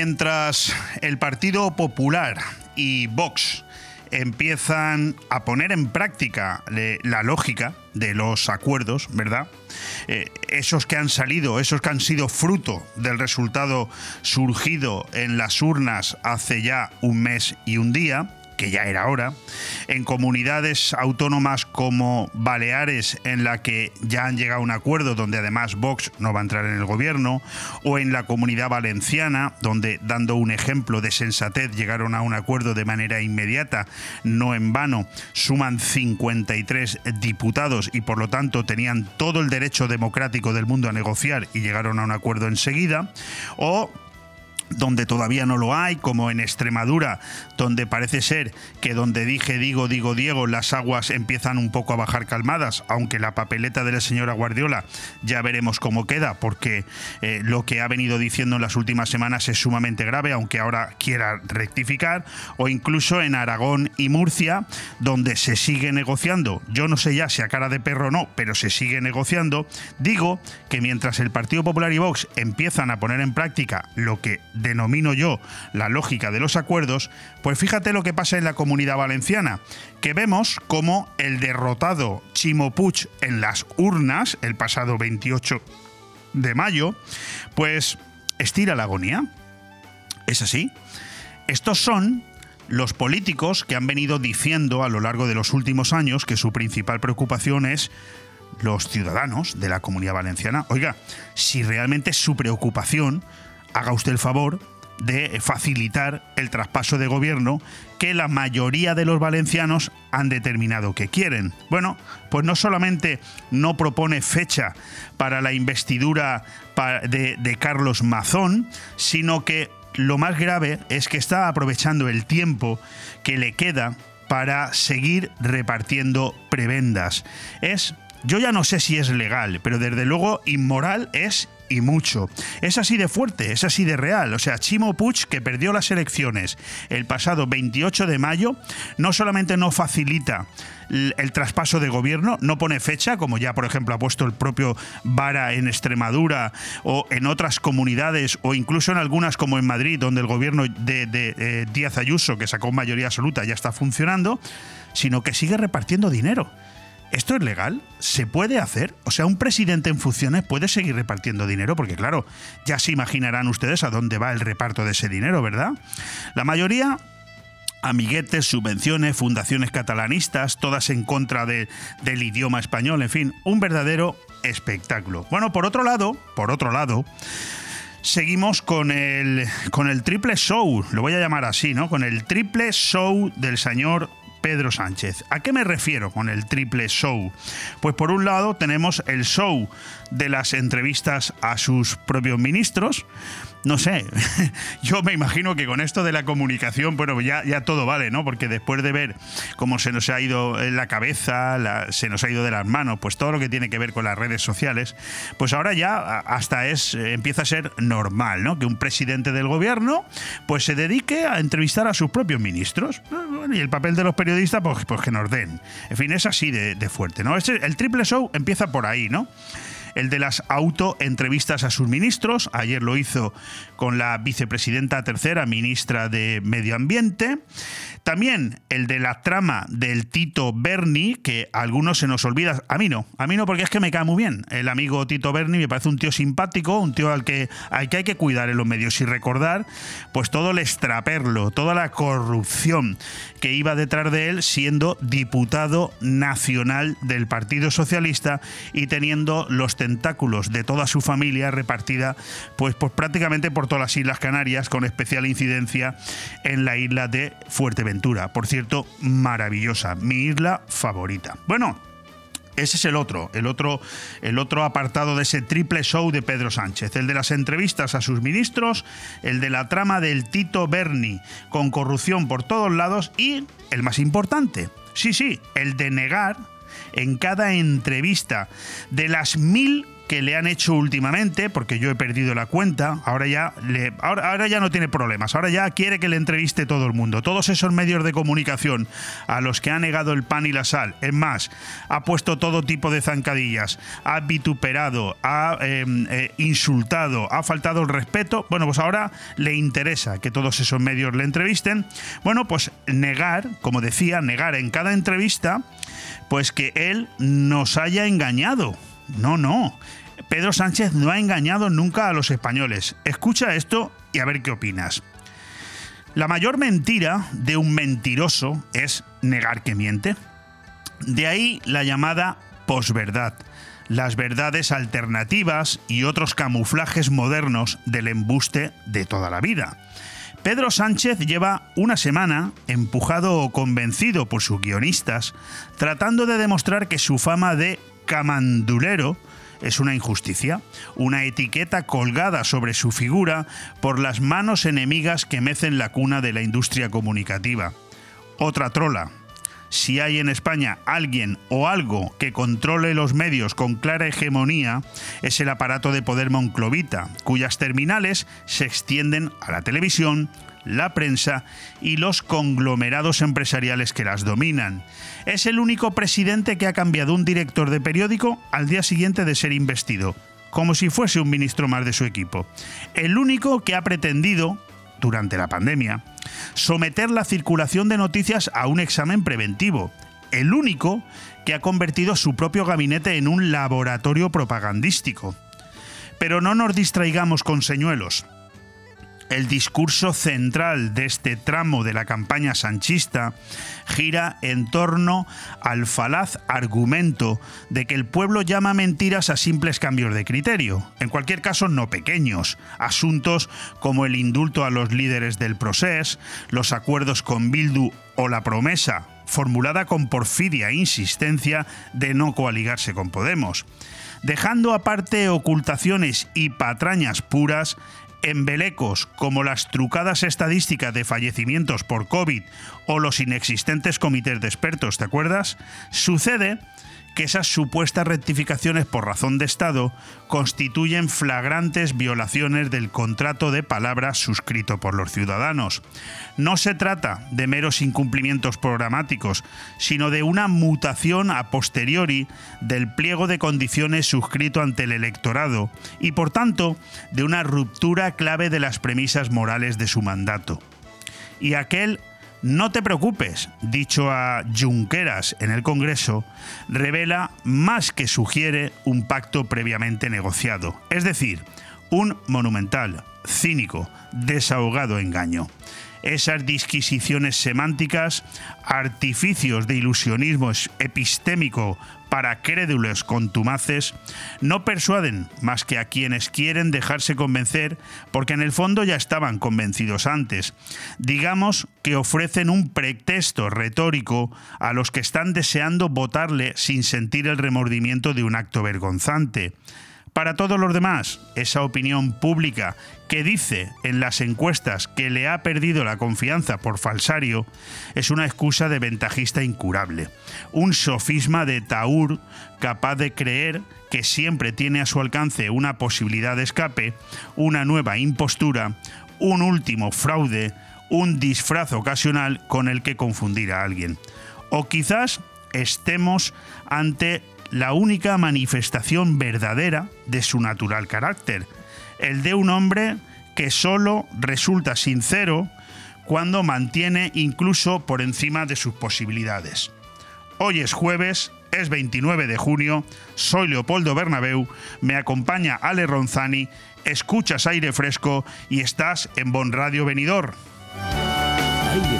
Mientras el Partido Popular y Vox empiezan a poner en práctica la lógica de los acuerdos, ¿verdad? Eh, esos que han salido, esos que han sido fruto del resultado surgido en las urnas hace ya un mes y un día, que ya era hora, en comunidades autónomas como Baleares, en la que ya han llegado a un acuerdo donde además Vox no va a entrar en el gobierno, o en la comunidad valenciana, donde, dando un ejemplo de sensatez, llegaron a un acuerdo de manera inmediata, no en vano, suman 53 diputados y por lo tanto tenían todo el derecho democrático del mundo a negociar y llegaron a un acuerdo enseguida, o donde todavía no lo hay, como en Extremadura, donde parece ser que donde dije digo, digo Diego, las aguas empiezan un poco a bajar calmadas, aunque la papeleta de la señora Guardiola ya veremos cómo queda, porque eh, lo que ha venido diciendo en las últimas semanas es sumamente grave, aunque ahora quiera rectificar, o incluso en Aragón y Murcia, donde se sigue negociando, yo no sé ya si a cara de perro o no, pero se sigue negociando, digo que mientras el Partido Popular y Vox empiezan a poner en práctica lo que denomino yo la lógica de los acuerdos, pues fíjate lo que pasa en la comunidad valenciana, que vemos como el derrotado Chimo Puig en las urnas el pasado 28 de mayo, pues estira la agonía. ¿Es así? Estos son los políticos que han venido diciendo a lo largo de los últimos años que su principal preocupación es los ciudadanos de la comunidad valenciana. Oiga, si realmente su preocupación haga usted el favor de facilitar el traspaso de gobierno que la mayoría de los valencianos han determinado que quieren. Bueno, pues no solamente no propone fecha para la investidura de, Carlos Mazón, sino que lo más grave es que está aprovechando el tiempo que le queda para seguir repartiendo prebendas. Es yo ya no sé si es legal, pero desde luego inmoral es y mucho. Es así de fuerte, es así de real. O sea, Chimo Puig, que perdió las elecciones el pasado 28 de mayo, no solamente no facilita el, traspaso de gobierno, no pone fecha, como ya por ejemplo ha puesto el propio Vara en Extremadura o en otras comunidades o incluso en algunas como en Madrid, donde el gobierno de, eh, Díaz Ayuso, que sacó mayoría absoluta, ya está funcionando, sino que sigue repartiendo dinero. ¿Esto es legal? ¿Se puede hacer? O sea, un presidente en funciones puede seguir repartiendo dinero, porque claro, ya se imaginarán ustedes a dónde va el reparto de ese dinero, ¿verdad? La mayoría amiguetes, subvenciones, fundaciones catalanistas, todas en contra del idioma español, en fin, un verdadero espectáculo. Bueno, por otro lado, por otro lado, seguimos con el, con el triple show, lo voy a llamar así, ¿no? Con el triple show del señor Pedro Sánchez. ¿A qué me refiero con el triple show? Pues por un lado tenemos el show de las entrevistas a sus propios ministros, no sé, yo me imagino que con esto de la comunicación, bueno, ya, ya todo vale, ¿no? Porque después de ver cómo se nos ha ido en la cabeza, se nos ha ido de las manos, pues todo lo que tiene que ver con las redes sociales, pues ahora ya hasta es empieza a ser normal, ¿no? Que un presidente del gobierno pues se dedique a entrevistar a sus propios ministros. y el papel de los periodistas, pues, pues que nos den. En fin, es así de, de fuerte, ¿no? Este, el triple show empieza por ahí, ¿no? El de las autoentrevistas a sus ministros. Ayer lo hizo con la vicepresidenta tercera, ministra de Medio Ambiente. También el de la trama del Tito Berni, que a algunos se nos olvida. A mí no, a mí no, porque es que me cae muy bien. El amigo Tito Berni me parece un tío simpático, un tío al que, hay que cuidar en los medios y recordar, pues todo el extraperlo, toda la corrupción que iba detrás de él siendo diputado nacional del Partido Socialista y teniendo los tentáculos de toda su familia repartida pues, pues prácticamente por todas las Islas Canarias, con especial incidencia en la isla de Fuerteventura. Por cierto, maravillosa, mi isla favorita. Bueno, ese es el otro, el otro, el otro apartado de ese triple show de Pedro Sánchez, el de las entrevistas a sus ministros, el de la trama del Tito Berni, con corrupción por todos lados y el más importante, sí, sí, el de negar en cada entrevista de las mil que le han hecho últimamente, porque yo he perdido la cuenta, ahora ya, le, ahora, ahora ya no tiene problemas, ahora ya quiere que le entreviste todo el mundo, todos esos medios de comunicación a los que ha negado el pan y la sal. Es más, ha puesto todo tipo de zancadillas, ha vituperado, ha em, eh, insultado, ha faltado el respeto. Bueno, pues ahora le interesa que todos esos medios le entrevisten. Bueno, pues negar, como decía, negar en cada entrevista, pues que él nos haya engañado. No, no. Pedro Sánchez no ha engañado nunca a los españoles. Escucha esto y a ver qué opinas. La mayor mentira de un mentiroso es negar que miente. De ahí la llamada posverdad, las verdades alternativas y otros camuflajes modernos del embuste de toda la vida. Pedro Sánchez lleva una semana, empujado o convencido por sus guionistas, tratando de demostrar que su fama de camandulero es una injusticia, una etiqueta colgada sobre su figura por las manos enemigas que mecen la cuna de la industria comunicativa. Otra trola. Si hay en España alguien o algo que controle los medios con clara hegemonía, es el aparato de poder monclovita, cuyas terminales se extienden a la televisión, la prensa y los conglomerados empresariales que las dominan. Es el único presidente que ha cambiado un director de periódico al día siguiente de ser investido, como si fuese un ministro más de su equipo. El único que ha pretendido, durante la pandemia, someter la circulación de noticias a un examen preventivo. El único que ha convertido su propio gabinete en un laboratorio propagandístico. Pero no nos distraigamos con señuelos. El discurso central de este tramo de la campaña sanchista gira en torno al falaz argumento de que el pueblo llama mentiras a simples cambios de criterio, en cualquier caso no pequeños, asuntos como el indulto a los líderes del proceso, los acuerdos con Bildu o la promesa formulada con porfidia e insistencia de no coaligarse con Podemos. Dejando aparte ocultaciones y patrañas puras, embelecos como las trucadas estadísticas de fallecimientos por COVID o los inexistentes comités de expertos, ¿te acuerdas? Sucede que esas supuestas rectificaciones por razón de Estado constituyen flagrantes violaciones del contrato de palabras suscrito por los ciudadanos. No se trata de meros incumplimientos programáticos, sino de una mutación a posteriori del pliego de condiciones suscrito ante el electorado y, por tanto, de una ruptura clave de las premisas morales de su mandato. Y aquel no te preocupes, dicho a Junqueras en el Congreso, revela más que sugiere un pacto previamente negociado, es decir, un monumental, cínico, desahogado engaño. Esas disquisiciones semánticas, artificios de ilusionismo epistémico para crédulos contumaces, no persuaden más que a quienes quieren dejarse convencer porque en el fondo ya estaban convencidos antes. Digamos que ofrecen un pretexto retórico a los que están deseando votarle sin sentir el remordimiento de un acto vergonzante. Para todos los demás, esa opinión pública que dice en las encuestas que le ha perdido la confianza por falsario es una excusa de ventajista incurable, un sofisma de taur capaz de creer que siempre tiene a su alcance una posibilidad de escape, una nueva impostura, un último fraude, un disfraz ocasional con el que confundir a alguien. O quizás estemos ante la única manifestación verdadera de su natural carácter, el de un hombre que solo resulta sincero cuando mantiene incluso por encima de sus posibilidades. Hoy es jueves, es 29 de junio, soy Leopoldo Bernabeu, me acompaña Ale Ronzani, escuchas aire fresco y estás en Bon Radio Benidorm.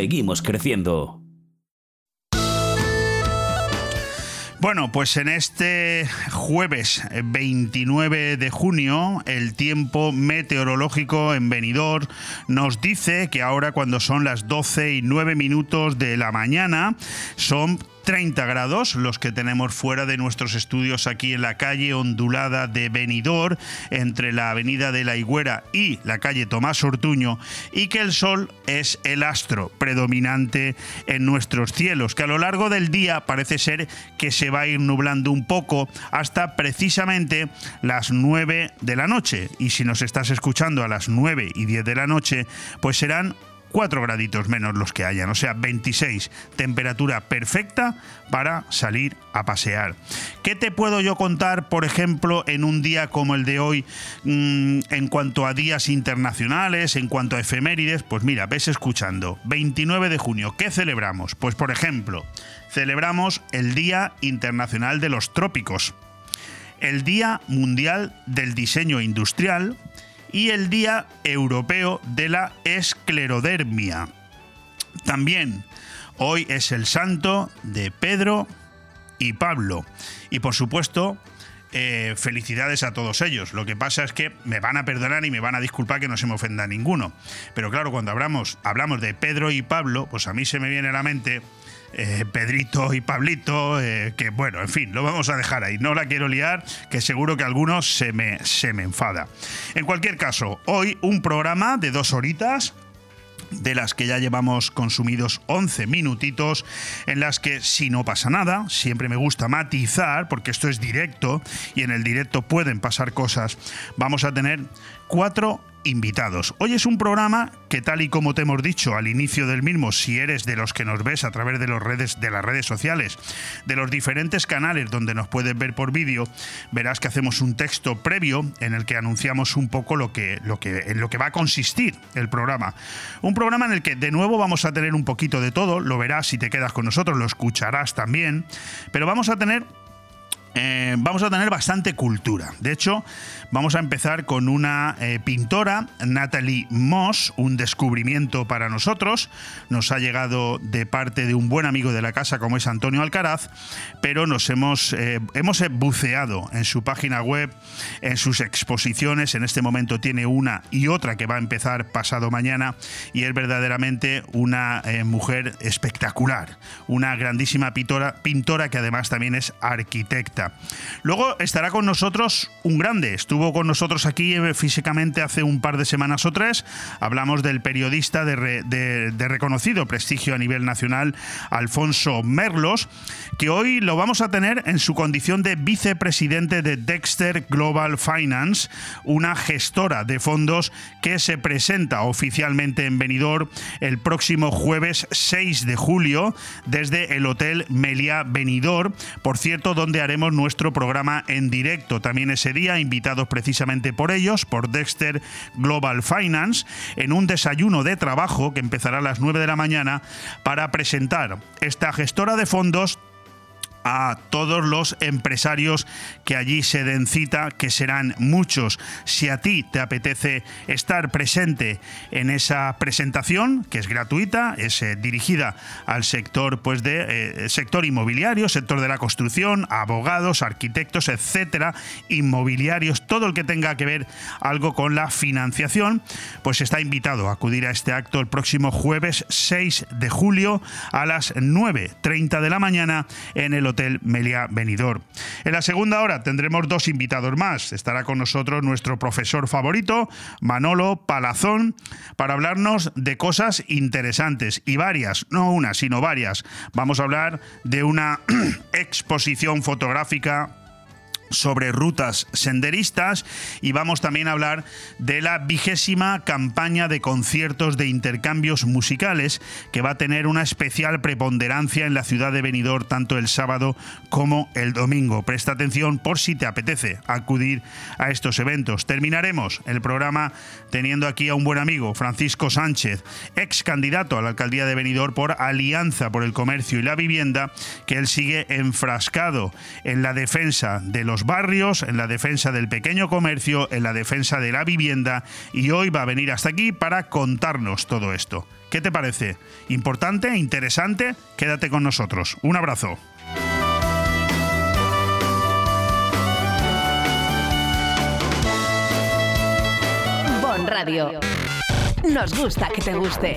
Seguimos creciendo. Bueno, pues en este jueves 29 de junio, el tiempo meteorológico en Benidorm nos dice que ahora cuando son las 12 y 9 minutos de la mañana, son 30 grados, los que tenemos fuera de nuestros estudios aquí en la calle ondulada de Benidorm, entre la avenida de la Higuera y la calle Tomás Ortuño, y que el sol es el astro predominante en nuestros cielos, que a lo largo del día parece ser que se va a ir nublando un poco hasta precisamente las 9 de la noche. Y si nos estás escuchando a las 9 y 10 de la noche, pues serán 4 graditos menos los que hayan, o sea, 26, temperatura perfecta para salir a pasear. ¿Qué te puedo yo contar, por ejemplo, en un día como el de hoy, mm, en cuanto a días internacionales, en cuanto a efemérides? Pues mira, ves escuchando, 29 de junio, ¿qué celebramos? Pues por ejemplo, celebramos el Día Internacional de los Trópicos, el Día Mundial del Diseño Industrial, y el Día Europeo de la Esclerodermia. También hoy es el santo de Pedro y Pablo. Y por supuesto, eh, felicidades a todos ellos. Lo que pasa es que me van a perdonar y me van a disculpar que no se me ofenda ninguno. Pero claro, cuando hablamos, hablamos de Pedro y Pablo, pues a mí se me viene a la mente eh, Pedrito y Pablito, eh, que bueno, en fin, lo vamos a dejar ahí. No la quiero liar, que seguro que algunos se me, se me enfada. En cualquier caso, hoy un programa de dos horitas de las que ya llevamos consumidos 11 minutitos, en las que si no pasa nada, siempre me gusta matizar, porque esto es directo y en el directo pueden pasar cosas, vamos a tener cuatro invitados. Hoy es un programa que tal y como te hemos dicho al inicio del mismo, si eres de los que nos ves a través de, los redes, de las redes sociales, de los diferentes canales donde nos puedes ver por vídeo, verás que hacemos un texto previo en el que anunciamos un poco lo que, lo que, en lo que va a consistir el programa. Un programa en el que de nuevo vamos a tener un poquito de todo, lo verás si te quedas con nosotros, lo escucharás también, pero vamos a tener eh, vamos a tener bastante cultura. De hecho, vamos a empezar con una eh, pintora, Natalie Moss, un descubrimiento para nosotros. Nos ha llegado de parte de un buen amigo de la casa como es Antonio Alcaraz, pero nos hemos, eh, hemos buceado en su página web, en sus exposiciones. En este momento tiene una y otra que va a empezar pasado mañana y es verdaderamente una mujer espectacular, una grandísima pintora, pintora que además también es arquitecta. Luego estará con nosotros un grande. Estuvo con nosotros aquí eh, físicamente hace un par de semanas o tres. Hablamos del periodista de, reconocido prestigio a nivel nacional, Alfonso Merlos, que hoy lo vamos a tener en su condición de vicepresidente de Dexter Global Finance, una gestora de fondos que se presenta oficialmente en Benidorm el próximo jueves 6 de julio desde el Hotel Melia Benidorm, por cierto, donde haremos nuestro programa en directo. También ese día, invitados precisamente por ellos, por Dexter Global Finance, en un desayuno de trabajo que empezará a las 9 de la mañana para presentar esta gestora de fondos a todos los empresarios que allí se den cita, que serán muchos. Si a ti te apetece estar presente en esa presentación, que es gratuita, es eh, dirigida al sector, pues de eh, sector inmobiliario, sector de la construcción, abogados, arquitectos, etcétera, inmobiliarios, todo el que tenga que ver algo con la financiación, pues está invitado a acudir a este acto el próximo jueves 6 de julio a las 9.30 de la mañana en el Hotel Melia Benidorm. En la segunda hora tendremos dos invitados más. Estará con nosotros nuestro profesor favorito, Manolo Palazón, para hablarnos de cosas interesantes y varias, no una, sino varias. Vamos a hablar de una exposición fotográfica sobre rutas senderistas y vamos también a hablar de la vigésima campaña de conciertos de intercambios musicales que va a tener una especial preponderancia en la ciudad de Benidorm tanto el sábado como el domingo. Presta atención por si te apetece acudir a estos eventos. Terminaremos el programa teniendo aquí a un buen amigo, Francisco Sánchez, ex candidato a la alcaldía de Benidorm por Alianza por el Comercio y la Vivienda, que él sigue enfrascado en la defensa de los barrios, en la defensa del pequeño comercio, en la defensa de la vivienda y hoy va a venir hasta aquí para contarnos todo esto. ¿Qué te parece? ¿Importante? ¿Interesante? Quédate con nosotros. Un abrazo. Bon Radio. Nos gusta que te guste.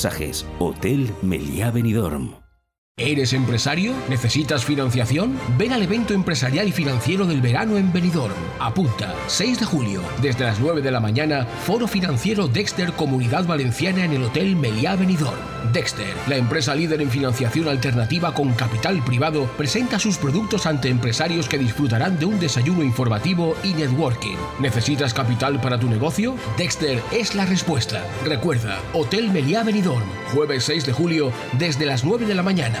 Hotel Meliá Benidorm. ¿Eres empresario? ¿Necesitas financiación? Ven al evento empresarial y financiero del verano en Benidorm. Apunta, 6 de julio, desde las 9 de la mañana, Foro Financiero Dexter Comunidad Valenciana en el Hotel Meliá Benidorm. Dexter, la empresa líder en financiación alternativa con capital privado, presenta sus productos ante empresarios que disfrutarán de un desayuno informativo y networking. ¿Necesitas capital para tu negocio? Dexter es la respuesta. Recuerda, Hotel Meliá Benidorm, jueves 6 de julio, desde las 9 de la mañana.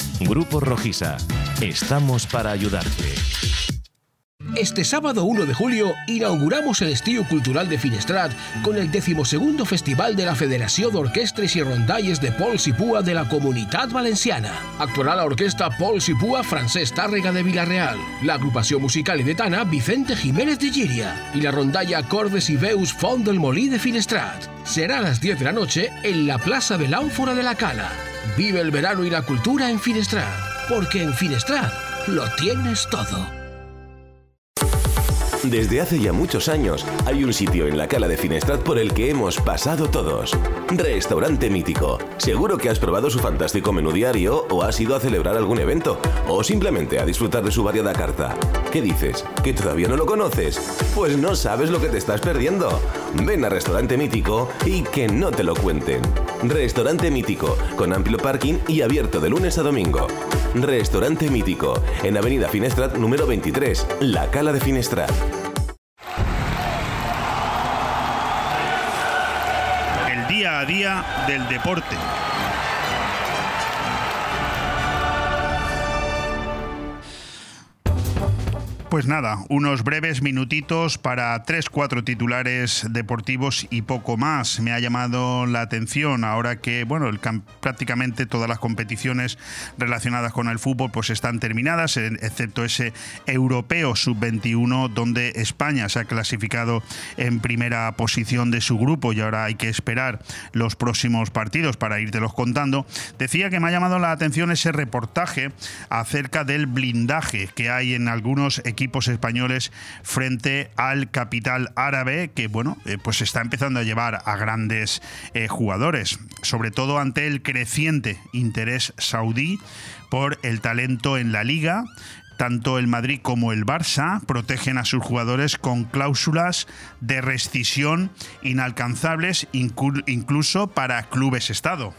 Grupo Rojisa. Estamos para ayudarte. Este sábado 1 de julio inauguramos el Estío Cultural de Finestrat con el decimosegundo Festival de la Federació d'Orquestres i Rondalles de Pols i Pua de la Comunitat Valenciana. Actuarà la orquesta Pols i Pua Francesc Tàrrega de Vilareal, l'agrupació musical edetana Vicente Jiménez de Llíria y la rondalla Cordes y Veus Font del Molí de Finestrat. Será a las 10 de la noche en la Plaza de l'Àmfora de la Cala. Vive el verano y la cultura en Finestrat, porque en Finestrat lo tienes todo. Desde hace ya muchos años hay un sitio en la cala de Finestrat por el que hemos pasado todos. Restaurante Mítico. Seguro que has probado su fantástico menú diario o has ido a celebrar algún evento o simplemente a disfrutar de su variada carta. ¿Qué dices? ¿Que todavía no lo conoces? Pues no sabes lo que te estás perdiendo. Ven a Restaurante Mítico y que no te lo cuenten. Restaurante Mítico, con amplio parking y abierto de lunes a domingo. Restaurante Mítico, en Avenida Finestrat número 23, La Cala de Finestrat. Día del deporte. Pues nada, unos breves minutitos para tres, cuatro titulares deportivos y poco más. Me ha llamado la atención ahora que, bueno, prácticamente todas las competiciones relacionadas con el fútbol pues están terminadas, excepto ese europeo sub-21 donde España se ha clasificado en primera posición de su grupo y ahora hay que esperar los próximos partidos para írtelos contando. Decía que me ha llamado la atención ese reportaje acerca del blindaje que hay en algunos equipos españoles frente al capital árabe que bueno eh, pues está empezando a llevar a grandes eh, jugadores sobre todo ante el creciente interés saudí por el talento en la liga tanto el Madrid como el Barça protegen a sus jugadores con cláusulas de rescisión inalcanzables inclu- incluso para clubes Estado.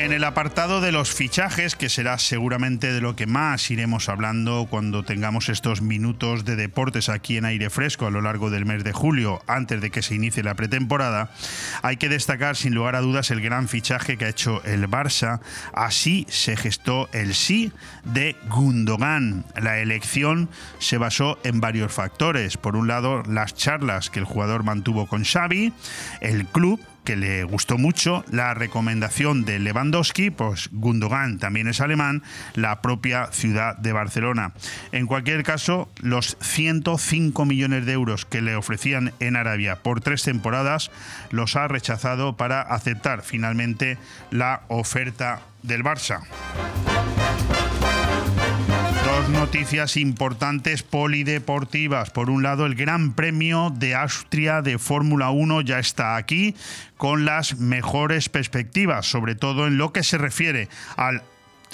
En el apartado de los fichajes, que será seguramente de lo que más iremos hablando cuando tengamos estos minutos de deportes aquí en aire fresco a lo largo del mes de julio, antes de que se inicie la pretemporada, hay que destacar sin lugar a dudas el gran fichaje que ha hecho el Barça. Así se gestó el sí de Gundogan. La elección se basó en varios factores. Por un lado, las charlas que el jugador mantuvo con Xavi, el club que le gustó mucho, la recomendación de Lewandowski, pues Gundogan también es alemán, la propia ciudad de Barcelona. En cualquier caso, los 105 millones de euros que le ofrecían en Arabia por tres temporadas los ha rechazado para aceptar finalmente la oferta del Barça. Noticias importantes polideportivas. Por un lado, el Gran Premio de Austria de Fórmula 1 ya está aquí con las mejores perspectivas, sobre todo en lo que se refiere al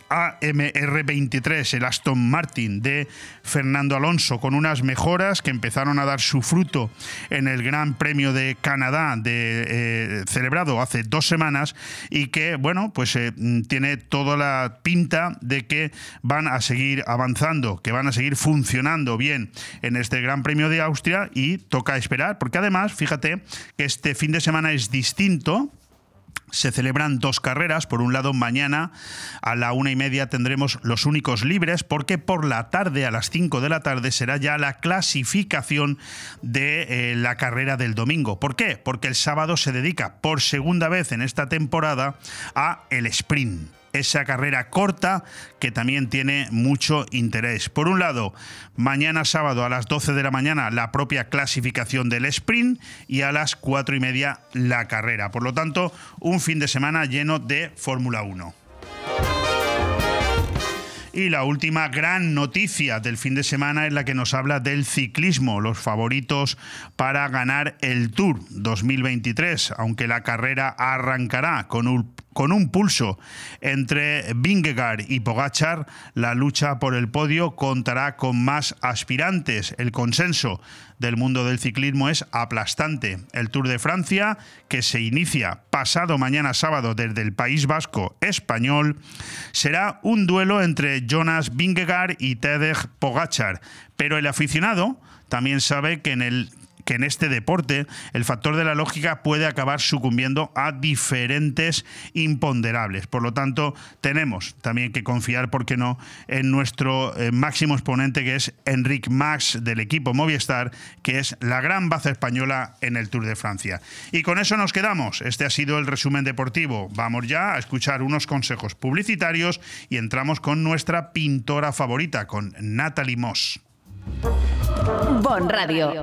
AMR23, el Aston Martin de Fernando Alonso, con unas mejoras que empezaron a dar su fruto en el Gran Premio de Canadá eh, celebrado hace dos semanas y que, bueno, pues eh, tiene toda la pinta de que van a seguir avanzando, que van a seguir funcionando bien en este Gran Premio de Austria y toca esperar, porque además, fíjate que este fin de semana es distinto se celebran dos carreras. Por un lado, mañana a la una y media tendremos los únicos libres, porque por la tarde, a las cinco de la tarde, será ya la clasificación de eh, la carrera del domingo. ¿Por qué? Porque el sábado se dedica por segunda vez en esta temporada a el sprint esa carrera corta que también tiene mucho interés. Por un lado, mañana sábado a las 12 de la mañana la propia clasificación del sprint y a las 4 y media la carrera. Por lo tanto, un fin de semana lleno de Fórmula 1. Y la última gran noticia del fin de semana es la que nos habla del ciclismo, los favoritos para ganar el Tour 2023, aunque la carrera arrancará con un con un pulso entre Vingegaard y Pogachar, la lucha por el podio contará con más aspirantes. El consenso del mundo del ciclismo es aplastante. El Tour de Francia, que se inicia pasado mañana sábado desde el País Vasco español, será un duelo entre Jonas Vingegaard y Tadej Pogachar. Pero el aficionado también sabe que en el que en este deporte el factor de la lógica puede acabar sucumbiendo a diferentes imponderables. Por lo tanto, tenemos también que confiar, ¿por qué no?, en nuestro eh, máximo exponente que es Enric Max del equipo Movistar, que es la gran baza española en el Tour de Francia. Y con eso nos quedamos. Este ha sido el resumen deportivo. Vamos ya a escuchar unos consejos publicitarios y entramos con nuestra pintora favorita, con Natalie Moss. Bon Radio.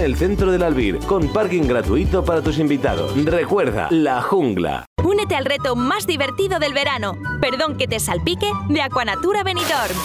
el centro del Albir, con parking gratuito para tus invitados. Recuerda, La Jungla. Únete al reto más divertido del verano. Perdón que te salpique de Aquanatura Benidorm.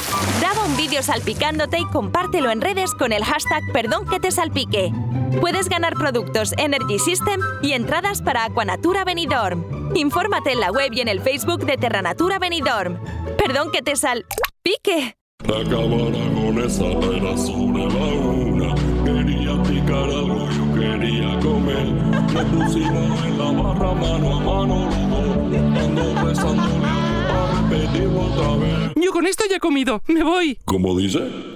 Graba un vídeo salpicándote y compártelo en redes con el hashtag Perdón que te salpique. Puedes ganar productos Energy System y entradas para Aquanatura Benidorm. Infórmate en la web y en el Facebook de Terranatura Benidorm. Perdón que te salpique. La cámara con esa era sobre la una. Quería picar algo, yo quería comer. Me pusimos en la barra mano a mano los dos. Ando besándole a repetirlo otra vez. Yo con esto ya he comido. Me voy. ¿Cómo dice?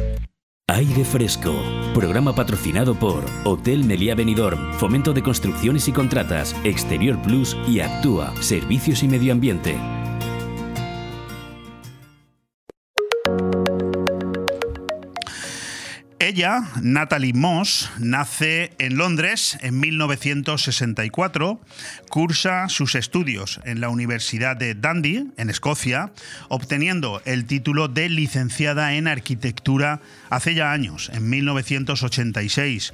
Aire Fresco. Programa patrocinado por Hotel Meliá Benidorm, Fomento de Construcciones y Contratas, Exterior Plus y Actúa, Servicios y Medio Ambiente. Ella, Natalie Moss, nace en Londres en 1964, cursa sus estudios en la Universidad de Dundee, en Escocia, obteniendo el título de licenciada en arquitectura hace ya años, en 1986.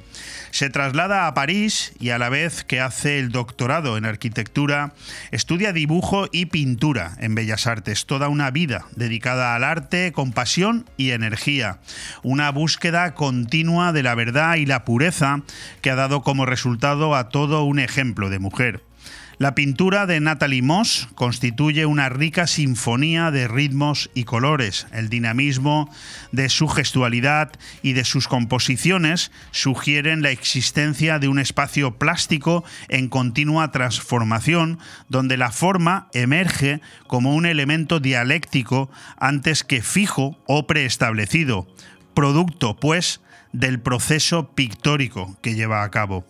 Se traslada a París y a la vez que hace el doctorado en arquitectura, estudia dibujo y pintura en Bellas Artes, toda una vida dedicada al arte con pasión y energía, una búsqueda continua de la verdad y la pureza que ha dado como resultado a todo un ejemplo de mujer. La pintura de Natalie Moss constituye una rica sinfonía de ritmos y colores. El dinamismo de su gestualidad y de sus composiciones sugieren la existencia de un espacio plástico en continua transformación, donde la forma emerge como un elemento dialéctico antes que fijo o preestablecido, producto, pues, del proceso pictórico que lleva a cabo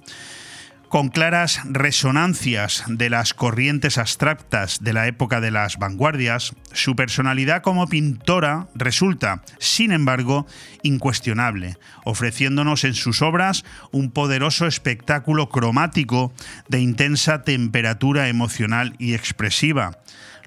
con claras resonancias de las corrientes abstractas de la época de las vanguardias, su personalidad como pintora resulta, sin embargo, incuestionable, ofreciéndonos en sus obras un poderoso espectáculo cromático de intensa temperatura emocional y expresiva,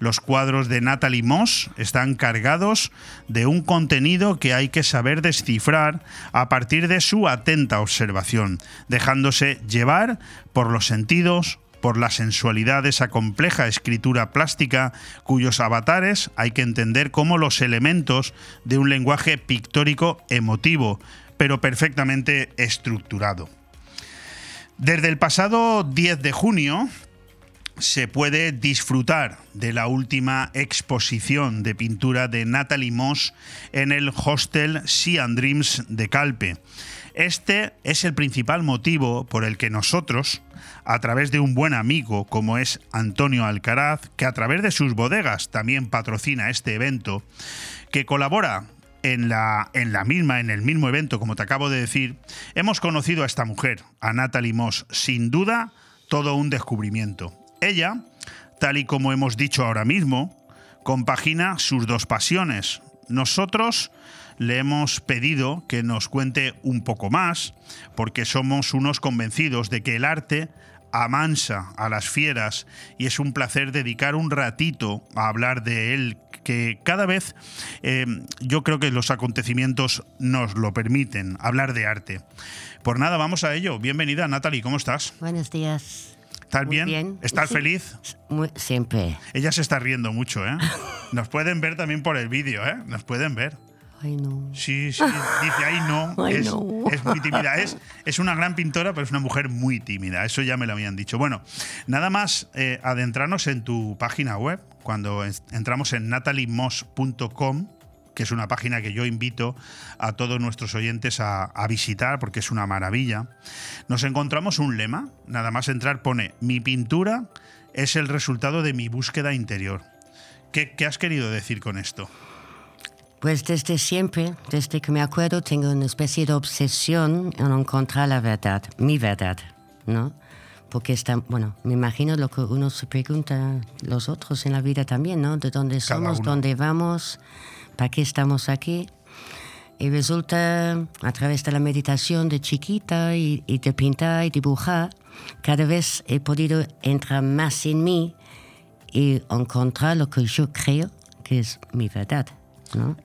los cuadros de Natalie Moss están cargados de un contenido que hay que saber descifrar a partir de su atenta observación, dejándose llevar por los sentidos, por la sensualidad de esa compleja escritura plástica cuyos avatares hay que entender como los elementos de un lenguaje pictórico emotivo, pero perfectamente estructurado. Desde el pasado 10 de junio, se puede disfrutar de la última exposición de pintura de Natalie Moss en el hostel Sea and Dreams de Calpe. Este es el principal motivo por el que nosotros, a través de un buen amigo como es Antonio Alcaraz, que a través de sus bodegas también patrocina este evento, que colabora en la, en la misma, en el mismo evento, como te acabo de decir, hemos conocido a esta mujer, a Natalie Moss, sin duda todo un descubrimiento. Ella, tal y como hemos dicho ahora mismo, compagina sus dos pasiones. Nosotros le hemos pedido que nos cuente un poco más, porque somos unos convencidos de que el arte amansa a las fieras y es un placer dedicar un ratito a hablar de él que cada vez eh, yo creo que los acontecimientos nos lo permiten, hablar de arte. Por nada, vamos a ello. Bienvenida, Natalie, ¿cómo estás? Buenos días. ¿Estás bien? ¿Estás feliz? siempre. Ella se está riendo mucho, ¿eh? Nos pueden ver también por el vídeo, ¿eh? Nos pueden ver. Ay, no. Sí, sí, dice, ay, no. Ay, es, no. es muy tímida. Es, es una gran pintora, pero es una mujer muy tímida. Eso ya me lo habían dicho. Bueno, nada más eh, adentrarnos en tu página web, cuando entramos en nataliemos.com, que es una página que yo invito a todos nuestros oyentes a, a, visitar porque es una maravilla, nos encontramos un lema, nada más entrar pone, mi pintura es el resultado de mi búsqueda interior. ¿Qué, qué has querido decir con esto? Pues desde siempre, desde que me acuerdo, tengo una especie de obsesión en encontrar la verdad, mi verdad, ¿no? Porque está, bueno, me imagino lo que uno se pregunta los otros en la vida también, ¿no? De dónde somos, dónde vamos, para qué estamos aquí. Y resulta, a través de la meditación de chiquita y, y, de pintar y dibujar, cada vez he podido entrar más en mí y encontrar lo que yo creo que es mi verdad. ¿no?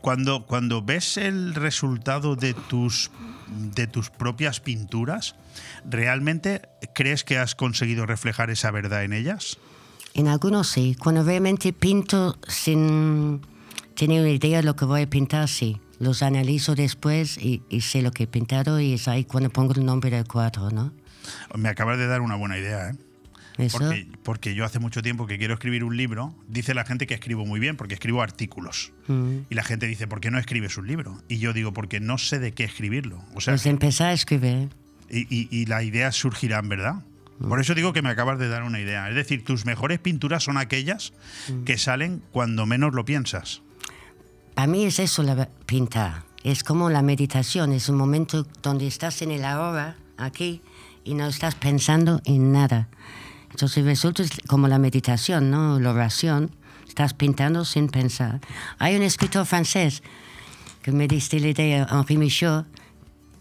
Cuando, cuando ves el resultado de tus, de tus propias pinturas, ¿realmente crees que has conseguido reflejar esa verdad en ellas? En algunos sí. Cuando realmente pinto sin tener una idea de lo que voy a pintar, sí. Los analizo después y, y sé lo que he pintado y es ahí cuando pongo el nombre del cuadro, ¿no? Me acabas de dar una buena idea, ¿eh? Porque, porque, yo hace mucho tiempo que quiero escribir un libro, dice la gente que escribo muy bien porque escribo artículos. Mm. Y la gente dice, ¿por qué no escribes un libro? Y yo digo, porque no sé de qué escribirlo. O sea, pues empezar a escribir. Y, y, y las ideas surgirán, ¿verdad? Por eso digo que me acabas de dar una idea. Es decir, tus mejores pinturas son aquellas Mm. que salen cuando menos lo piensas. Para mí es eso la pintar. Es como la meditación, es un momento donde estás en el ahora, aquí, y no estás pensando en nada. Entonces resulta como la meditación, ¿no? La oración. Estás pintando sin pensar. Hay un escritor francés que me diste la idea, Henri Michaud,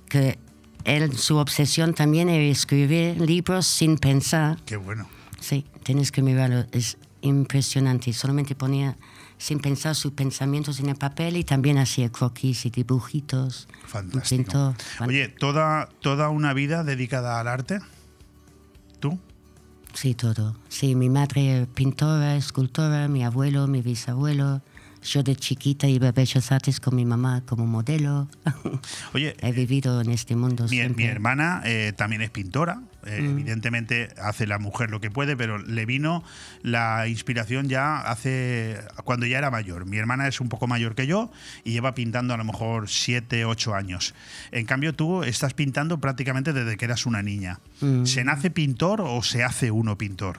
que él, su obsesión también era escribir libros sin pensar. Qué bueno. Sí, tienes que mirarlo, es impresionante. Solamente ponía sin pensar sus pensamientos en el papel y también hacía croquis y dibujitos. Fantástico. Pintor. Oye, ¿toda, ¿toda una vida dedicada al arte? ¿Tú? Sí, todo. Sí, mi madre pintora, escultora, mi abuelo, mi bisabuelo. Yo de chiquita iba a Bellas Artes con mi mamá como modelo. Oye, he vivido en este mundo mi, siempre. mi hermana eh, también es pintora. Eh, Mm. Evidentemente hace la mujer lo que puede, pero le vino la inspiración ya hace cuando ya era mayor. Mi hermana es un poco mayor que yo y lleva pintando a lo mejor 7, 8 años. En cambio, tú estás pintando prácticamente desde que eras una niña. Mm. ¿Se nace pintor o se hace uno pintor?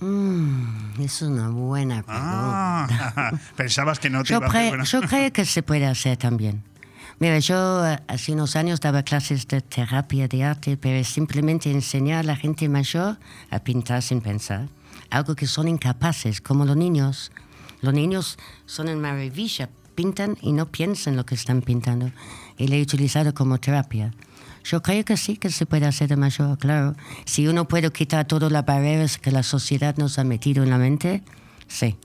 Mm, es una buena pregunta. Ah, pensabas que no te yo, iba a hacer buena- yo creo que se puede hacer también. Mira, yo eh, hace unos años daba clases de terapia de arte, pero es simplemente enseñar a la gente mayor a pintar sin pensar. Algo que son incapaces, como los niños. Los niños son en maravilla, pintan y no piensan lo que están pintando. Y lo he utilizado como terapia. Yo creo que sí que se puede hacer de mayor, claro. Si uno puede quitar todas las barreras que la sociedad nos ha metido en la mente, sí.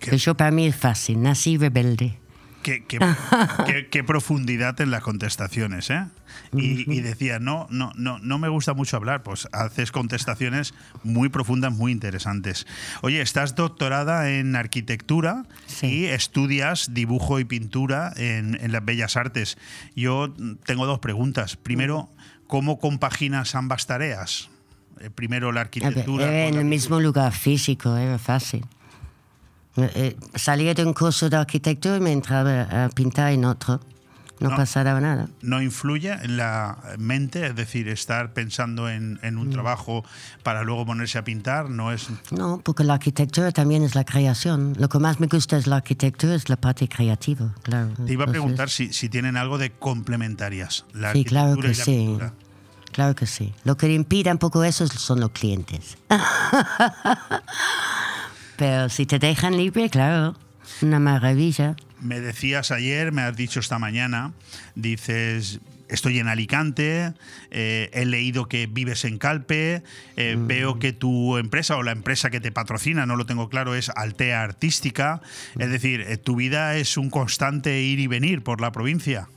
Pero yo para mí es fácil, nací rebelde. Qué, qué- qué- qué profundidad en las contestaciones, ¿eh? Y, y decía, no, no, no, no me gusta mucho hablar, pues haces contestaciones muy profundas, muy interesantes. Oye, estás doctorada en arquitectura y estudias dibujo y pintura en, en las bellas artes. Yo tengo dos preguntas. Primero, ¿cómo compaginas ambas tareas? Eh, Primero la arquitectura. con en el mismo lugar físico, era fácil. Eh, eh, salía de un curso de arquitectura y me entraba a pintar en otro. No, No. pasaba nada. no influye en la mente, es decir, estar pensando en, en Mm. un trabajo para luego ponerse a pintar, no es... No, porque la arquitectura también es la creación. Lo que más me gusta es la arquitectura, es la parte creativa, claro. Te iba a Entonces, preguntar si, si tienen algo de complementarias, la Sí, claro que y la sí. pintura. Claro que sí. Lo que impide un poco eso son los clientes. Pero si te dejan libre, claro, una maravilla. Me decías ayer, me has dicho esta mañana, dices, estoy en Alicante, eh, he leído que vives en Calpe, eh, Mm. veo que tu empresa o la empresa que te patrocina, no lo tengo claro, es Altea Artística, Mm. es decir, eh, tu vida es un constante ir y venir por la provincia.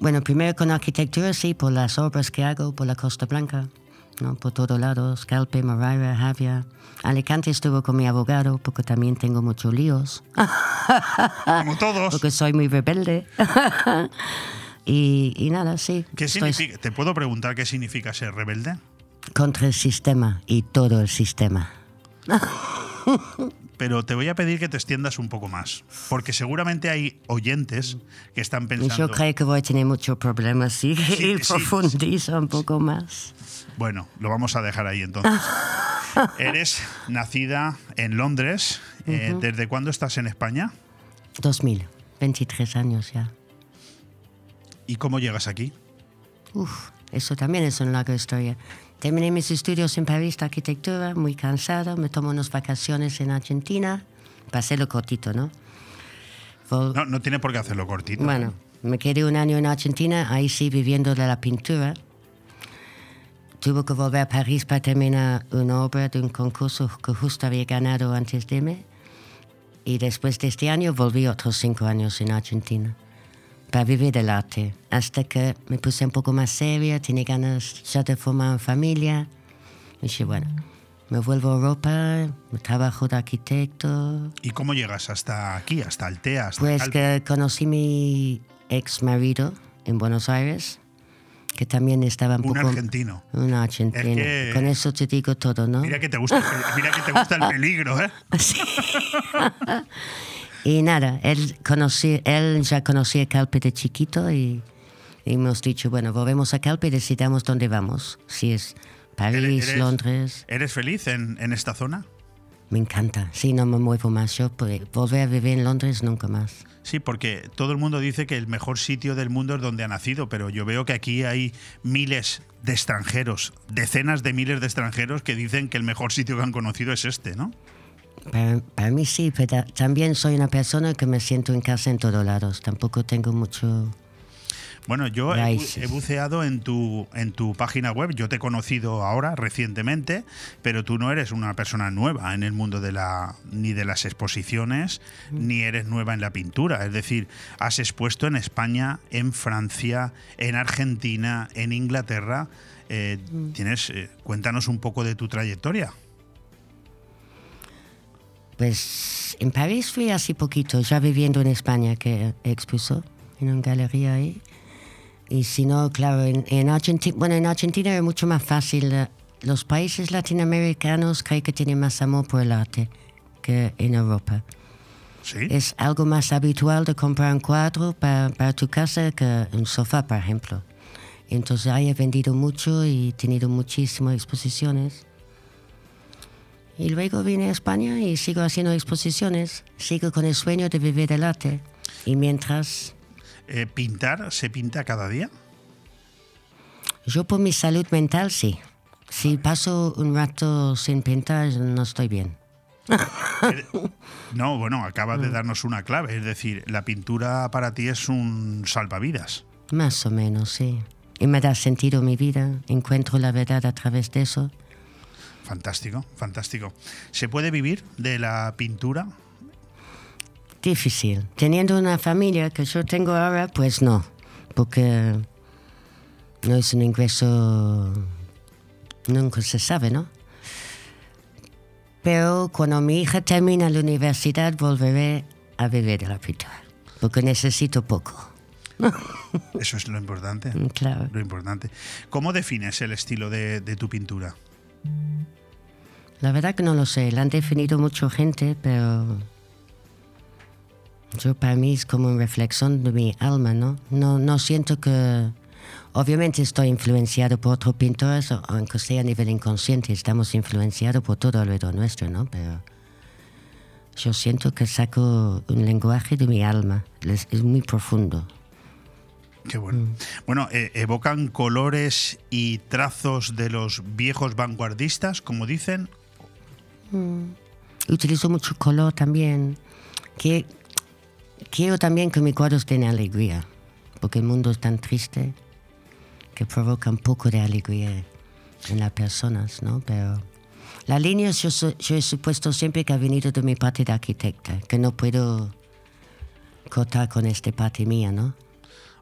Bueno, primero con arquitectura, sí, por las obras que hago por la Costa Blanca, ¿no? por todos lados, Calpe, Moraira, Javia. Alicante estuvo con mi abogado porque también tengo muchos líos. Como todos. Porque soy muy rebelde. y, y nada, sí. ¿Qué estoy significa? ¿Te puedo preguntar qué significa ser rebelde? contra el sistema y todo el sistema. Pero te voy a pedir que te extiendas un poco más, porque seguramente hay oyentes que están pensando... yo creo que voy a tener muchos problemas si Sí, sí, profundizo un poco más. Bueno, lo vamos a dejar ahí entonces. Eres nacida en Londres. eh, Ujú. ¿Desde cuándo estás en España? 2000, 23 años ya. ¿Y cómo llegas aquí? Uf, eso también es una larga historia. Terminé mis estudios en París de arquitectura, muy cansado, me tomo unas vacaciones en Argentina, pasé lo cortito, ¿no? Vol- No, no tiene por qué hacerlo cortito. Bueno, me quedé un año en Argentina, ahí sí viviendo de la pintura. Tuve que volver a París para terminar una obra de un concurso que justo había ganado antes de mí. Y después de este año volví otros cinco años en Argentina para vivir del arte. Hasta que me puse un poco más seria, tenía ganas ya de formar una familia. Y dije, bueno, me vuelvo a Europa, trabajo de arquitecto. ¿Y cómo llegas hasta aquí, hasta Altea? Hasta Pues que conocí mi ex marido en Buenos Aires, que también estaba un, Un poco... argentino. Un argentino. Es que- Con eso te digo todo, ¿no? Mira que te gusta, mira que te gusta el peligro, ¿eh? Y nada, él, conocí, él ya conocía Calpe de chiquito y, y hemos dicho, bueno, volvemos a Calpe y decidamos dónde vamos. Si es París, ¿Eres- Londres. ¿Eres feliz en, en esta zona? Me encanta. Sí, no me muevo más. Yo pues, volver a vivir en Londres nunca más. Sí, porque todo el mundo dice que el mejor sitio del mundo es donde ha nacido, pero yo veo que aquí hay miles de extranjeros, decenas de miles de extranjeros que dicen que el mejor sitio que han conocido es este, ¿no? Para, para mí sí, pero ta- también soy una persona que me siento en casa en todos lados. Tampoco tengo mucho... Bueno, yo he, buceado en tu, en tu página web. Yo te he conocido ahora, recientemente, pero tú no eres una persona nueva en el mundo de la, ni de las exposiciones, ni eres nueva en la pintura. Es decir, has expuesto en España, en Francia, en Argentina, en Inglaterra. Eh, tienes, eh, cuéntanos un poco de tu trayectoria. Pues en París fui hace poquito, ya viviendo en España, que expuso en una galería ahí. Y si no, claro, en, en Argentina, bueno, en Argentina es mucho más fácil. eh, Los países latinoamericanos creo que tienen más amor por el arte que en Europa. Sí. Es algo más habitual de comprar un cuadro para, para tu casa que un sofá, por ejemplo. Entonces ahí he vendido mucho y he tenido muchísimas exposiciones. Y luego vine a España y sigo haciendo exposiciones. Sigo con el sueño de vivir del arte. Y mientras, Eh, ¿Pintar se pinta cada día? yo por mi salud mental sí. Si paso un rato sin pintar, no estoy bien. No, bueno, acabas Mm. de darnos una clave. Es decir, la pintura para ti es un salvavidas. Más o menos, sí. Y me da sentido mi vida. Encuentro la verdad a través de eso. Fantástico, fantástico. ¿Se puede vivir de la pintura? Difícil. Teniendo una familia que yo tengo ahora, pues no. Porque no es un ingreso. Nunca se sabe, ¿no? Pero cuando mi hija termine la universidad, volveré a vivir de la pintura. Porque necesito poco. Eso es lo importante. Mm, Claro. Lo importante. ¿Cómo defines el estilo de, de tu pintura? La verdad que no lo sé. La han definido mucha gente, pero. Yo para mí es como una reflexión de mi alma, ¿no? No, no siento que. Obviamente estoy influenciado por otros pintores, aunque sea a nivel inconsciente, estamos influenciados por todo alrededor nuestro, ¿no? Pero yo siento que saco un lenguaje de mi alma, es, muy profundo. Qué bueno. Bueno, eh, evocan colores y trazos de los viejos vanguardistas, como dicen. Utilizo mucho color también. Que, quiero también que mis cuadros tengan alegría, porque el mundo es tan triste que provoca un poco de alegría en las personas, ¿no? Pero la línea yo, yo he supuesto siempre que ha venido de mi parte de arquitecta, que no puedo cortar con esta parte mía, ¿no?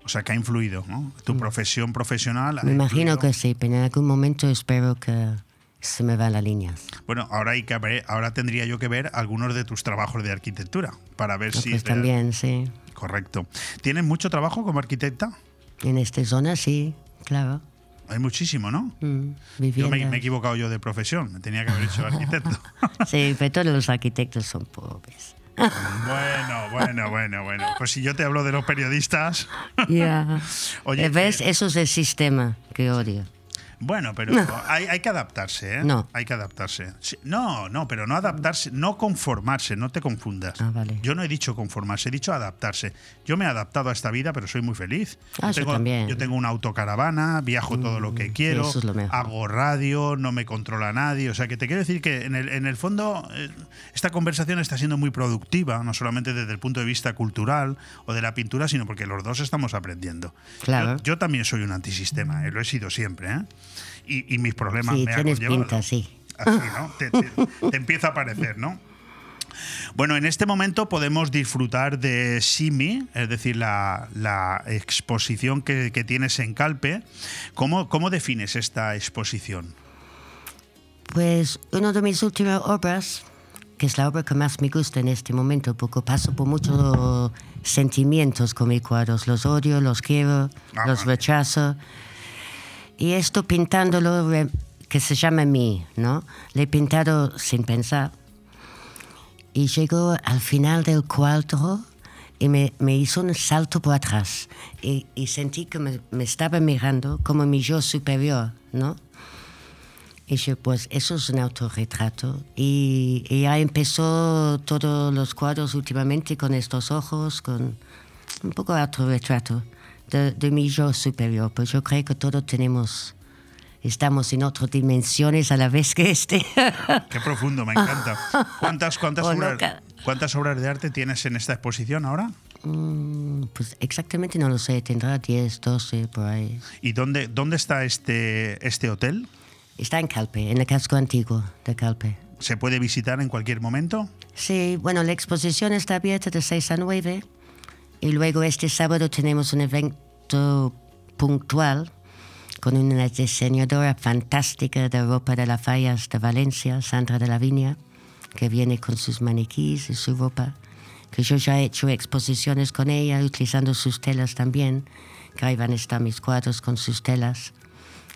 O sea, que ha influido, ¿no? Tu profesión profesional. ha Mm. Me imagino influido. que sí, pero en algún momento espero que se me van las líneas. Bueno, ahora hay que ver, ahora tendría yo que ver algunos de tus trabajos de arquitectura para ver si pues también, sí. Correcto. ¿Tienes mucho trabajo como arquitecta? En esta zona sí, claro. Hay muchísimo, ¿no? Mm, Yo me, he equivocado yo de profesión, me tenía que haber hecho arquitecto. Sí, pero todos los arquitectos son pobres. bueno, bueno, bueno, bueno. Pues si yo te hablo de los periodistas. Ya. Oye, Eh, ¿Ves? Eso es el sistema que odio. Bueno, pero hay, hay que adaptarse, ¿eh? No. Hay que adaptarse. No, no, pero no adaptarse, no conformarse, no te confundas. Ah, vale. Yo no he dicho conformarse, he dicho adaptarse. Yo me he adaptado a esta vida, pero soy muy feliz. Ah, yo tengo, también. yo tengo una autocaravana, viajo todo lo que quiero, eso es lo hago radio, no me controla nadie. O sea, que te quiero decir que en el, en el fondo eh, esta conversación está siendo muy productiva, no solamente desde el punto de vista cultural o de la pintura, sino porque los dos estamos aprendiendo. Claro. Yo, yo también soy un antisistema, eh, lo he sido siempre, ¿eh? Y, y mis problemas Sí, me ha tienes conllevado. pinta, sí. Así, ¿no? Te, te- te empieza a parecer, ¿no? Bueno, en este momento podemos disfrutar de Simi, es decir, la, la exposición que, que tienes en Calpe. ¿Cómo, ¿Cómo defines esta exposición? Pues una de mis últimas obras, que es la obra que más me gusta en este momento, porque paso por muchos sentimientos con mis cuadros. Los odio, los quiero, Ah, los vale. rechazo. Y esto pintándolo, que se llama mí, ¿no? Le he pintado sin pensar. Y llegó al final del cuadro y me, me hizo un salto por atrás. Y, y sentí que me, me estaba mirando como mi yo superior, ¿no? Y yo, pues eso es un autorretrato. Y, y ya empezó todos los cuadros últimamente con estos ojos, con un poco autorretrato de, de mi yo superior. Pues yo creo que todos tenemos estamos en otras dimensiones a la vez que este. Qué profundo, me encanta. ¿Cuántas, cuántas, obras. ¿Cuántas obras de arte tienes en esta exposición ahora? Mm, pues exactamente no lo sé, tendrá 10, 12 por ahí. ¿Y dónde, dónde está este, este hotel? Está en Calpe, en el casco antiguo de Calpe. ¿Se puede visitar en cualquier momento? Sí, bueno, la exposición está abierta de 6 a 9 y luego este sábado tenemos un evento puntual con una diseñadora fantástica de ropa de las fallas de Valencia, Sandra de la Viña, que viene con sus maniquís y su ropa, que yo ya he hecho exposiciones con ella utilizando sus telas también, que ahí van a estar mis cuadros con sus telas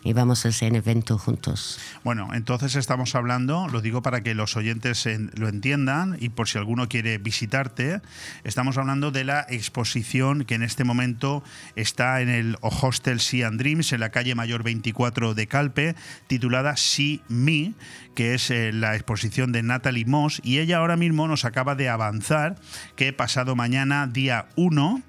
y vamos a hacer un evento juntos. Bueno, entonces estamos hablando, lo digo para que los oyentes en- lo entiendan y por si alguno quiere visitarte, estamos hablando de la exposición que en este momento está en el Hostel Sea and Dreams, en la calle Mayor 24 de Calpe, titulada See Me, que es eh, la exposición de Natalie Moss, y ella ahora mismo nos acaba de avanzar que pasado mañana, día 1,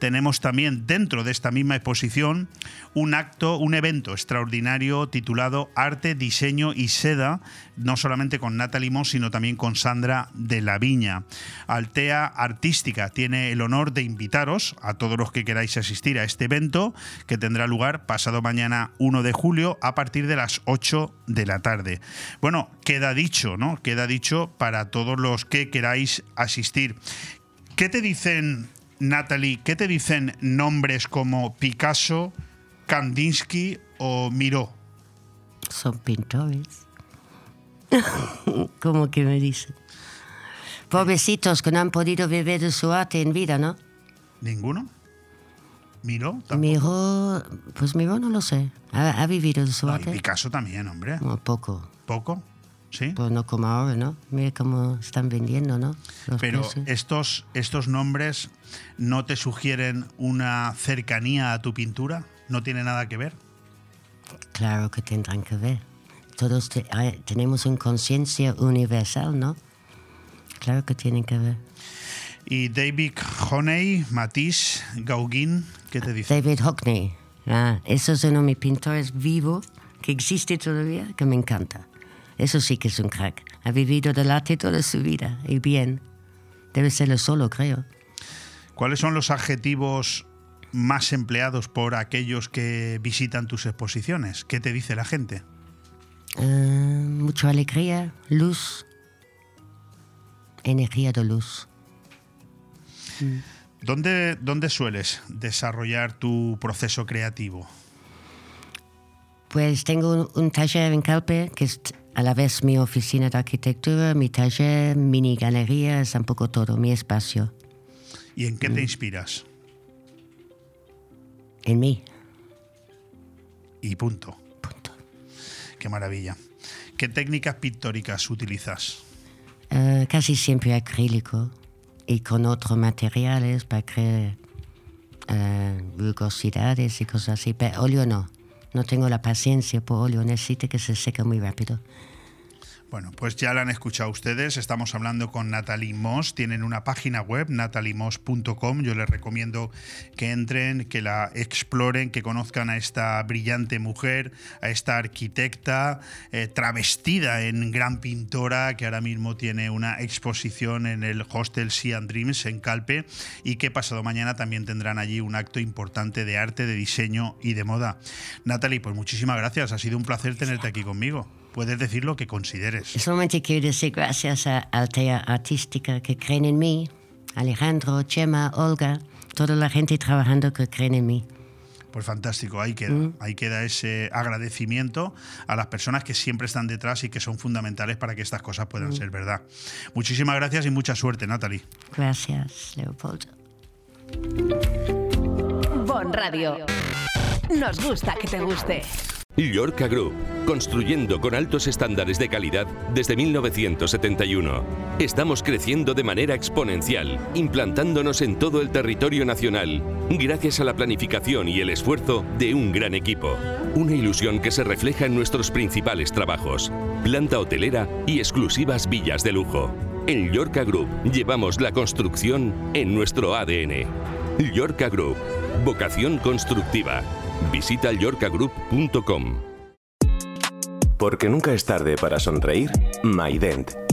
tenemos también dentro de esta misma exposición un acto, un evento extraordinario titulado Arte, Diseño y Seda, no solamente con Natalie Moss, sino también con Sandra de la Viña. Altea Artística tiene el honor de invitaros a todos los que queráis asistir a este evento que tendrá lugar pasado mañana 1 de julio a partir de las 8 de la tarde. Bueno, queda dicho, ¿no? Queda dicho para todos los que queráis asistir. ¿Qué te dicen, Natalie, qué te dicen nombres como Picasso, Kandinsky o Miró? Son pintores. ¿Cómo que me dicen? Pobrecitos que no han podido vivir de su arte en vida, ¿no? ¿Ninguno? ¿Miró? Tampoco. Miró, pues Miró no lo sé. ¿Ha, ha vivido de su No, y arte? Picasso también, hombre. Poco. ¿Poco? ¿Sí? Pues no como ahora, ¿no? Mira cómo están vendiendo, ¿no? Los Pero precios. estos, estos nombres no te sugieren una cercanía a tu pintura, no tiene nada que ver. Claro que tendrán que ver. Todos te- hay- tenemos una conciencia universal, ¿no? Claro que tienen que ver. Y David Honey, Matisse, Gauguin, ¿qué te dice? David Hockney. Ah, eso es uno de mis pintores vivos que existe todavía, que me encanta. Eso sí que es un crack. Ha vivido del arte toda su vida y bien. Debe serlo solo, creo. ¿Cuáles son los adjetivos más empleados por aquellos que visitan tus exposiciones? ¿Qué te dice la gente? Ah, mucha alegría, luz, energía de luz. ¿Dónde, ¿Dónde sueles desarrollar tu proceso creativo? Pues tengo un, un taller en Calpe, que es a la vez mi oficina de arquitectura, mi taller, mini galería, es un poco todo, mi espacio. ¿Y en qué te inspiras? En mí. Y punto. Qué maravilla. ¿Qué técnicas pictóricas utilizas? Eh, casi siempre acrílico y con otros materiales para crear eh, rugosidades y cosas así. Pero óleo no. No tengo la paciencia por óleo. Necesito que se seque muy rápido. Bueno, pues ya la han escuchado ustedes. Estamos hablando con Natalie Moss. Tienen una página web, natalimoss.com. Yo les recomiendo que entren, que la exploren, que conozcan a esta brillante mujer, a esta arquitecta eh, travestida en gran pintora que ahora mismo tiene una exposición en el Hostel Sea Dreams en Calpe y que pasado mañana también tendrán allí un acto importante de arte, de diseño y de moda. Natalie, pues muchísimas gracias. Ha sido un placer tenerte aquí conmigo. Puedes decir lo que consideres. Solamente quiero decir gracias a Altea Artística que creen en mí, Alejandro, Chema, Olga, toda la gente trabajando que creen en mí. Pues fantástico, ahí queda. Mm. Ahí queda ese agradecimiento a las personas que siempre están detrás y que son fundamentales para que estas cosas puedan Mm. ser verdad. Muchísimas gracias y mucha suerte, Natalie. Gracias, Leopoldo. Bon Radio. Nos gusta que te guste. Llorca Group, construyendo con altos estándares de calidad desde 1971. Estamos creciendo de manera exponencial, implantándonos en todo el territorio nacional, gracias a la planificación y el esfuerzo de un gran equipo. Una ilusión que se refleja en nuestros principales trabajos, planta hotelera y exclusivas villas de lujo. En Llorca Group llevamos la construcción en nuestro ADN. Llorca Group, vocación constructiva. Visita yorkagroup.com. Porque nunca es tarde para sonreír, MyDent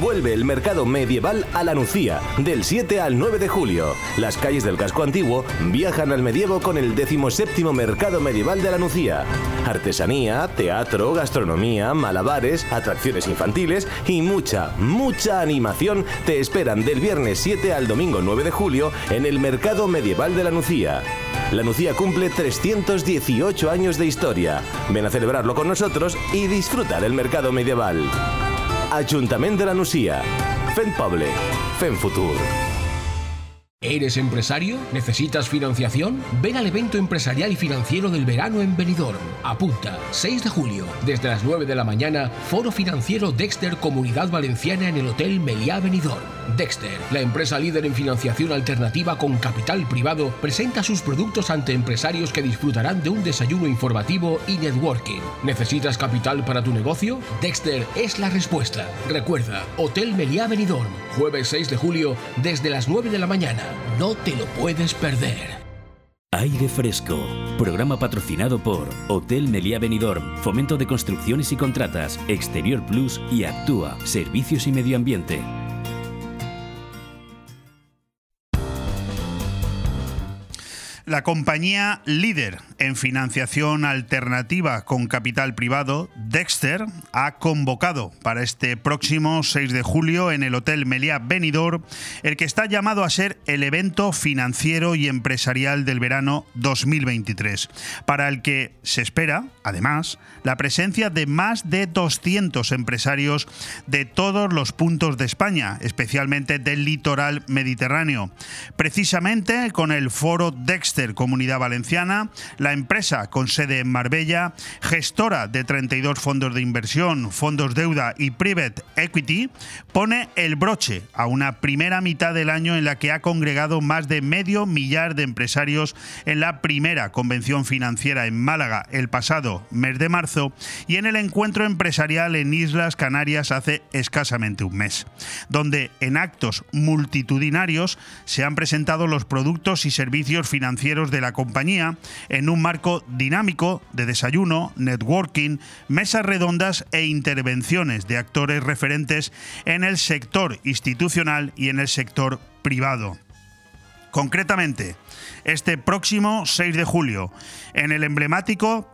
Vuelve el mercado medieval a la Nucía, del 7 al 9 de julio. Las calles del casco antiguo viajan al medievo con el 17 Mercado Medieval de la Nucía. Artesanía, teatro, gastronomía, malabares, atracciones infantiles y mucha, mucha animación te esperan del viernes 7 al domingo 9 de julio en el Mercado Medieval de la Nucía. La Nucía cumple 318 años de historia. Ven a celebrarlo con nosotros y disfruta del mercado medieval. Ajuntament de la Nucía. Fent poble, fent futur. ¿Eres empresario? ¿Necesitas financiación? Ven al evento empresarial y financiero del verano en Benidorm. Apunta, 6 de julio, desde las 9 de la mañana, Foro Financiero Dexter Comunidad Valenciana en el Hotel Meliá Benidorm. Dexter, la empresa líder en financiación alternativa con capital privado, presenta sus productos ante empresarios que disfrutarán de un desayuno informativo y networking. ¿Necesitas capital para tu negocio? Dexter es la respuesta. Recuerda, Hotel Meliá Benidorm, jueves 6 de julio, desde las 9 de la mañana. No te lo puedes perder. Aire Fresco, programa patrocinado por Hotel Meliá Benidorm, Fomento de Construcciones y Contratas, Exterior Plus y Actúa, Servicios y Medio Ambiente. La compañía líder en financiación alternativa con capital privado, Dexter, ha convocado para este próximo 6 de julio en el Hotel Meliá Benidorm el que está llamado a ser el evento financiero y empresarial del verano 2023, para el que se espera, además, la presencia de más de 200 empresarios de todos los puntos de España, especialmente del litoral mediterráneo. Precisamente con el foro Dexter Comunidad Valenciana, la empresa con sede en Marbella, gestora de 32 fondos de inversión, fondos deuda y private equity, pone el broche a una primera mitad del año en la que ha congregado más de medio millar de empresarios en la primera convención financiera en Málaga el pasado mes de marzo y en el encuentro empresarial en Islas Canarias hace escasamente un mes, donde en actos multitudinarios se han presentado los productos y servicios financieros de la compañía en un marco dinámico de desayuno, networking, mesas redondas e intervenciones de actores referentes en el sector institucional y en el sector privado. Concretamente, este próximo 6 de julio, en el emblemático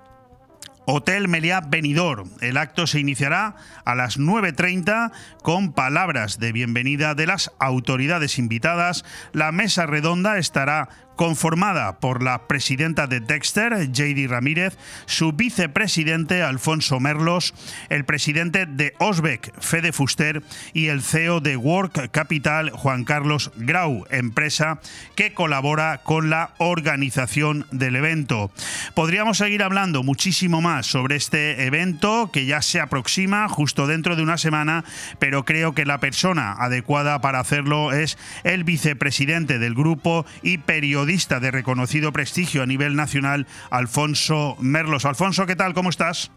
Hotel Meliá Benidorm. El acto se iniciará a las 9.30 con palabras de bienvenida de las autoridades invitadas. La mesa redonda estará conformada por la presidenta de Dexter, JD Ramírez, su vicepresidente, Alfonso Merlos, el presidente de Osbeck, Fede Fuster, y el CEO de Work Capital, Juan Carlos Grau, empresa que colabora con la organización del evento. Podríamos seguir hablando muchísimo más sobre este evento que ya se aproxima justo dentro de una semana, pero creo que la persona adecuada para hacerlo es el vicepresidente del grupo y periodista de reconocido prestigio a nivel nacional, Alfonso Merlos. Alfonso, ¿qué tal? ¿Cómo estás?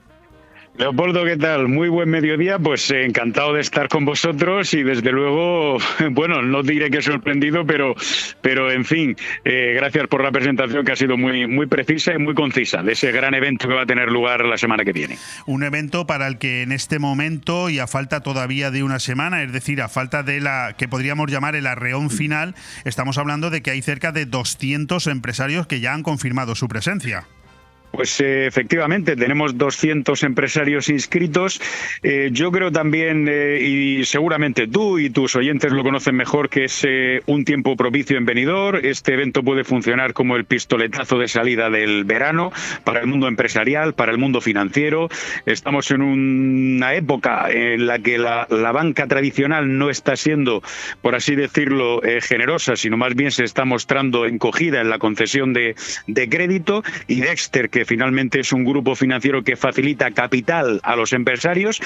Leopoldo, ¿qué tal? Muy buen mediodía, pues eh, encantado de estar con vosotros y desde luego, bueno, no diré que sorprendido, pero, pero en fin, eh, gracias por la presentación que ha sido muy, muy precisa y muy concisa de ese gran evento que va a tener lugar la semana que viene. Un evento para el que en este momento y a falta todavía de una semana, es decir, a falta de la que podríamos llamar el arreón final, estamos hablando de que hay cerca de 200 empresarios que ya han confirmado su presencia. Pues eh, efectivamente, tenemos 200 empresarios inscritos. Eh, yo creo también, eh, y seguramente tú y tus oyentes lo conocen mejor, que es un tiempo propicio en venidor. Este evento puede funcionar como el pistoletazo de salida del verano para el mundo empresarial, para el mundo financiero. Estamos en una época en la que la, banca tradicional no está siendo, por así decirlo, generosa, sino más bien se está mostrando encogida en la concesión de, de crédito. Y Dexter, que finalmente es un grupo financiero que facilita capital a los empresarios,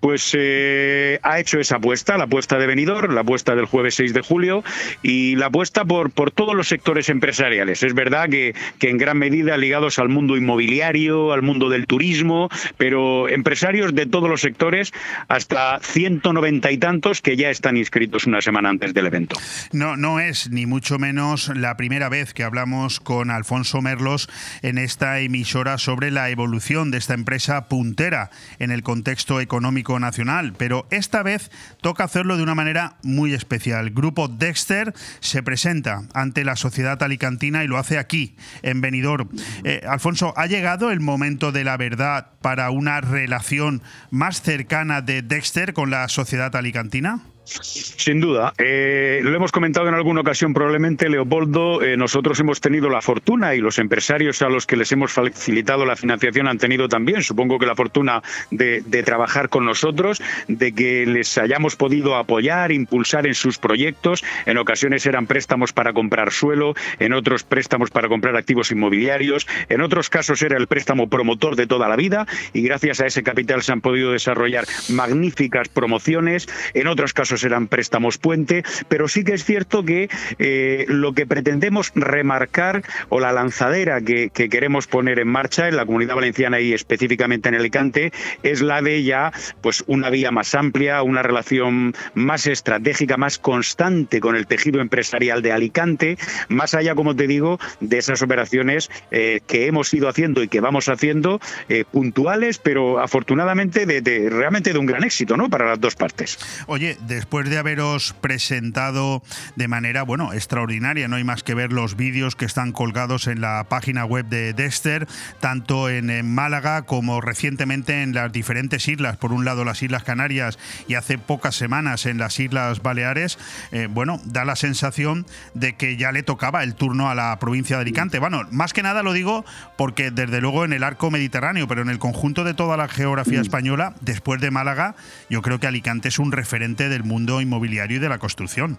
pues eh, ha hecho esa apuesta, la apuesta de venidor, la apuesta del jueves 6 de julio y la apuesta por, por todos los sectores empresariales. Es verdad que, que en gran medida ligados al mundo inmobiliario, al mundo del turismo, pero empresarios de todos los sectores, hasta 190 y tantos que ya están inscritos una semana antes del evento. No, no es ni mucho menos la primera vez que hablamos con Alfonso Merlos en esta emisión sobre la evolución de esta empresa puntera en el contexto económico nacional, pero esta vez toca hacerlo de una manera muy especial. Grupo Dexter se presenta ante la sociedad alicantina y lo hace aquí, en Benidorm. Eh, Alfonso, ¿ha llegado el momento de la verdad para una relación más cercana de Dexter con la sociedad alicantina? Sin duda. Eh, lo hemos comentado en alguna ocasión probablemente, Leopoldo. Eh, nosotros hemos tenido la fortuna y los empresarios a los que les hemos facilitado la financiación han tenido también, supongo que la fortuna de, trabajar con nosotros, de que les hayamos podido apoyar, impulsar en sus proyectos. En ocasiones eran préstamos para comprar suelo, en otros préstamos para comprar activos inmobiliarios, en otros casos era el préstamo promotor de toda la vida y gracias a ese capital se han podido desarrollar magníficas promociones. En otros casos serán préstamos puente, pero sí que es cierto que eh, lo que pretendemos remarcar o la lanzadera que, queremos poner en marcha en la comunidad valenciana y específicamente en Alicante es la de ya pues una vía más amplia, una relación más estratégica, más constante con el tejido empresarial de Alicante, más allá, como te digo, de esas operaciones eh, que hemos ido haciendo y que vamos haciendo eh, puntuales, pero afortunadamente de, realmente de un gran éxito, ¿no? Para las dos partes. Oye, después después de haberos presentado de manera, bueno, extraordinaria, no hay más que ver los vídeos que están colgados en la página web de Dexter, tanto en, Málaga como recientemente en las diferentes islas, por un lado las Islas Canarias y hace pocas semanas en las Islas Baleares, eh, bueno, da la sensación de que ya le tocaba el turno a la provincia de Alicante. Bueno, más que nada lo digo porque desde luego en el arco mediterráneo, pero en el conjunto de toda la geografía mm. española, después de Málaga, yo creo que Alicante es un referente del mundo inmobiliario y de la construcción.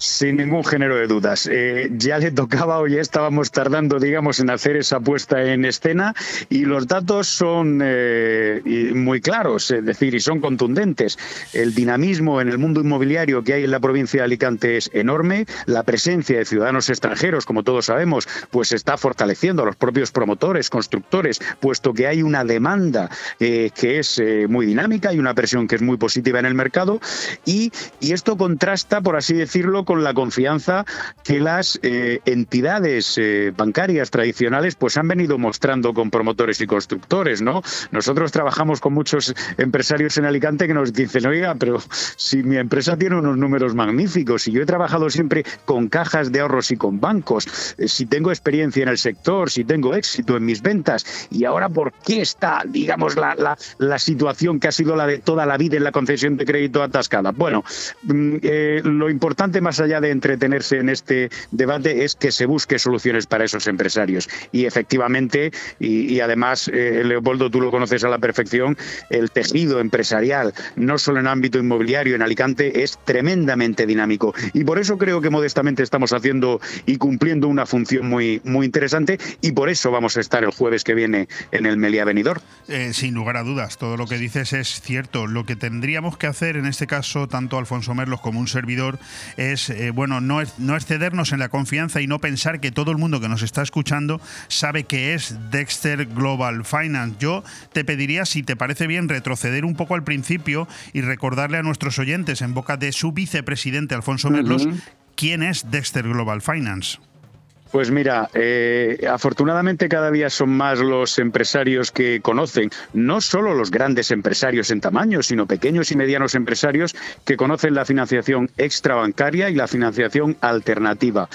Sin ningún género de dudas. Eh, ya le tocaba o ya estábamos tardando, digamos, en hacer esa puesta en escena y los datos son eh, muy claros, es decir, y son contundentes. El dinamismo en el mundo inmobiliario que hay en la provincia de Alicante es enorme. La presencia de ciudadanos extranjeros, como todos sabemos, pues está fortaleciendo a los propios promotores, constructores, puesto que hay una demanda eh, que es muy dinámica y una presión que es muy positiva en el mercado. Y, y esto contrasta, por así decirlo, con la confianza que las eh, entidades eh, bancarias tradicionales pues han venido mostrando con promotores y constructores, ¿no? Nosotros trabajamos con muchos empresarios en Alicante que nos dicen, oiga, pero si mi empresa tiene unos números magníficos, si yo he trabajado siempre con cajas de ahorros y con bancos, eh, si tengo experiencia en el sector, si tengo éxito en mis ventas, y ahora por qué está, digamos, la, la, situación que ha sido la de toda la vida en la concesión de crédito atascada. Bueno, mm, lo importante más allá de entretenerse en este debate es que se busque soluciones para esos empresarios. Y efectivamente, y, además, eh, Leopoldo, tú lo conoces a la perfección, el tejido empresarial, no solo en ámbito inmobiliario en Alicante, es tremendamente dinámico. Y por eso creo que modestamente estamos haciendo y cumpliendo una función muy, muy interesante y por eso vamos a estar el jueves que viene en el Meliá Venidor. Eh, sin lugar a dudas, todo lo que dices es cierto. Lo que tendríamos que hacer en este caso, tanto Alfonso Merlos como un servidor, es, eh, bueno, no, no excedernos en la confianza y no pensar que todo el mundo que nos está escuchando sabe que es Dexter Global Finance. Yo te pediría, si te parece bien, retroceder un poco al principio y recordarle a nuestros oyentes en boca de su vicepresidente Alfonso Merlos quién es Dexter Global Finance. Pues mira, eh, afortunadamente cada día son más los empresarios que conocen, no solo los grandes empresarios en tamaño, sino pequeños y medianos empresarios que conocen la financiación extrabancaria y la financiación alternativa.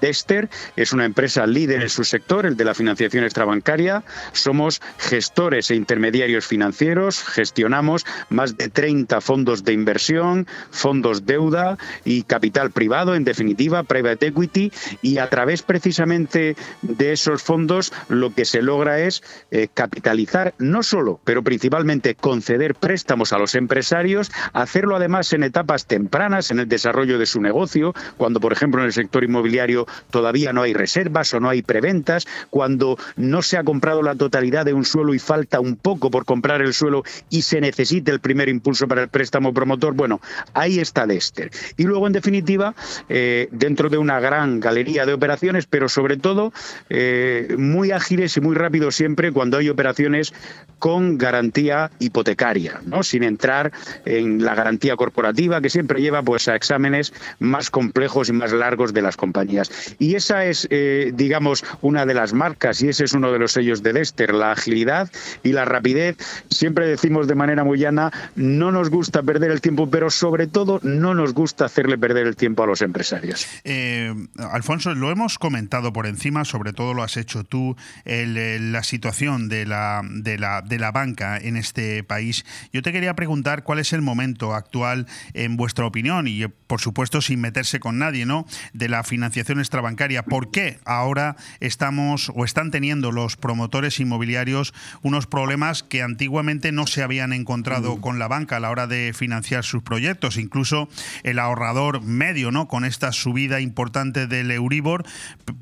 Dexter es una empresa líder en su sector, el de la financiación extrabancaria. Somos gestores e intermediarios financieros, gestionamos más de 30 fondos de inversión, fondos deuda y capital privado, en definitiva, private equity, y a través precisamente de esos fondos lo que se logra es eh, capitalizar, no solo, pero principalmente conceder préstamos a los empresarios, hacerlo además en etapas tempranas en el desarrollo de su negocio, cuando por ejemplo en el sector inmobiliario todavía no hay reservas o no hay preventas, cuando no se ha comprado la totalidad de un suelo y falta un poco por comprar el suelo y se necesita el primer impulso para el préstamo promotor, bueno, ahí está Lester. Y luego en definitiva, eh, dentro de una gran galería de operaciones, pero sobre todo eh, muy ágiles y muy rápidos siempre cuando hay operaciones con garantía hipotecaria, ¿no? sin entrar en la garantía corporativa que siempre lleva pues, a exámenes más complejos y más largos de las compañías. Y esa es, eh, digamos, una de las marcas y ese es uno de los sellos de Dexter, la agilidad y la rapidez. Siempre decimos de manera muy llana, no nos gusta perder el tiempo, pero sobre todo no nos gusta hacerle perder el tiempo a los empresarios. Eh, Alfonso, lo hemos comentado por encima, sobre todo lo has hecho tú, la situación de la, de, la, de la banca en este país. Yo te quería preguntar cuál es el momento actual, en vuestra opinión, y por supuesto sin meterse con nadie, ¿no? De la financiación extrabancaria. ¿Por qué ahora estamos o están teniendo los promotores inmobiliarios unos problemas que antiguamente no se habían encontrado mm. con la banca a la hora de financiar sus proyectos? Incluso el ahorrador medio, ¿no? Con esta subida importante del Euribor,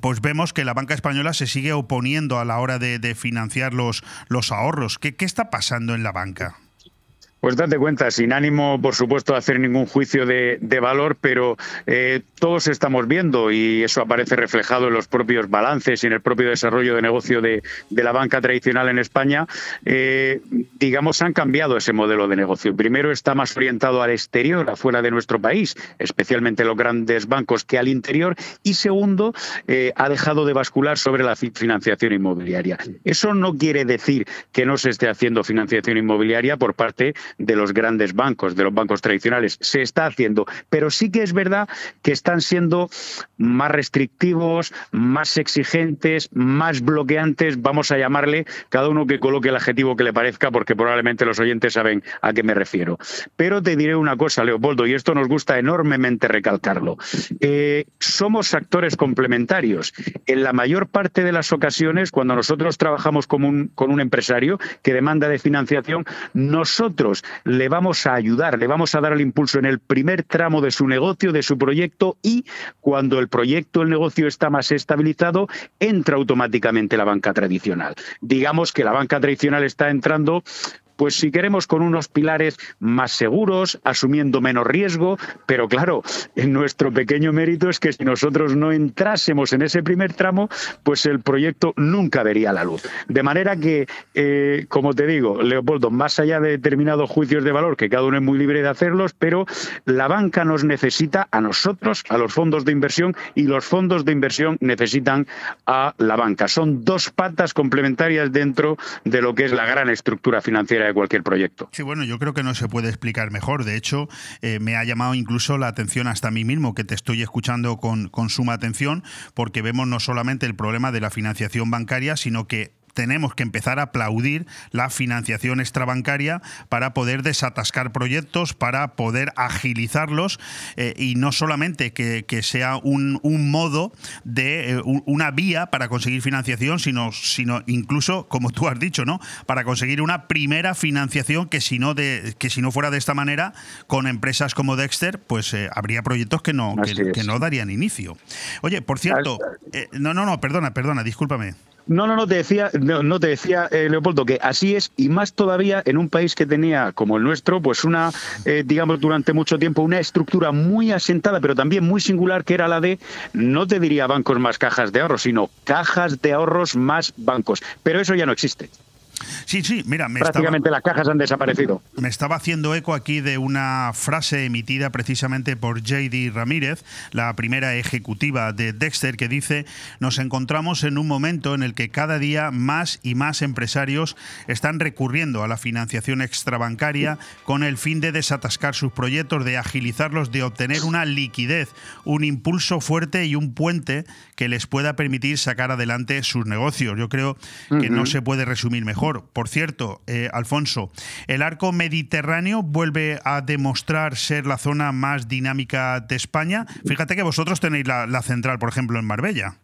pues vemos que la banca española se sigue oponiendo a la hora de, financiar los, los ahorros. ¿Qué, ¿Qué está pasando en la banca? Pues date cuenta, sin ánimo, por supuesto, de hacer ningún juicio de, valor, pero eh, todos estamos viendo y eso aparece reflejado en los propios balances y en el propio desarrollo de negocio de, la banca tradicional en España. Eh, digamos, han cambiado ese modelo de negocio. Primero está más orientado al exterior, afuera de nuestro país, especialmente los grandes bancos, que al interior. Y segundo, eh, ha dejado de bascular sobre la financiación inmobiliaria. Eso no quiere decir que no se esté haciendo financiación inmobiliaria por parte de los grandes bancos, de los bancos tradicionales. Se está haciendo, pero sí que es verdad que están siendo más restrictivos, más exigentes, más bloqueantes, vamos a llamarle cada uno que coloque el adjetivo que le parezca, porque probablemente los oyentes saben a qué me refiero. Pero te diré una cosa, Leopoldo, y esto nos gusta enormemente recalcarlo. Eh, somos actores complementarios. En la mayor parte de las ocasiones, cuando nosotros trabajamos con un, con un empresario que demanda de financiación, nosotros le vamos a ayudar, le vamos a dar el impulso en el primer tramo de su negocio, de su proyecto y cuando el proyecto, el negocio está más estabilizado, entra automáticamente la banca tradicional. Digamos que la banca tradicional está entrando pues si queremos con unos pilares más seguros, asumiendo menos riesgo, pero claro, en nuestro pequeño mérito es que si nosotros no entrásemos en ese primer tramo, pues el proyecto nunca vería la luz. De manera que, eh, como te digo, Leopoldo, más allá de determinados juicios de valor, que cada uno es muy libre de hacerlos, pero la banca nos necesita a nosotros, a los fondos de inversión, y los fondos de inversión necesitan a la banca. Son dos patas complementarias dentro de lo que es la gran estructura financiera cualquier proyecto. Sí, bueno, yo creo que no se puede explicar mejor. De hecho, eh, me ha llamado incluso la atención hasta mí mismo, que te estoy escuchando con, con suma atención, porque vemos no solamente el problema de la financiación bancaria, sino que tenemos que empezar a aplaudir la financiación extrabancaria para poder desatascar proyectos, para poder agilizarlos eh, y no solamente que, sea un, modo de eh, una vía para conseguir financiación, sino, sino incluso, como tú has dicho, ¿no? Para conseguir una primera financiación que si no de, que si no fuera de esta manera, con empresas como Dexter, pues eh, habría proyectos que no, que, no darían inicio. Oye, por cierto, no, no, no, perdona, perdona, discúlpame. No, no, no, te decía, no, te decía eh, Leopoldo, que así es, y más todavía en un país que tenía, como el nuestro, pues una, eh, digamos, durante mucho tiempo, una estructura muy asentada, pero también muy singular, que era la de, no te diría bancos más cajas de ahorros, sino cajas de ahorros más bancos. Pero eso ya no existe. Sí, sí, mira, me prácticamente las cajas han desaparecido. Me estaba haciendo eco aquí de una frase emitida precisamente por JD Ramírez, la primera ejecutiva de Dexter, que dice: Nos encontramos en un momento en el que cada día más y más empresarios están recurriendo a la financiación extrabancaria con el fin de desatascar sus proyectos, de agilizarlos, de obtener una liquidez, un impulso fuerte y un puente que les pueda permitir sacar adelante sus negocios. Yo creo que no se puede resumir mejor. Por cierto, eh, Alfonso, el arco mediterráneo vuelve a demostrar ser la zona más dinámica de España. Fíjate que vosotros tenéis la, central, por ejemplo, en Marbella.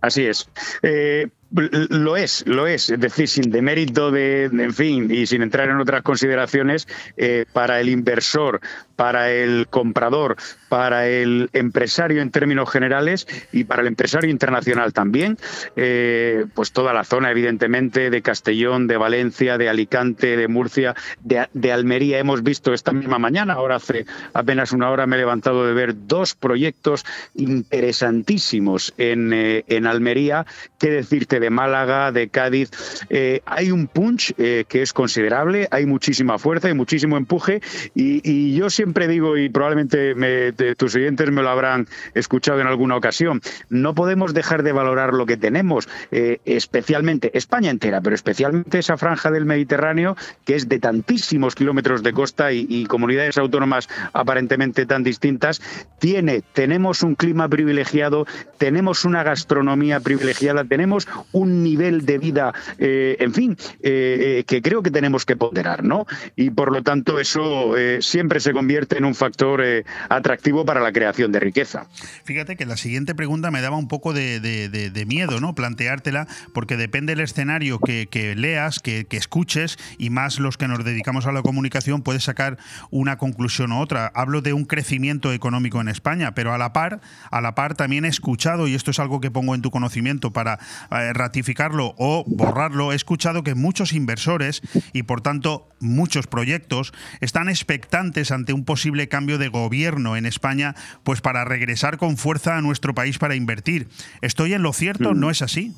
Así es. Eh, lo es, lo es. Es decir, sin demérito de, en fin, y sin entrar en otras consideraciones, eh, para el inversor, para el comprador, para el empresario en términos generales y para el empresario internacional también, eh, pues toda la zona, evidentemente, de Castellón, de Valencia, de Alicante, de Murcia, de, Almería. Hemos visto esta misma mañana, ahora hace apenas una hora me he levantado de ver dos proyectos interesantísimos en, eh, en Almería. ¿Qué decirte de Málaga, de Cádiz? Eh, hay un punch que es considerable, hay muchísima fuerza y muchísimo empuje y, y yo siempre digo, y probablemente me, tus oyentes me lo habrán escuchado en alguna ocasión, no podemos dejar de valorar lo que tenemos, eh, especialmente España entera, pero especialmente esa franja del Mediterráneo que es de tantísimos kilómetros de costa y, comunidades autónomas aparentemente tan distintas, tiene, tenemos un clima privilegiado, tenemos una gastronomía privilegiada, tenemos un nivel de vida, eh, en fin, eh, que creo que tenemos que ponderar, ¿no? Y por lo tanto eso siempre se convierte en un factor atractivo para la creación de riqueza. Fíjate que la siguiente pregunta me daba un poco de, miedo, ¿no? Planteártela, porque depende del escenario que, leas, que, escuches, y más los que nos dedicamos a la comunicación, puedes sacar una conclusión u otra. Hablo de un crecimiento económico en España, pero a la par, a la par también he escuchado, y esto es algo que pongo en tu conocimiento para eh, ratificarlo o borrarlo, he escuchado que muchos inversores y por tanto muchos proyectos están expectantes ante un posible cambio de gobierno en España pues para regresar con fuerza a nuestro país para invertir. ¿Estoy en lo cierto? Mm. ¿No es así?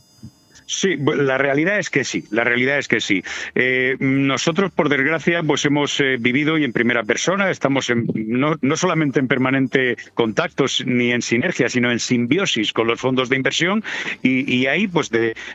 Sí, la realidad es que sí, la realidad es que sí. Eh, nosotros, por desgracia, pues hemos eh, vivido y en primera persona, estamos no, solamente en permanente contacto ni en sinergia, sino en simbiosis con los fondos de inversión y, ahí, pues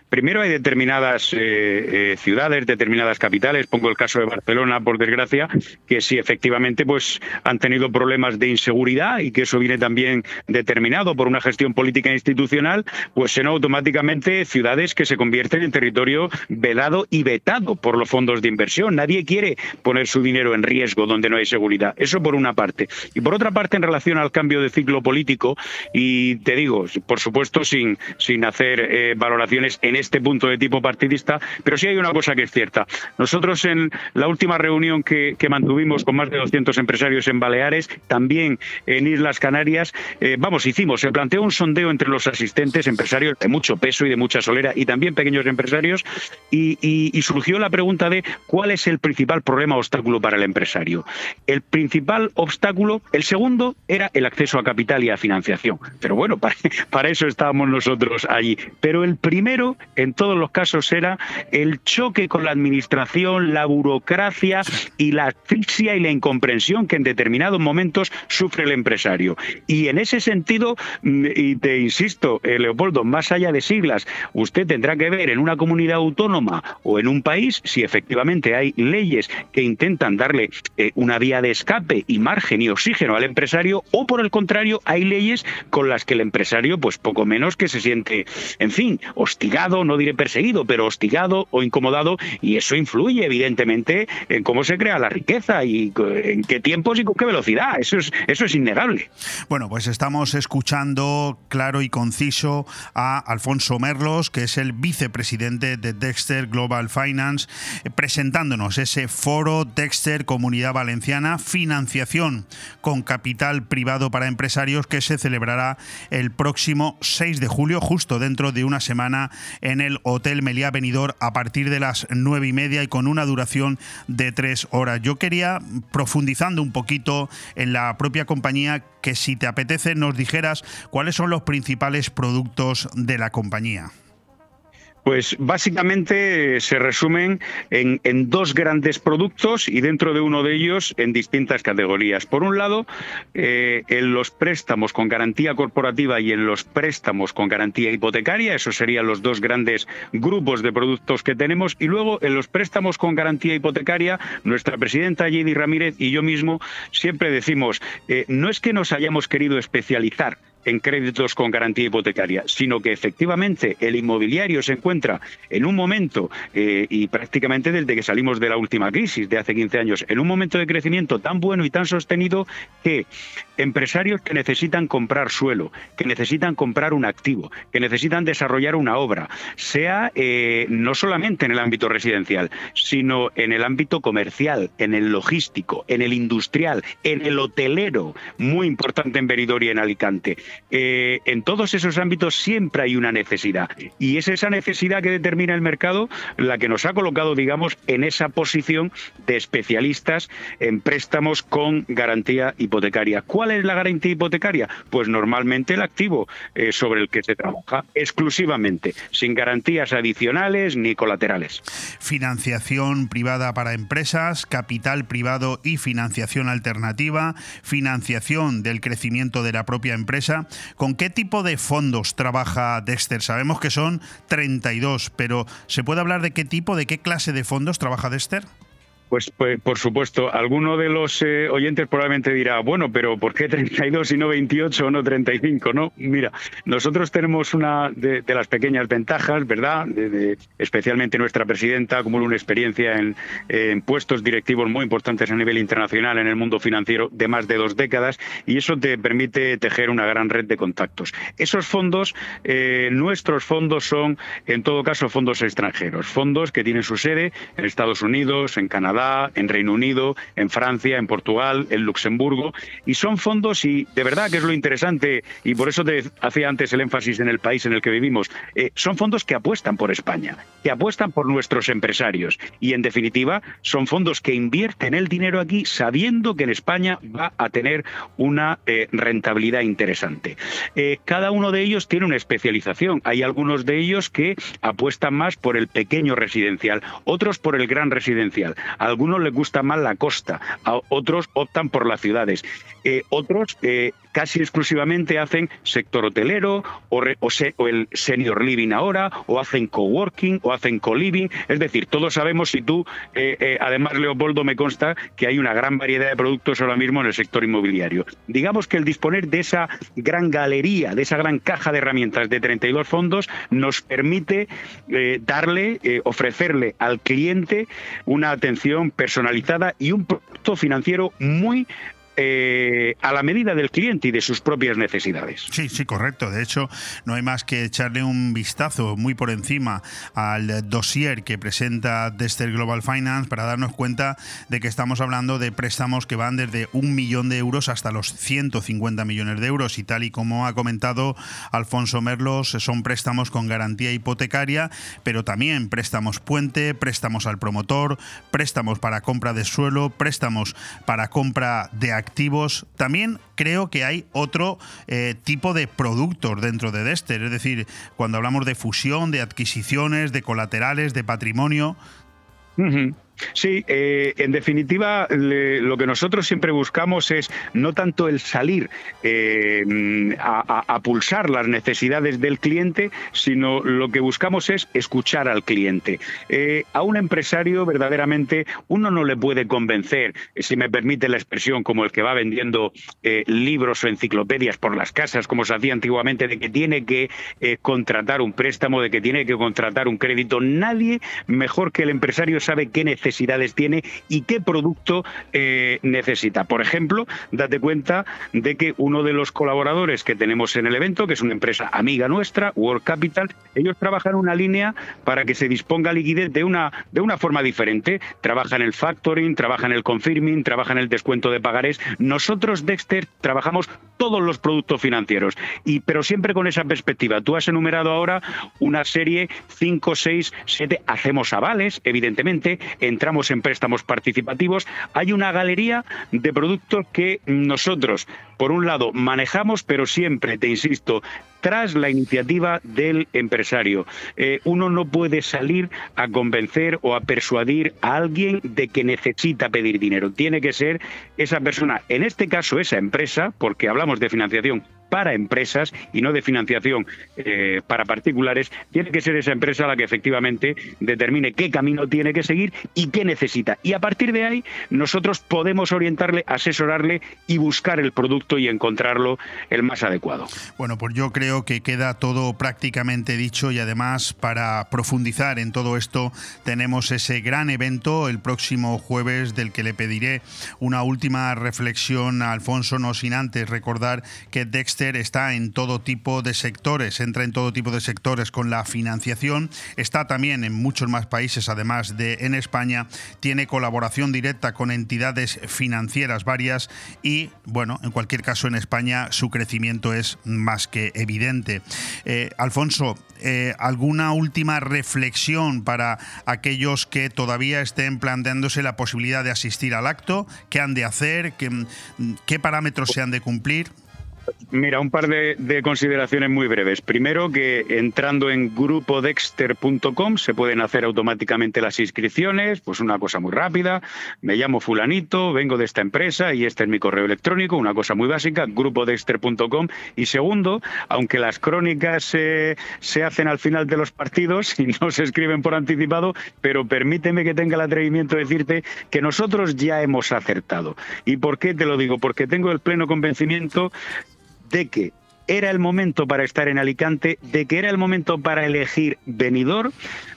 primero hay determinadas eh, ciudades, determinadas capitales, pongo el caso de Barcelona, por desgracia, que sí efectivamente pues han tenido problemas de inseguridad y que eso viene también determinado por una gestión política e institucional, pues son automáticamente ciudades que se convierten en territorio velado y vetado por los fondos de inversión. Nadie quiere poner su dinero en riesgo donde no hay seguridad. Eso por una parte. Y por otra parte, en relación al cambio de ciclo político, y te digo, por supuesto, sin, sin hacer eh, valoraciones en este punto de tipo partidista, pero sí hay una cosa que es cierta. Nosotros en la última reunión que, mantuvimos con más de 200 empresarios en Baleares, también en Islas Canarias, eh, vamos, hicimos, se planteó un sondeo entre los asistentes, empresarios de mucho peso y de mucha solera y también pequeños empresarios, y, surgió la pregunta de cuál es el principal problema o obstáculo para el empresario. El principal obstáculo, el segundo, era el acceso a capital y a financiación. Pero bueno, para, eso estábamos nosotros allí. Pero el primero, en todos los casos, era el choque con la administración, la burocracia y la asfixia y la incomprensión que en determinados momentos sufre el empresario. Y en ese sentido, mm, y te insisto, eh, Leopoldo, más allá de siglas, usted tendrá que ver en una comunidad autónoma o en un país si efectivamente hay leyes que intentan darle eh, una vía de escape y margen y oxígeno al empresario o por el contrario hay leyes con las que el empresario pues poco menos que se siente, en fin, hostigado, no diré perseguido, pero hostigado o incomodado y eso influye evidentemente en cómo se crea la riqueza y en qué tiempos y con qué velocidad. Eso es, eso es innegable. Bueno, pues estamos escuchando claro y conciso a Alfonso Merlos, que es el vicepresidente de Dexter Global Finance, eh, presentándonos ese foro Dexter Comunidad Valenciana, financiación con capital privado para empresarios que se celebrará el próximo 6 de julio, justo dentro de una semana, en el Hotel Meliá Benidorm a partir de las nueve y media y con una duración de tres horas. Yo quería, profundizando un poquito en la propia compañía, que si te apetece nos dijeras cuáles son los principales productos de la compañía. Pues básicamente se resumen en, dos grandes productos y dentro de uno de ellos en distintas categorías. Por un lado, eh, en los préstamos con garantía corporativa y en los préstamos con garantía hipotecaria, esos serían los dos grandes grupos de productos que tenemos. Y luego en los préstamos con garantía hipotecaria, nuestra presidenta Jenny Ramírez y yo mismo siempre decimos, eh, no es que nos hayamos querido especializar, en créditos con garantía hipotecaria, sino que efectivamente el inmobiliario se encuentra en un momento, eh, y prácticamente desde que salimos de la última crisis de hace 15 años, en un momento de crecimiento tan bueno y tan sostenido que empresarios que necesitan comprar suelo, que necesitan comprar un activo, que necesitan desarrollar una obra, sea eh, no solamente en el ámbito residencial, sino en el ámbito comercial, en el logístico, en el industrial, en el hotelero, muy importante en Benidorm y en Alicante. Eh, en todos esos ámbitos siempre hay una necesidad y es esa necesidad que determina el mercado la que nos ha colocado, digamos, en esa posición de especialistas en préstamos con garantía hipotecaria. ¿Cuál es la garantía hipotecaria? Pues normalmente el activo eh, sobre el que se trabaja exclusivamente, sin garantías adicionales ni colaterales. Financiación privada para empresas, capital privado y financiación alternativa, financiación del crecimiento de la propia empresa ¿Con qué tipo de fondos trabaja Dexter? Sabemos que son 32, pero ¿se puede hablar de qué tipo, de qué clase de fondos trabaja Dexter? Pues, pues, por supuesto, alguno de los eh, oyentes probablemente dirá, bueno, pero ¿por qué 32 y no 28 o no 35? No, mira, nosotros tenemos una de, las pequeñas ventajas, ¿verdad? De, especialmente nuestra presidenta acumula una experiencia en, puestos directivos muy importantes a nivel internacional en el mundo financiero de más de dos décadas y eso te permite tejer una gran red de contactos. Esos fondos, eh, nuestros fondos son, en todo caso, fondos extranjeros, fondos que tienen su sede en Estados Unidos, en Canadá, en Reino Unido, en Francia, en Portugal, en Luxemburgo, y son fondos, y de verdad que es lo interesante, y por eso te hacía antes el énfasis en el país en el que vivimos, eh, son fondos que apuestan por España, que apuestan por nuestros empresarios, y en definitiva son fondos que invierten el dinero aquí sabiendo que en España va a tener una eh, rentabilidad interesante. Eh, cada uno de ellos tiene una especialización. Hay algunos de ellos que apuestan más por el pequeño residencial, otros por el gran residencial algunos les gusta más la costa, a otros optan por las ciudades, eh, otros eh, casi exclusivamente hacen sector hotelero o, o, el senior living ahora, o hacen coworking, o hacen co-living. Es decir, todos sabemos, si tú, eh, además Leopoldo, me consta que hay una gran variedad de productos ahora mismo en el sector inmobiliario. Digamos que el disponer de esa gran galería, de esa gran caja de herramientas de 32 fondos, nos permite darle, ofrecerle al cliente una atención personalizada y un producto financiero muy eh, a la medida del cliente y de sus propias necesidades. Sí, sí, correcto. De hecho, no hay más que echarle un vistazo muy por encima al dossier que presenta Dexter Global Finance para darnos cuenta de que estamos hablando de préstamos que van desde un millón de euros hasta los 150 millones de euros y tal y como ha comentado Alfonso Merlos, son préstamos con garantía hipotecaria, pero también préstamos puente, préstamos al promotor, préstamos para compra de suelo, préstamos para compra de activos activos. También creo que hay otro eh, tipo de productos dentro de Dexter, es decir, cuando hablamos de fusión, de adquisiciones, de colaterales, de patrimonio. Sí, eh, en definitiva, lo que nosotros siempre buscamos es no tanto el salir eh, a, pulsar las necesidades del cliente, sino lo que buscamos es escuchar al cliente. Eh, a un empresario, verdaderamente, uno no le puede convencer, si me permite la expresión, como el que va vendiendo libros o enciclopedias por las casas, como se hacía antiguamente, de que tiene que contratar un préstamo, de que tiene que contratar un crédito. Nadie mejor que el empresario sabe qué necesita necesidades tiene y qué producto eh, necesita. Por ejemplo, date cuenta de que uno de los colaboradores que tenemos en el evento, que es una empresa amiga nuestra, World Capital, ellos trabajan una línea para que se disponga liquidez de una, de una forma diferente. Trabajan el factoring, trabajan el confirming, trabajan el descuento de pagarés. Nosotros, Dexter, trabajamos todos los productos financieros, y, pero siempre con esa perspectiva. Tú has enumerado ahora una serie 5, 6, 7, hacemos avales, evidentemente, entramos en préstamos participativos, hay una galería de productos que nosotros, por un lado, manejamos, pero siempre, te insisto, tras la iniciativa del empresario. Eh, uno no puede salir a convencer o a persuadir a alguien de que necesita pedir dinero. Tiene que ser esa persona, en este caso esa empresa, porque hablamos de financiación para empresas y no de financiación eh, para particulares, tiene que ser esa empresa la que efectivamente determine qué camino tiene que seguir y qué necesita. Y a partir de ahí nosotros podemos orientarle, asesorarle y buscar el producto y encontrarlo el más adecuado. Bueno, pues yo creo que queda todo prácticamente dicho y además para profundizar en todo esto tenemos ese gran evento el próximo jueves del que le pediré una última reflexión a Alfonso, no sin antes recordar que Dexter está en todo tipo de sectores, entra en todo tipo de sectores con la financiación, está también en muchos más países, además de en España, tiene colaboración directa con entidades financieras varias y, bueno, en cualquier caso en España su crecimiento es más que evidente. Eh, Alfonso, eh, ¿alguna última reflexión para aquellos que todavía estén planteándose la posibilidad de asistir al acto? ¿Qué han de hacer? ¿Qué, qué parámetros se han de cumplir? Mira, un par de, consideraciones muy breves. Primero, que entrando en grupodexter.com se pueden hacer automáticamente las inscripciones, pues una cosa muy rápida. Me llamo fulanito, vengo de esta empresa y este es mi correo electrónico, una cosa muy básica, grupodexter.com. Y segundo, aunque las crónicas se hacen al final de los partidos y no se escriben por anticipado, pero permíteme que tenga el atrevimiento de decirte que nosotros ya hemos acertado. ¿Y por qué te lo digo? Porque tengo el pleno convencimiento de que era el momento para estar en Alicante, de que era el momento para elegir venidor,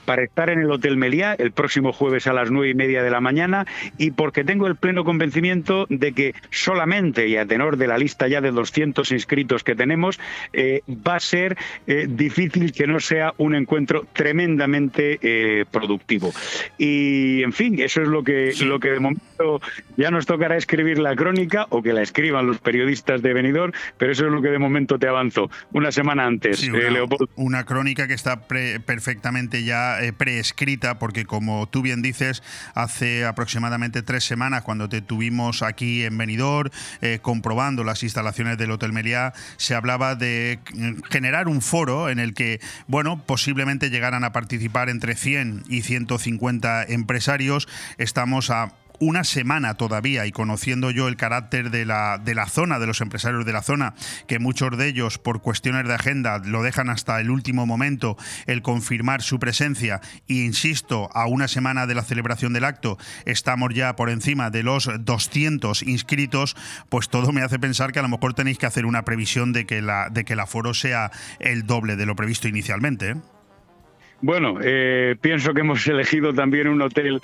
para estar en el Hotel Meliá el próximo jueves a las nueve y media de la mañana y porque tengo el pleno convencimiento de que solamente, y a tenor de la lista ya de 200 inscritos que tenemos, eh, va a ser eh, difícil que no sea un encuentro tremendamente eh, productivo. Y, en fin, eso es lo que, lo que de momento ya nos tocará escribir la crónica o que la escriban los periodistas de venidor, pero eso es lo que de momento avanzo. Una semana antes, una, Una crónica que está perfectamente ya eh, preescrita, porque como tú bien dices, hace aproximadamente tres semanas, cuando te tuvimos aquí en Benidorm, eh, comprobando las instalaciones del Hotel Meliá, se hablaba de generar un foro en el que, bueno, posiblemente llegaran a participar entre 100 y 150 empresarios. Estamos a una semana todavía y conociendo yo el carácter de la, de la zona, de los empresarios de la zona, que muchos de ellos por cuestiones de agenda lo dejan hasta el último momento el confirmar su presencia e insisto, a una semana de la celebración del acto estamos ya por encima de los 200 inscritos, pues todo me hace pensar que a lo mejor tenéis que hacer una previsión de que, la, de que el aforo sea el doble de lo previsto inicialmente. ¿eh? Bueno, eh, pienso que hemos elegido también un hotel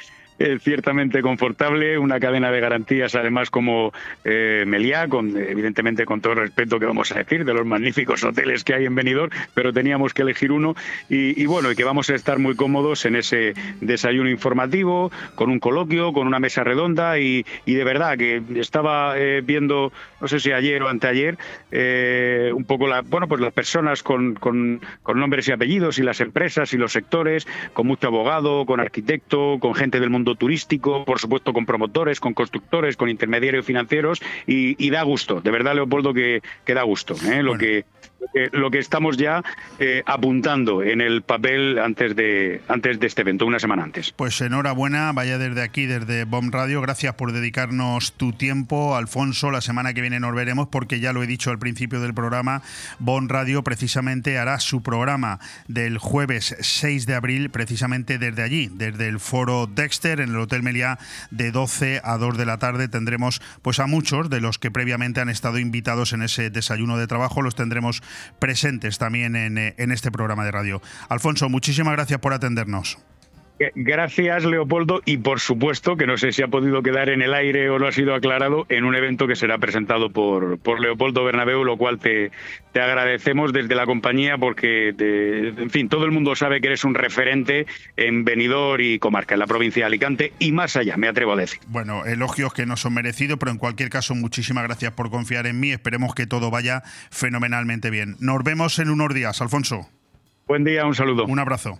ciertamente confortable, una cadena de garantías además como eh, Meliá, con, evidentemente con todo el respeto que vamos a decir de los magníficos hoteles que hay en Benidorm, pero teníamos que elegir uno. Y, bueno, y que vamos a estar muy cómodos en ese desayuno informativo, con un coloquio, con una mesa redonda y, de verdad que estaba eh, viendo, no sé si ayer o anteayer, eh, un poco la, bueno, pues las personas con, con, con nombres y apellidos y las empresas y los sectores, con mucho abogado, con arquitecto, con gente del mundo turístico, por supuesto con promotores, con constructores, con intermediarios financieros y, da gusto, de verdad Leopoldo que, que da gusto, ¿eh? lo que lo que estamos ya eh, apuntando en el papel antes de, antes de este evento, una semana antes. Pues enhorabuena, vaya desde aquí, desde BOM Radio, gracias por dedicarnos tu tiempo, Alfonso, la semana que viene nos veremos porque ya lo he dicho al principio del programa, BOM Radio precisamente hará su programa del jueves 6 de abril precisamente desde allí, desde el foro Dexter en el Hotel Meliá de 12 a 2 de la tarde. Tendremos pues a muchos de los que previamente han estado invitados en ese desayuno de trabajo, los tendremos presentes también en, eh, en este programa de radio. Alfonso, muchísimas gracias por atendernos. Gracias, Leopoldo, y por supuesto que no sé si ha podido quedar en el aire o no ha sido aclarado en un evento que será presentado por, por Leopoldo Bernabeu, lo cual te, te agradecemos desde la compañía porque, en fin, todo el mundo sabe que eres un referente en Benidorm y comarca, en la provincia de Alicante y más allá, me atrevo a decir. Bueno, elogios que no son merecidos, pero en cualquier caso, muchísimas gracias por confiar en mí. Esperemos que todo vaya fenomenalmente bien. Nos vemos en unos días, Alfonso. Buen día, un saludo. Un abrazo.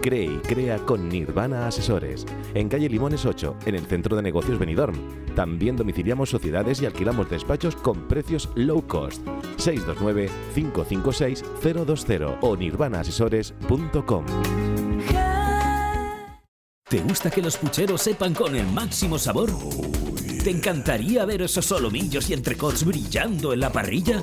Cree y crea con Nirvana Asesores. En calle Limones 8, en el centro de negocios Benidorm. También domiciliamos sociedades y alquilamos despachos con precios low cost. 629-556-020 o nirvanaasesores.com. ¿Te gusta que los pucheros sepan con el máximo sabor? ¿Te encantaría ver esos solomillos y entrecots brillando en la parrilla?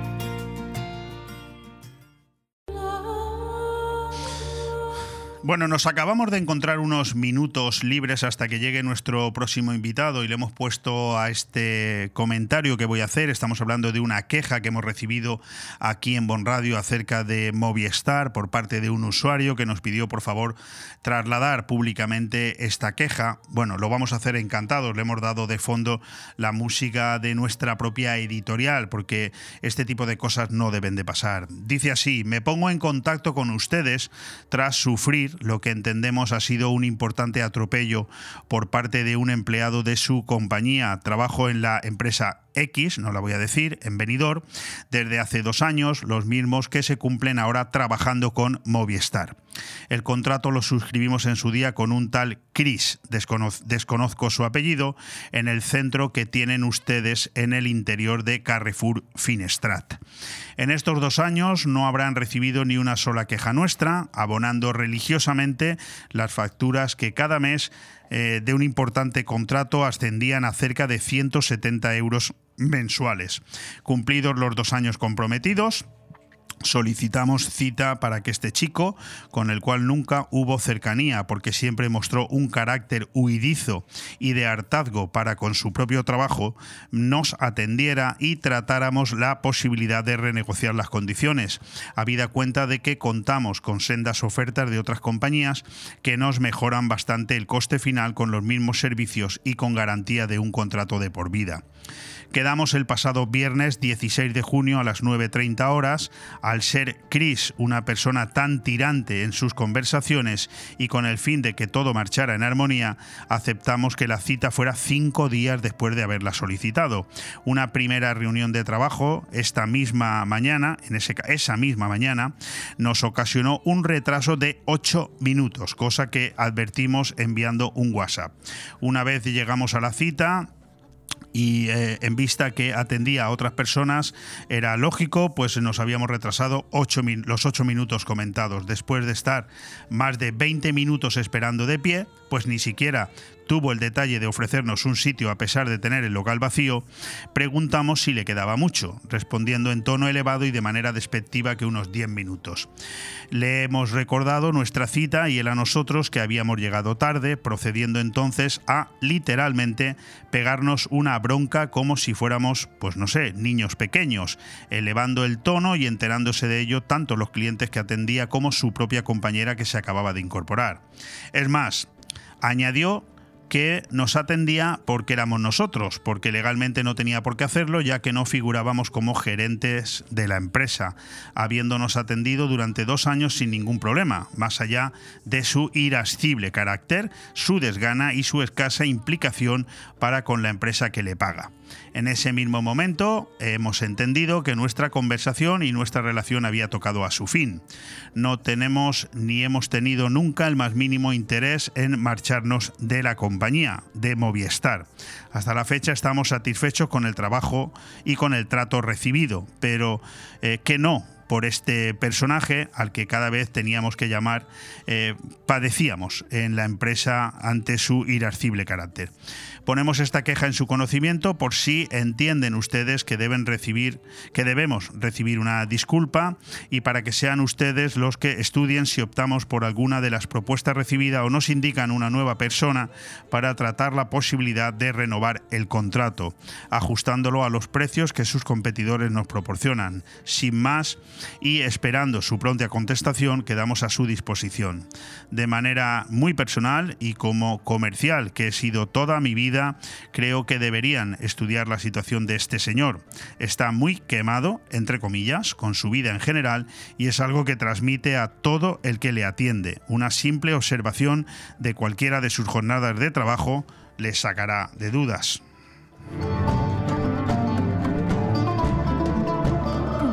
Bueno, nos acabamos de encontrar unos minutos libres hasta que llegue nuestro próximo invitado y le hemos puesto a este comentario que voy a hacer. Estamos hablando de una queja que hemos recibido aquí en Bon Radio acerca de Movistar por parte de un usuario que nos pidió por favor trasladar públicamente esta queja. Bueno, lo vamos a hacer encantados. Le hemos dado de fondo la música de nuestra propia editorial porque este tipo de cosas no deben de pasar. Dice así, me pongo en contacto con ustedes tras sufrir lo que entendemos ha sido un importante atropello por parte de un empleado de su compañía. Trabajo en la empresa X, no la voy a decir, en Benidorm, desde hace dos años, los mismos que se cumplen ahora trabajando con Movistar. El contrato lo suscribimos en su día con un tal Chris, desconoz desconozco su apellido, en el centro que tienen ustedes en el interior de Carrefour Finestrat. En estos dos años no habrán recibido ni una sola queja nuestra, abonando religiosamente las facturas que cada mes eh, de un importante contrato ascendían a cerca de 170 euros mensuales. Cumplidos los dos años comprometidos, solicitamos cita para que este chico, con el cual nunca hubo cercanía, porque siempre mostró un carácter huidizo y de hartazgo para con su propio trabajo, nos atendiera y tratáramos la posibilidad de renegociar las condiciones, habida cuenta de que contamos con sendas ofertas de otras compañías que nos mejoran bastante el coste final con los mismos servicios y con garantía de un contrato de por vida. Quedamos el pasado viernes 16 de junio a las 9.30 horas. al ser Chris una persona tan tirante en sus conversaciones y con el fin de que todo marchara en armonía, aceptamos que la cita fuera cinco días después de haberla solicitado. Una primera reunión de trabajo esta misma mañana, en esa misma mañana, nos ocasionó un retraso de ocho minutos, cosa que advertimos enviando un WhatsApp. Una vez llegamos a la cita, y eh, en vista que atendía a otras personas era lógico, pues nos habíamos retrasado los ocho minutos comentados. Después de estar más de 20 minutos esperando de pie, pues ni siquiera tuvo el detalle de ofrecernos un sitio a pesar de tener el local vacío, preguntamos si le quedaba mucho, respondiendo en tono elevado y de manera despectiva que unos 10 minutos. Le hemos recordado nuestra cita y él a nosotros que habíamos llegado tarde, procediendo entonces a literalmente pegarnos una bronca como si fuéramos, pues no sé, niños pequeños, elevando el tono y enterándose de ello tanto los clientes que atendía como su propia compañera que se acababa de incorporar. Es más, añadió que nos atendía porque éramos nosotros, porque legalmente no tenía por qué hacerlo, ya que no figurábamos como gerentes de la empresa, habiéndonos atendido durante dos años sin ningún problema, más allá de su irascible carácter, su desgana y su escasa implicación para con la empresa que le paga. En ese mismo momento hemos entendido que nuestra conversación y nuestra relación había tocado a su fin. No tenemos ni hemos tenido nunca el más mínimo interés en marcharnos de la compañía, de Movistar. Hasta la fecha estamos satisfechos con el trabajo y con el trato recibido, pero eh, que no por este personaje al que cada vez teníamos que llamar, eh, padecíamos en la empresa ante su irascible carácter. Ponemos esta queja en su conocimiento por si entienden ustedes que deben recibir, que debemos recibir una disculpa y para que sean ustedes los que estudien si optamos por alguna de las propuestas recibidas o nos indican una nueva persona para tratar la posibilidad de renovar el contrato, ajustándolo a los precios que sus competidores nos proporcionan. Sin más y esperando su pronta contestación, quedamos a su disposición. De manera muy personal y como comercial que he sido toda mi vida creo que deberían estudiar la situación de este señor. Está muy quemado, entre comillas, con su vida en general y es algo que transmite a todo el que le atiende. Una simple observación de cualquiera de sus jornadas de trabajo le sacará de dudas.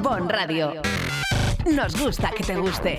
Bon Radio. Nos gusta que te guste.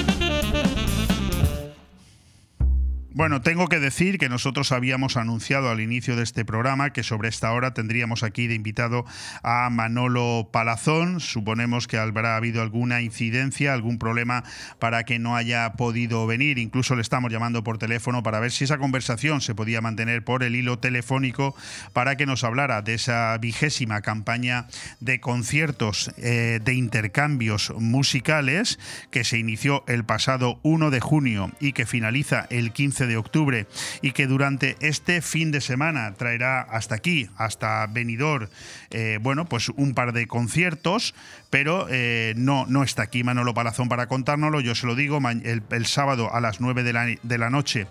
Bueno, tengo que decir que nosotros habíamos anunciado al inicio de este programa que sobre esta hora tendríamos aquí de invitado a Manolo Palazón. Suponemos que habrá habido alguna incidencia, algún problema para que no haya podido venir. Incluso le estamos llamando por teléfono para ver si esa conversación se podía mantener por el hilo telefónico para que nos hablara de esa vigésima campaña de conciertos eh, de intercambios musicales que se inició el pasado 1 de junio y que finaliza el 15 de octubre y que durante este fin de semana traerá hasta aquí, hasta Benidorm, eh, bueno, pues un par de conciertos, pero eh, no, no está aquí Manolo Palazón para contárnoslo. Yo se lo digo el, sábado a las 9 de la, de la, noche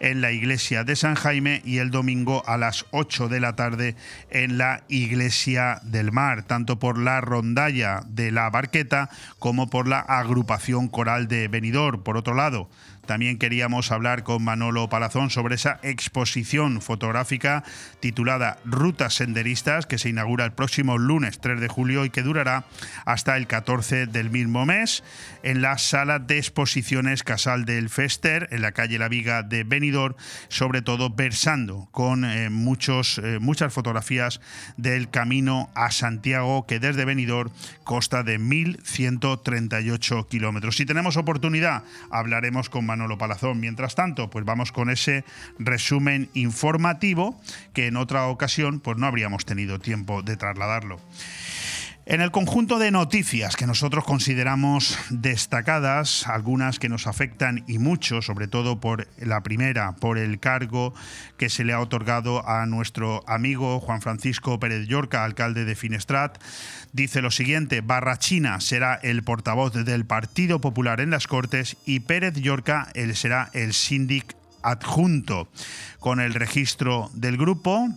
en la iglesia de San Jaime y el domingo a las 8 de la tarde en la iglesia del mar, tanto por la rondalla de la Barqueta como por la agrupación coral de Benidorm. Por otro lado, también queríamos hablar con Manolo Palazón sobre esa exposición fotográfica titulada Rutas Senderistas que se inaugura el próximo lunes 3 de julio y que durará hasta el 14 del mismo mes en la sala de exposiciones Casal del Fester en la calle La Viga de Benidorm, sobre todo versando con eh, muchos, eh, muchas fotografías del camino a Santiago que desde Benidorm consta de 1.138 kilómetros. Si tenemos oportunidad, hablaremos con Manolo lo Palazón. Mientras tanto, pues vamos con ese resumen informativo que en otra ocasión pues no habríamos tenido tiempo de trasladarlo. En el conjunto de noticias que nosotros consideramos destacadas, algunas que nos afectan y mucho, sobre todo por la primera, por el cargo que se le ha otorgado a nuestro amigo Juan Francisco Pérez Llorca, alcalde de Finestrat, dice lo siguiente, Barrachina será el portavoz del Partido Popular en las Cortes y Pérez Llorca él será el síndic adjunto. Con el registro del grupo,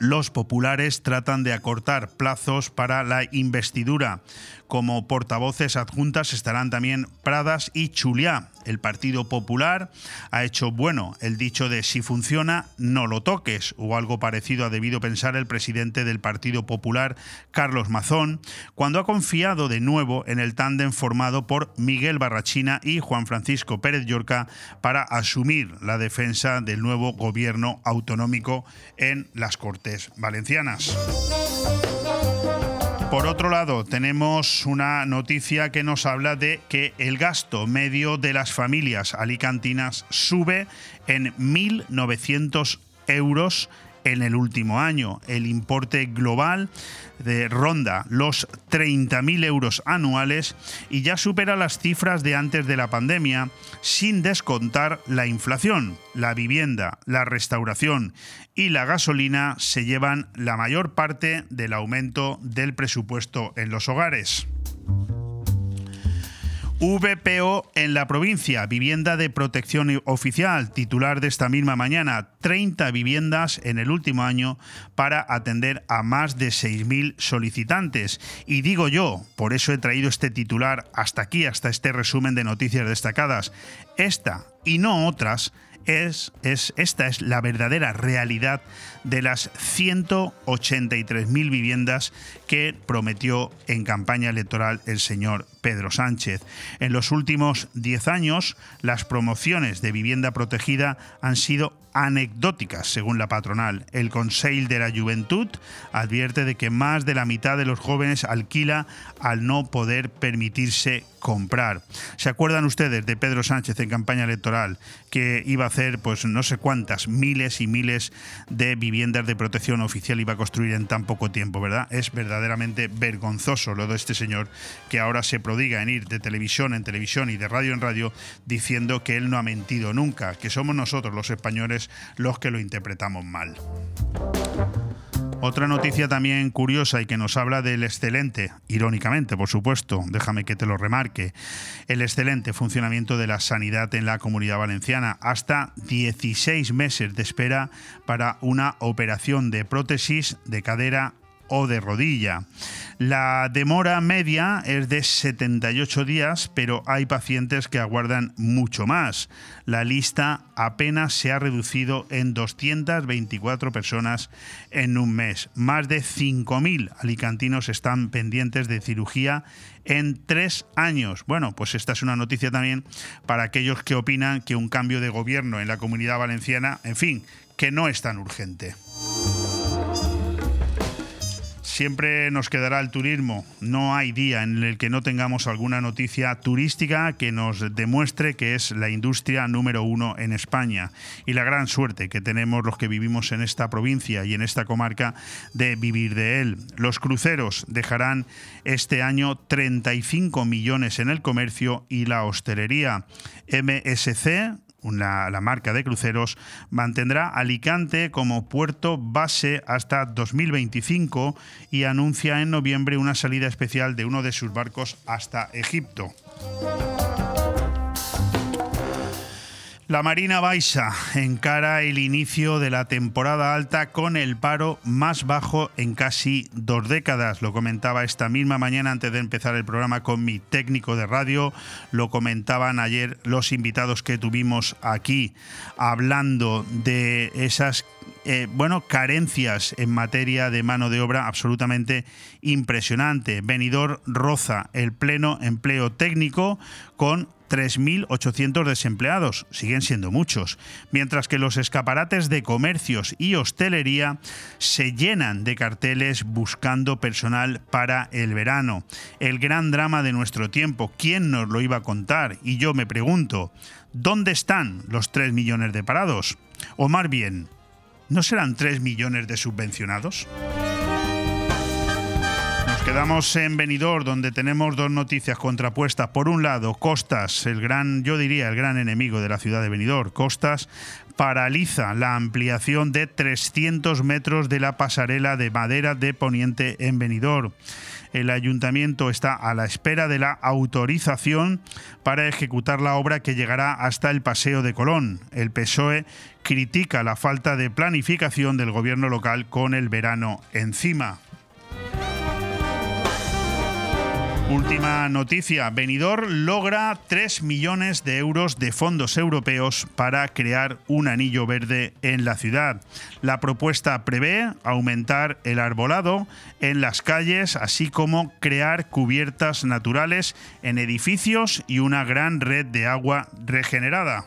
los populares tratan de acortar plazos para la investidura. Como portavoces adjuntas estarán también Pradas y Chuliá. El Partido Popular ha hecho bueno el dicho de si funciona, no lo toques, o algo parecido ha debido pensar el presidente del Partido Popular, Carlos Mazón, cuando ha confiado de nuevo en el tándem formado por Miguel Barrachina y Juan Francisco Pérez Llorca para asumir la defensa del nuevo gobierno autonómico en las Cortes Valencianas. Por otro lado, tenemos una noticia que nos habla de que el gasto medio de las familias alicantinas sube en 1.900 euros en el último año. El importe global de ronda los 30.000 euros anuales y ya supera las cifras de antes de la pandemia sin descontar la inflación. La vivienda, la restauración y la gasolina se llevan la mayor parte del aumento del presupuesto en los hogares. VPO en la provincia, vivienda de protección oficial, titular de esta misma mañana, 30 viviendas en el último año para atender a más de 6.000 solicitantes. Y digo yo, por eso he traído este titular hasta aquí, hasta este resumen de noticias destacadas. Esta y no otras es, es, esta es la verdadera realidad de las 183.000 viviendas que prometió en campaña electoral el señor Pedro Sánchez. En los últimos 10 años, las promociones de vivienda protegida han sido anecdóticas, según la patronal. El Conseil de la Juventud advierte de que más de la mitad de los jóvenes alquila al no poder permitirse comprar. ¿Se acuerdan ustedes de Pedro Sánchez en campaña electoral que iba a hacer pues no sé cuántas miles y miles de viviendas de protección oficial iba a construir en tan poco tiempo, ¿verdad? Es verdaderamente vergonzoso lo de este señor que ahora se prodiga en ir de televisión en televisión y de radio en radio diciendo que él no ha mentido nunca, que somos nosotros los españoles los que lo interpretamos mal. Otra noticia también curiosa y que nos habla del excelente, irónicamente por supuesto, déjame que te lo remarque, el excelente funcionamiento de la sanidad en la comunidad valenciana. Hasta 16 meses de espera para una operación de prótesis de cadera o de rodilla. La demora media es de 78 días, pero hay pacientes que aguardan mucho más. La lista apenas se ha reducido en 224 personas en un mes. Más de 5.000 alicantinos están pendientes de cirugía en tres años. Bueno, pues esta es una noticia también para aquellos que opinan que un cambio de gobierno en la comunidad valenciana, en fin, que no es tan urgente siempre nos quedará el turismo. No hay día en el que no tengamos alguna noticia turística que nos demuestre que es la industria número uno en España. Y la gran suerte que tenemos los que vivimos en esta provincia y en esta comarca de vivir de él. Los cruceros dejarán este año 35 millones en el comercio y la hostelería. MSC la marca de cruceros, mantendrá Alicante como puerto base hasta 2025 y anuncia en noviembre una salida especial de uno de sus barcos hasta Egipto. La Marina Baixa encara el inicio de la temporada alta con el paro más bajo en casi dos décadas. Lo comentaba esta misma mañana antes de empezar el programa con mi técnico de radio. Lo comentaban ayer los invitados que tuvimos aquí hablando de esas eh, bueno, carencias en materia de mano de obra absolutamente impresionante. Venidor roza el pleno empleo técnico con 3.800 desempleados, siguen siendo muchos, mientras que los escaparates de comercios y hostelería se llenan de carteles buscando personal para el verano. El gran drama de nuestro tiempo, ¿quién nos lo iba a contar? Y yo me pregunto, ¿dónde están los 3 millones de parados? O más bien, ¿no serán 3 millones de subvencionados? quedamos en Benidorm, donde tenemos dos noticias contrapuestas. Por un lado, Costas, el gran, yo diría, el gran enemigo de la ciudad de Benidorm. Costas paraliza la ampliación de 300 metros de la pasarela de madera de Poniente en Benidorm. El ayuntamiento está a la espera de la autorización para ejecutar la obra que llegará hasta el Paseo de Colón. El PSOE critica la falta de planificación del gobierno local con el verano encima. Última noticia, Benidorm logra 3 millones de euros de fondos europeos para crear un anillo verde en la ciudad. La propuesta prevé aumentar el arbolado en las calles, así como crear cubiertas naturales en edificios y una gran red de agua regenerada.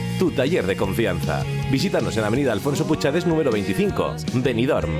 tu taller de confianza. Visítanos en Avenida Alfonso Puchades número 25, Benidorm.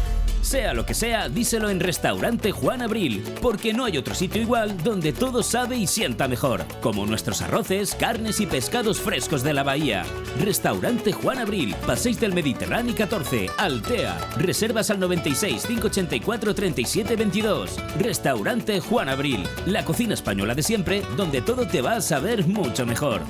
Sea lo que sea, díselo en Restaurante Juan Abril, porque no hay otro sitio igual donde todo sabe y sienta mejor, como nuestros arroces, carnes y pescados frescos de la bahía. Restaurante Juan Abril, Paséis del Mediterráneo 14, Altea. Reservas al 96 584 37 22. Restaurante Juan Abril, la cocina española de siempre, donde todo te va a saber mucho mejor.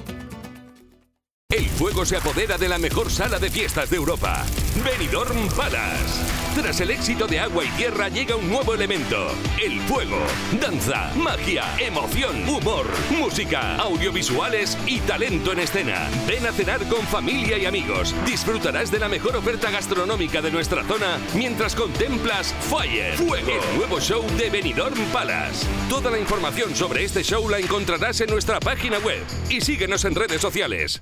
El fuego se apodera de la mejor sala de fiestas de Europa, Benidorm Palace. Tras el éxito de Agua y Tierra llega un nuevo elemento, el fuego. Danza, magia, emoción, humor, música, audiovisuales y talento en escena. Ven a cenar con familia y amigos. Disfrutarás de la mejor oferta gastronómica de nuestra zona mientras contemplas Fire, Fuego, el nuevo show de Benidorm Palace. Toda la información sobre este show la encontrarás en nuestra página web y síguenos en redes sociales.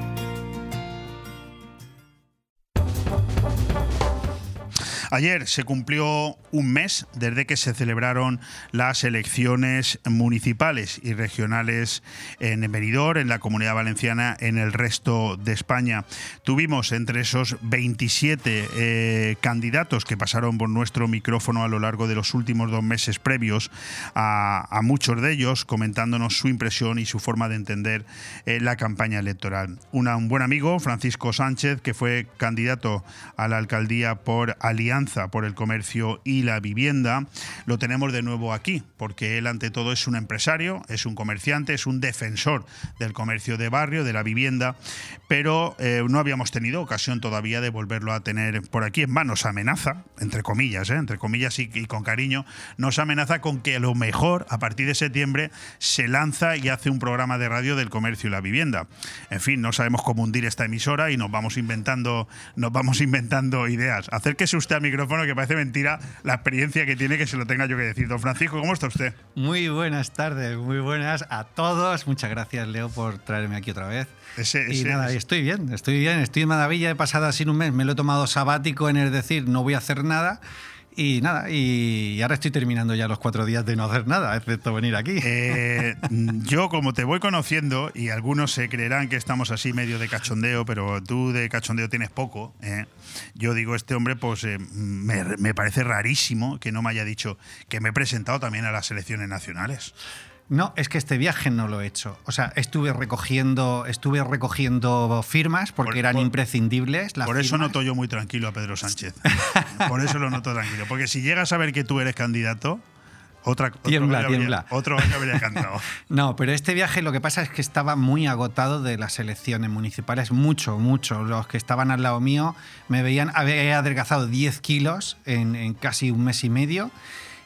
Ayer se cumplió un mes desde que se celebraron las elecciones municipales y regionales en Benidorm, en la Comunidad Valenciana, en el resto de España. Tuvimos entre esos 27 eh, candidatos que pasaron por nuestro micrófono a lo largo de los últimos dos meses previos a, muchos de ellos comentándonos su impresión y su forma de entender eh, la campaña electoral. Un buen amigo, Francisco Sánchez, que fue candidato a la alcaldía por Alianza por el Comercio y la Vivienda, lo tenemos de nuevo aquí, porque él ante todo es un empresario, es un comerciante, es un defensor del comercio de barrio, de la vivienda, pero eh, no habíamos tenido ocasión todavía de volverlo a tener por aquí. En vano, nos amenaza, entre comillas, ¿eh? entre comillas y, y con cariño, nos amenaza con que a lo mejor a partir de septiembre se lanza y hace un programa de radio del comercio y la vivienda. En fin, no sabemos cómo hundir esta emisora y nos vamos inventando, nos vamos inventando ideas. Acérquese usted al micrófono que parece mentira la experiencia que tiene que se lo tenga yo que decir. Don Francisco, ¿cómo está usted? Muy buenas tardes, muy buenas a todos. Muchas gracias, Leo, por traerme aquí otra vez. Ese- y ese- nada, ese- estoy bien, estoy bien, estoy en maravilla. He pasado así un mes, me lo he tomado sabático en el decir, no voy a hacer nada. Y nada, y ahora estoy terminando ya los cuatro días de no hacer nada, excepto venir aquí. Eh, yo, como te voy conociendo, y algunos se creerán que estamos así medio de cachondeo, pero tú de cachondeo tienes poco, ¿eh? yo digo, este hombre, pues eh, me, me parece rarísimo que no me haya dicho que me he presentado también a las elecciones nacionales. No, es que este viaje no lo he hecho. O sea, estuve recogiendo, estuve recogiendo firmas porque Por- eran por- imprescindibles. las Por eso firmas. noto yo muy tranquilo a Pedro Sánchez. Por eso lo noto tranquilo. Porque si llegas a ver que tú eres candidato, otra, otro Tiembla, habría- tiembla. Otro gallo habría cantado. No, pero este viaje lo que pasa es que estaba muy agotado de las elecciones municipales, mucho, mucho. Los que estaban al lado mío me veían, había adelgazado 10 kilos en, en casi un mes y medio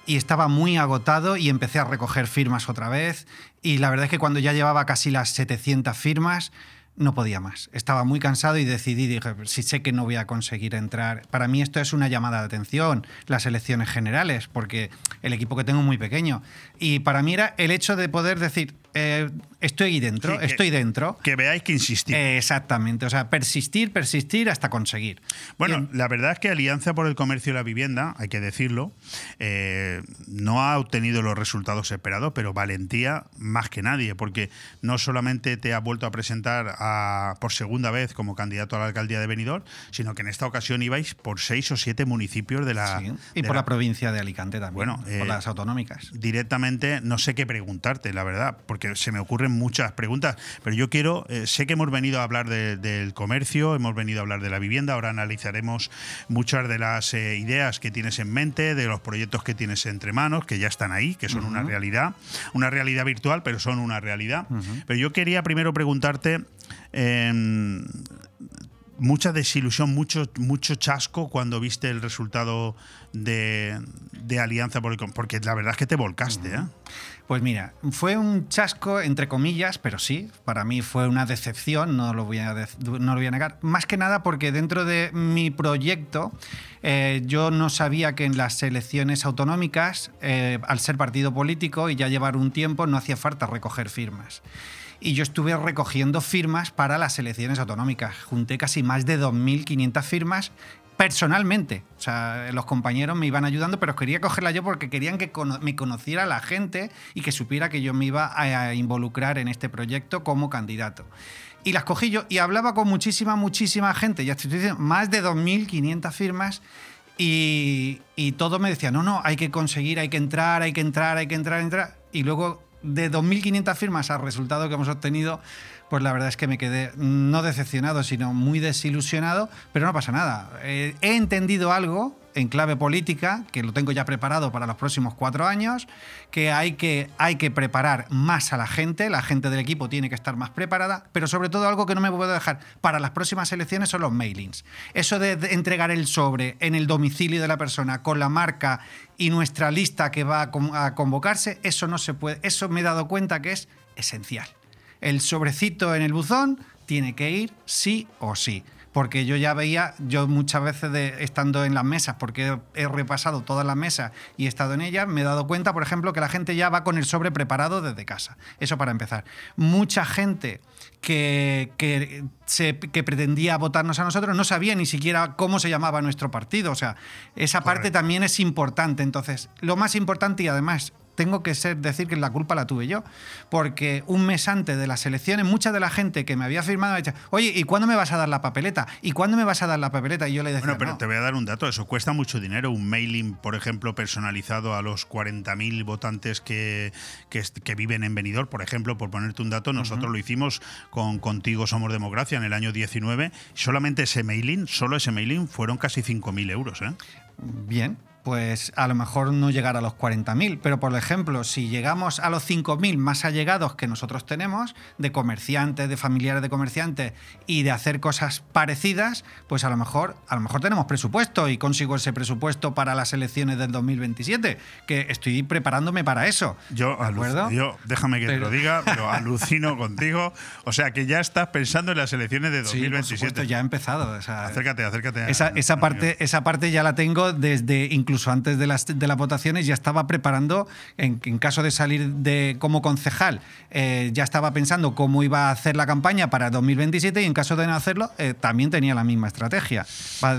y estaba muy agotado y empecé a recoger firmas otra vez y la verdad es que cuando ya llevaba casi las 700 firmas no podía más. Estaba muy cansado y decidí, dije, si sé que no voy a conseguir entrar. Para mí esto es una llamada de atención, las elecciones generales, porque el equipo que tengo es muy pequeño. Y para mí era el hecho de poder decir, eh, estoy ahí dentro, Sí, que- estoy dentro. Que veáis que insistir. Eh, exactamente, o sea, persistir, persistir hasta conseguir. Bueno, la verdad es que Alianza por el Comercio y la Vivienda, hay que decirlo, eh, no ha obtenido los resultados esperados, pero valentía más que nadie, porque no solamente te ha vuelto a presentar a- por segunda vez como candidato a la alcaldía de Benidorm, sino que en esta ocasión ibais por seis o siete municipios de la... Sí, Y de por la- la provincia de Alicante también, Bueno, por eh, las autonómicas. directamente no sé qué preguntarte, la verdad, porque se me ocurren muchas preguntas, pero yo quiero, eh, sé que hemos venido a hablar de- del comercio, hemos venido a hablar de la vivienda, ahora analizaremos muchas de las eh, ideas que tienes en mente, de los proyectos que tienes entre manos, que ya están ahí, que son una realidad, una realidad virtual, pero son una realidad. Pero yo quería primero preguntarte... em, mucha desilusión, mucho, mucho chasco cuando viste el resultado de, de Alianza por el Com- porque la verdad es que te volcaste, ¿eh? Pues mira, fue un chasco entre comillas, pero sí, para mí fue una decepción, no lo voy a, no lo voy a negar. Más que nada porque dentro de mi proyecto eh, yo no sabía que en las elecciones autonómicas, eh, al ser partido político y ya llevar un tiempo, no hacía falta recoger firmas. Y yo estuve recogiendo firmas para las elecciones autonómicas. Junté casi más de 2.500 firmas personalmente. O sea, los compañeros me iban ayudando, pero quería cogerla yo porque querían que me conociera la gente y que supiera que yo me iba a, a involucrar en este proyecto como candidato. Y las cogí yo y hablaba con muchísima, muchísima gente. Ya estoy diciendo, más de 2.500 firmas. Y, y todo me decía, no, no, hay que conseguir, hay que entrar, hay que entrar, hay que entrar, entrar. Y luego de 2.500 firmas al resultado que hemos obtenido, pues la verdad es que me quedé no decepcionado, sino muy desilusionado, pero no pasa nada. Eh, he entendido algo en clave política, que lo tengo ya preparado para los próximos cuatro años, que hay, que hay que preparar más a la gente, la gente del equipo tiene que estar más preparada, pero sobre todo algo que no me puedo dejar para las próximas elecciones son los mailings. Eso de, entregar el sobre en el domicilio de la persona con la marca y nuestra lista que va a convocarse, eso no se puede, eso me he dado cuenta que es esencial. El sobrecito en el buzón tiene que ir sí o sí. Porque yo ya veía, yo muchas veces de, estando en las mesas, porque he, repasado todas las mesas y he estado en ellas, me he dado cuenta, por ejemplo, que la gente ya va con el sobre preparado desde casa. Eso para empezar. Mucha gente que, que, se- que pretendía votarnos a nosotros no sabía ni siquiera cómo se llamaba nuestro partido. O sea, esa parte también es importante. Entonces, lo más importante y además tengo que ser, decir que la culpa la tuve yo, porque un mes antes de las elecciones, mucha de la gente que me había firmado me decía, oye, ¿y cuándo me vas a dar la papeleta? ¿Y cuándo me vas a dar la papeleta? Y yo le decía, Bueno, pero "No". te voy a dar un dato, eso cuesta mucho dinero, un mailing, por ejemplo, personalizado a los 40.000 votantes que, que viven en Benidorm, por ejemplo, por ponerte un dato, nosotros lo hicimos con Contigo Somos Democracia en el año 19, solamente ese mailing, solo ese mailing fueron casi 5.000 euros, ¿eh? Bien, pues a lo mejor no llegar a los 40.000, pero por ejemplo, si llegamos a los 5.000 más allegados que nosotros tenemos, de comerciantes, de familiares de comerciantes, y de hacer cosas parecidas, pues a lo mejor, a lo mejor tenemos presupuesto y consigo ese presupuesto para las elecciones del 2027, que estoy preparándome para eso. Yo, acuerdo? yo déjame que te lo diga, pero alucino contigo. O sea, que ya estás pensando en las elecciones de Sí, por 2027. supuesto, ya ha empezado. o sea, acércate, acércate. a- Esa, esa parte, esa parte ya la tengo desde incluso antes de las, votaciones, ya estaba preparando, en, caso de salir de, como concejal, eh, ya estaba pensando cómo iba a hacer la campaña para 2027 y en caso de no hacerlo, eh, también tenía la misma estrategia.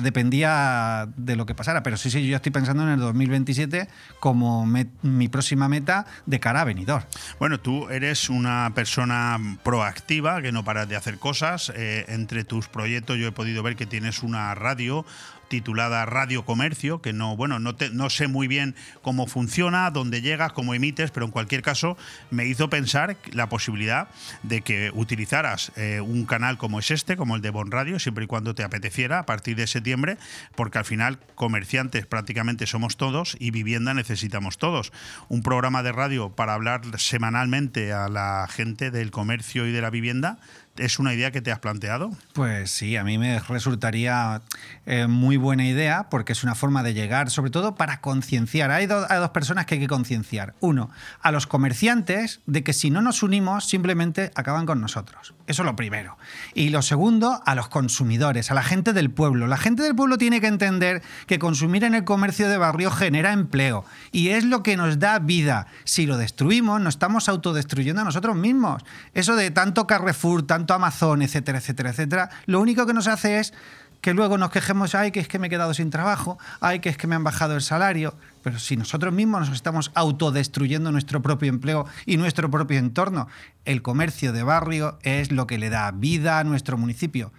Dependía de lo que pasara, pero sí, sí, yo estoy pensando en el 2027 como mi próxima meta de cara a venidor. Bueno, tú eres una persona proactiva, que no paras de hacer cosas. Eh, entre tus proyectos yo he podido ver que tienes una radio titulada Radio Comercio, que no, bueno, no, te- no sé muy bien cómo funciona, dónde llegas, cómo emites, pero en cualquier caso me hizo pensar la posibilidad de que utilizaras eh, un canal como es este, como el de Bon Radio, siempre y cuando te apeteciera a partir de septiembre, porque al final comerciantes prácticamente somos todos y vivienda necesitamos todos. Un programa de radio para hablar semanalmente a la gente del comercio y de la vivienda. ¿Es una idea que te has planteado? Pues sí, a mí me resultaría eh, muy buena idea porque es una forma de llegar, sobre todo para concienciar. Hay, hay dos personas que hay que concienciar. Uno, a los comerciantes de que si no nos unimos simplemente acaban con nosotros. Eso es lo primero. Y lo segundo, a los consumidores, a la gente del pueblo. La gente del pueblo tiene que entender que consumir en el comercio de barrio genera empleo y es lo que nos da vida. Si lo destruimos, nos estamos autodestruyendo a nosotros mismos. Eso de tanto Carrefour, tanto Amazon, etcétera, etcétera, etcétera, lo único que nos hace es que luego nos quejemos, ay, que es que me he quedado sin trabajo, ay, que es que me han bajado el salario. Pero si nosotros mismos nos estamos autodestruyendo nuestro propio empleo y nuestro propio entorno, el comercio de barrio es lo que le da vida a nuestro municipio.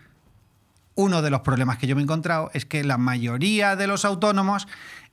Uno de los problemas que yo me he encontrado es que la mayoría de los autónomos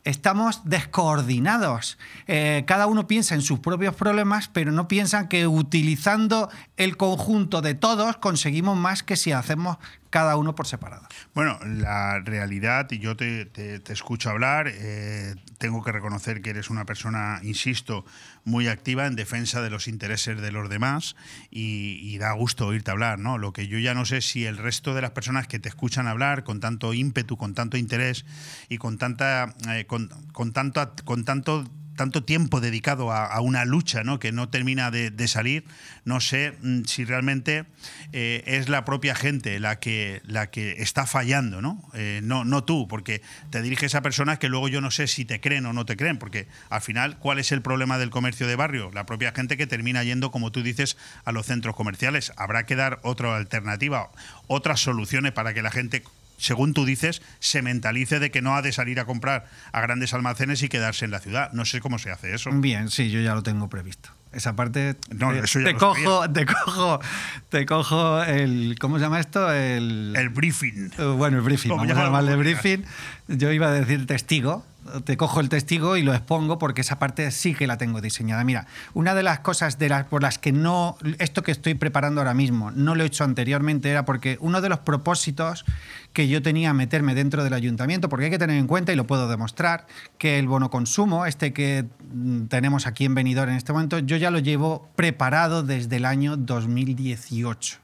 estamos descoordinados. Eh, cada uno piensa en sus propios problemas, pero no piensan que utilizando el conjunto de todos conseguimos más que si hacemos cada uno por separado. Bueno, la realidad, y yo te, te- escucho hablar, eh, tengo que reconocer que eres una persona, insisto, muy activa en defensa de los intereses de los demás y, da gusto oírte hablar, ¿no? Lo que yo ya no sé si el resto de las personas que te escuchan hablar con tanto ímpetu, con tanto interés y con tanta, eh, con, con tanto, con tanto tanto tiempo dedicado a, una lucha que no termina de, de salir, no sé mm, si realmente eh, es la propia gente la que, la que está fallando, ¿no? Eh, no, no tú, porque te diriges a personas que luego yo no sé si te creen o no te creen, porque al final, ¿cuál es el problema del comercio de barrio? La propia gente que termina yendo, como tú dices, a los centros comerciales. Habrá que dar otra alternativa, otras soluciones para que la gente según tú dices, se mentalice de que no ha de salir a comprar a grandes almacenes y quedarse en la ciudad. No sé cómo se hace eso. Bien, sí, yo ya lo tengo previsto. Esa parte No, te, eso ya te lo cojo, te cojo, te cojo el ¿cómo se llama esto? El, el briefing. bueno, el briefing, vamos a llamarle briefing. Yo iba a decir testigo. Te cojo el testigo y lo expongo porque esa parte sí que la tengo diseñada. Mira, una de las cosas por las que no, esto que estoy preparando ahora mismo, no lo he hecho anteriormente, era porque uno de los propósitos que yo tenía meterme dentro del ayuntamiento, porque hay que tener en cuenta, y lo puedo demostrar, que el bono consumo, este que mm, tenemos aquí en Benidorm en este momento, yo ya lo llevo preparado desde el año 2018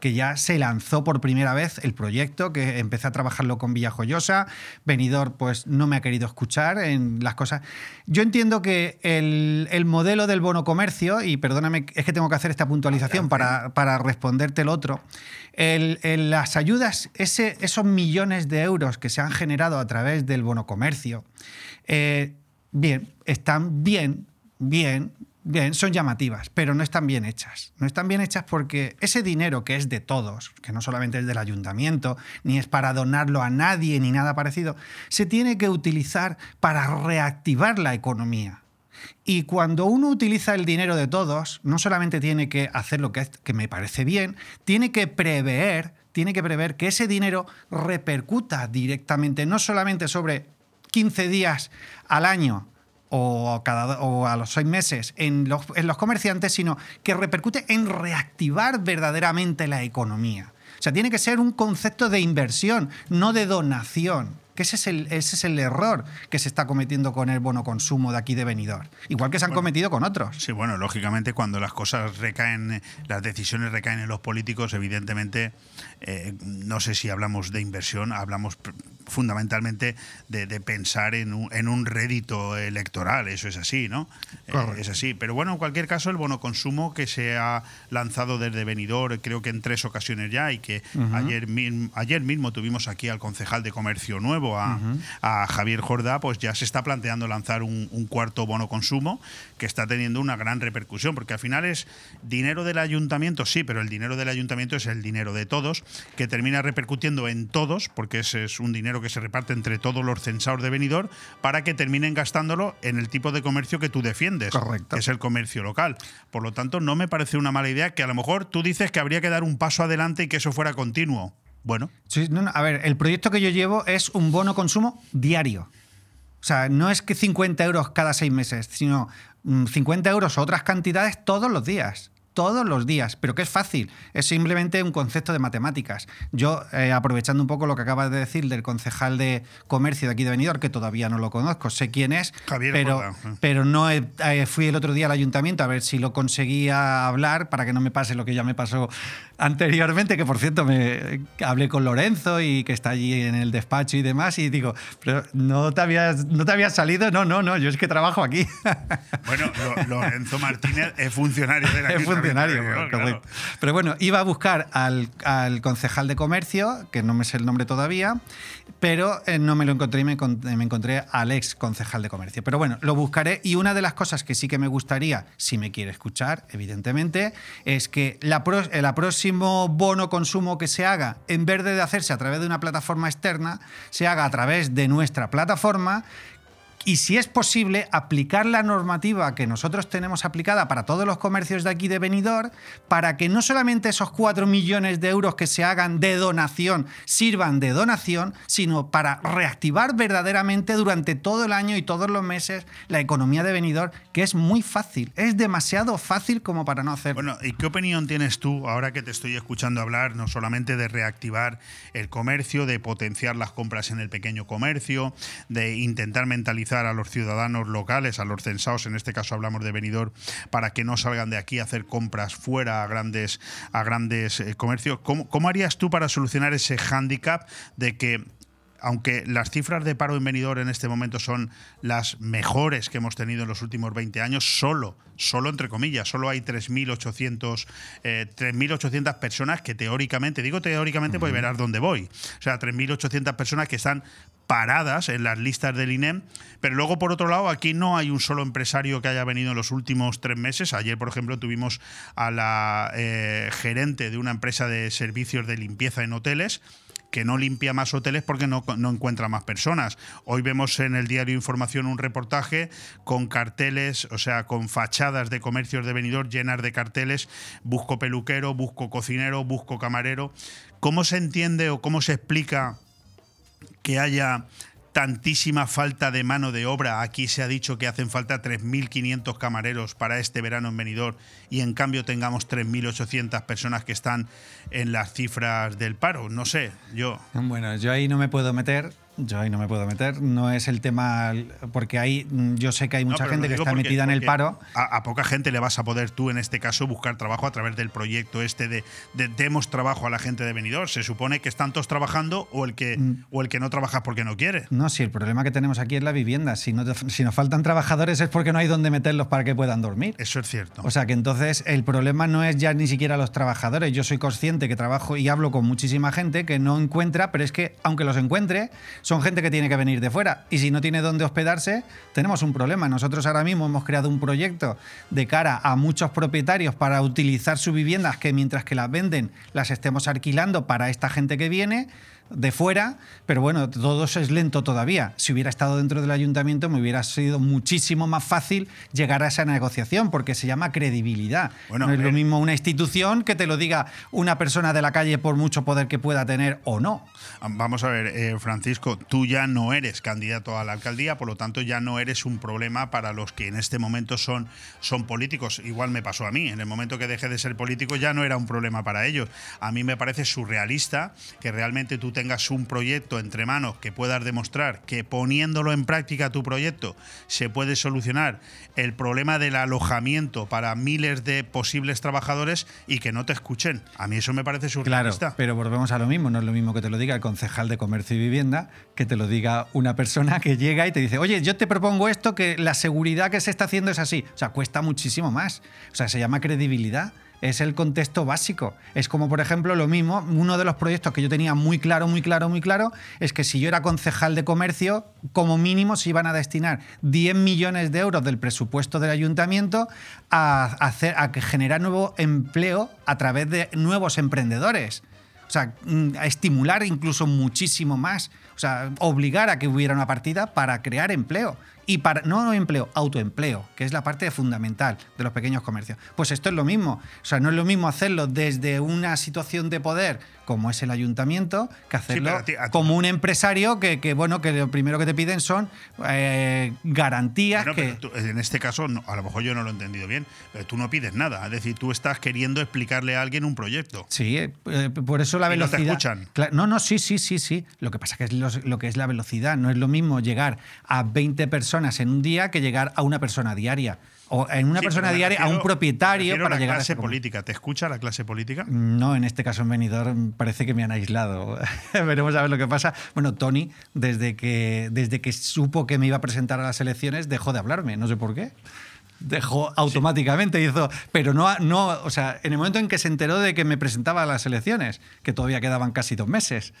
que ya se lanzó por primera vez el proyecto, que empecé a trabajarlo con Villajoyosa. Venidor, pues no me ha querido escuchar en las cosas. Yo entiendo que el, el modelo del bono comercio, y perdóname, es que tengo que hacer esta puntualización para, para responderte el otro. El- el- las ayudas, ese, esos millones de euros que se han generado a través del bono comercio, eh, bien, están bien, bien, bien, son llamativas, pero no están bien hechas. No están bien hechas porque ese dinero que es de todos, que no solamente es del ayuntamiento, ni es para donarlo a nadie, ni nada parecido, se tiene que utilizar para reactivar la economía. Y cuando uno utiliza el dinero de todos, no solamente tiene que hacer lo que, me parece bien, tiene que prever, tiene que prever que ese dinero repercuta directamente, no solamente sobre 15 días al año o, cada, o a los seis meses en los, en los comerciantes, sino que repercute en reactivar verdaderamente la economía. O sea, tiene que ser un concepto de inversión, no de donación. Que ese es, el, ese es el error que se está cometiendo con el bono consumo de aquí de Benidorm. Igual que se han cometido con otros. Sí, bueno, lógicamente cuando las cosas recaen, las decisiones recaen en los políticos, evidentemente, eh, no sé si hablamos de inversión, hablamos fundamentalmente de, de pensar en un, en un rédito electoral, eso es así, ¿no? Eh, es así. Pero bueno, en cualquier caso, el bono consumo que se ha lanzado desde Benidorm, creo que en tres ocasiones ya, y que ayer, mismo, ayer mismo tuvimos aquí al concejal de Comercio Nuevo, a, a Javier Jordá, pues ya se está planteando lanzar un, un cuarto bono consumo que está teniendo una gran repercusión, porque al final es dinero del ayuntamiento, sí, pero el dinero del ayuntamiento es el dinero de todos, que termina repercutiendo en todos, porque ese es un dinero que se reparte entre todos los censados de Benidorm, para que terminen gastándolo en el tipo de comercio que tú defiendes, Correcto. que es el comercio local. Por lo tanto, no me parece una mala idea que a lo mejor tú dices que habría que dar un paso adelante y que eso fuera continuo. Bueno. Sí, no, no, a ver, el proyecto que yo llevo es un bono consumo diario. O sea, no es que 50 euros cada seis meses, sino 50 euros o otras cantidades todos los días. Todos los días, pero que es fácil, es simplemente un concepto de matemáticas. Yo, eh, aprovechando un poco lo que acabas de decir del concejal de comercio de aquí de Benidorm, que todavía no lo conozco, sé quién es, Javier pero, Corda. pero no he- eh, fui el otro día al ayuntamiento a ver si lo conseguía hablar para que no me pase lo que ya me pasó anteriormente, que por cierto me hablé con Lorenzo y que está allí en el despacho y demás, y digo, pero no te habías, no te habías salido, no, no, no, yo es que trabajo aquí. Bueno, Lo- Lorenzo Martínez es funcionario de la Es funcionario, correcto. claro. Pero bueno, iba a buscar al, al concejal de comercio, que no me sé el nombre todavía, pero eh, no me lo encontré y me, encont- me encontré al ex concejal de comercio. Pero bueno, lo buscaré y una de las cosas que sí que me gustaría, si me quiere escuchar, evidentemente, es que el próximo bono consumo que se haga, en vez de hacerse a través de una plataforma externa, se haga a través de nuestra plataforma y si es posible, aplicar la normativa que nosotros tenemos aplicada para todos los comercios de aquí de Benidorm, para que no solamente esos 4 millones de euros que se hagan de donación sirvan de donación, sino para reactivar verdaderamente durante todo el año y todos los meses la economía de Benidorm, que es muy fácil, es demasiado fácil como para no hacerlo. Bueno, ¿y qué opinión tienes tú ahora que te estoy escuchando hablar no solamente de reactivar el comercio, de potenciar las compras en el pequeño comercio, de intentar mentalizar a los ciudadanos locales, a los censados, en este caso hablamos de Benidorm, para que no salgan de aquí a hacer compras fuera a grandes, a grandes eh, comercios? ¿Cómo, ¿Cómo harías tú para solucionar ese hándicap de que aunque las cifras de paro en Benidorm en este momento son las mejores que hemos tenido en los últimos 20 años, solo, solo entre comillas, solo hay 3.800 eh, 3.800 personas que teóricamente, digo teóricamente, pues verás dónde voy. O sea, 3.800 personas que están paradas en las listas del INEM, pero luego por otro lado aquí no hay un solo empresario que haya venido en los últimos tres meses. Ayer, por ejemplo, tuvimos a la eh, gerente de una empresa de servicios de limpieza en hoteles que no limpia más hoteles porque no, no encuentra más personas. Hoy vemos en el diario Información un reportaje con carteles, o sea, con fachadas de comercios de venidor llenas de carteles, busco peluquero, busco cocinero, busco camarero. ¿Cómo se entiende o cómo se explica que haya tantísima falta de mano de obra. Aquí se ha dicho que hacen falta 3.500 camareros para este verano en Benidorm y en cambio tengamos 3.800 personas que están en las cifras del paro. No sé, yo... Bueno, yo ahí no me puedo meter. Yo ahí no me puedo meter. No es el tema. Porque ahí mm, yo sé que hay mucha gente que está porque- metida en el paro. A, a poca gente le vas a poder tú, en este caso, buscar trabajo a través del proyecto este de, de demos trabajo a la gente de Benidorm. Se supone que están todos trabajando o el que, Mm. o el que no trabaja porque no quiere. No, si el problema que tenemos aquí es la vivienda. Si, no, si nos faltan trabajadores es porque no hay donde meterlos para que puedan dormir. Eso es cierto. O sea que entonces el problema no es ya ni siquiera los trabajadores. Yo soy consciente que trabajo y hablo con muchísima gente que no encuentra, pero es que aunque los encuentre, son gente que tiene que venir de fuera. Y si no tiene dónde hospedarse, tenemos un problema. Nosotros ahora mismo hemos creado un proyecto de cara a muchos propietarios para utilizar sus viviendas que mientras que las venden las estemos alquilando para esta gente que viene de fuera, pero bueno, todo eso es lento todavía. Si hubiera estado dentro del ayuntamiento me hubiera sido muchísimo más fácil llegar a esa negociación, porque se llama credibilidad. Bueno, no es lo eh, mismo una institución que te lo diga una persona de la calle por mucho poder que pueda tener o no. Vamos a ver, eh, Francisco, tú ya no eres candidato a la alcaldía, por lo tanto ya no eres un problema para los que en este momento son, son políticos. Igual me pasó a mí, en el momento que dejé de ser político ya no era un problema para ellos. A mí me parece surrealista que realmente tú tengas un proyecto entre manos que puedas demostrar que poniéndolo en práctica tu proyecto se puede solucionar el problema del alojamiento para miles de posibles trabajadores y que no te escuchen. A mí eso me parece Claro, surrealista. pero volvemos a lo mismo. No es lo mismo que te lo diga el concejal de Comercio y Vivienda que te lo diga una persona que llega y te dice, oye, yo te propongo esto, que la seguridad que se está haciendo es así. O sea, cuesta muchísimo más. O sea, se llama credibilidad. Es el contexto básico. Es como, por ejemplo, lo mismo, uno de los proyectos que yo tenía muy claro, muy claro, muy claro, es que si yo era concejal de comercio, como mínimo se iban a destinar 10 millones de euros del presupuesto del ayuntamiento a, hacer, a generar nuevo empleo a través de nuevos emprendedores. O sea, mm, a estimular incluso muchísimo más. O sea, obligar a que hubiera una partida para crear empleo. Y para, no empleo, autoempleo, que es la parte fundamental de los pequeños comercios. Pues esto es lo mismo. O sea, no es lo mismo hacerlo desde una situación de poder como es el ayuntamiento, que hacerlo pero a ti- a ti como un empresario que, que, bueno, que lo primero que te piden son eh, garantías Bueno, que... tú- en este caso, no- a lo mejor yo no lo he entendido bien, pero tú no pides nada. Es decir, tú estás queriendo explicarle a alguien un proyecto. Sí, eh, eh, por eso la Y no te velocidad. escuchan. No, no, sí, sí, sí, sí. Lo que pasa que es los- lo que es la velocidad. No es lo mismo llegar a 20 personas en un día que llegar a una persona diaria. O en una Sí, persona me diaria a un refiero- propietario refiero para a la llegar a clase esa comunidad. política. ¿Te escucha la clase política? No, en este caso en Benidorm parece que me han aislado. Veremos a ver lo que pasa. Bueno, Tony, desde que, desde que supo que me iba a presentar a las elecciones, dejó de hablarme. No sé por qué. Dejó automáticamente, hizo. Pero no, no, o sea, en el momento en que se enteró de que me presentaba a las elecciones, que todavía quedaban casi dos meses.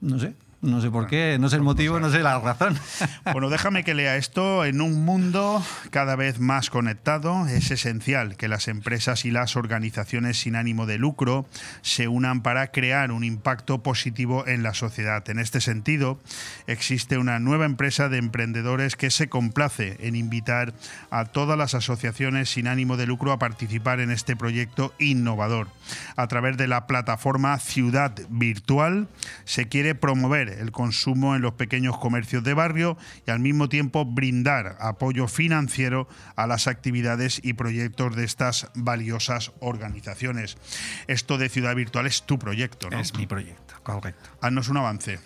No sé, no sé por qué, no sé el motivo, no sé la razón. Bueno, déjame que lea esto. En un mundo cada vez más conectado, es esencial que las empresas y las organizaciones sin ánimo de lucro se unan para crear un impacto positivo en la sociedad. En este sentido, existe una nueva empresa de emprendedores que se complace en invitar a todas las asociaciones sin ánimo de lucro a participar en este proyecto innovador. A través de la plataforma Ciudad Virtual se quiere promover el consumo en los pequeños comercios de barrio y al mismo tiempo brindar apoyo financiero a las actividades y proyectos de estas valiosas organizaciones. Esto de Ciudad Virtual es tu proyecto, ¿no? Es mi proyecto, correcto. Haznos un avance.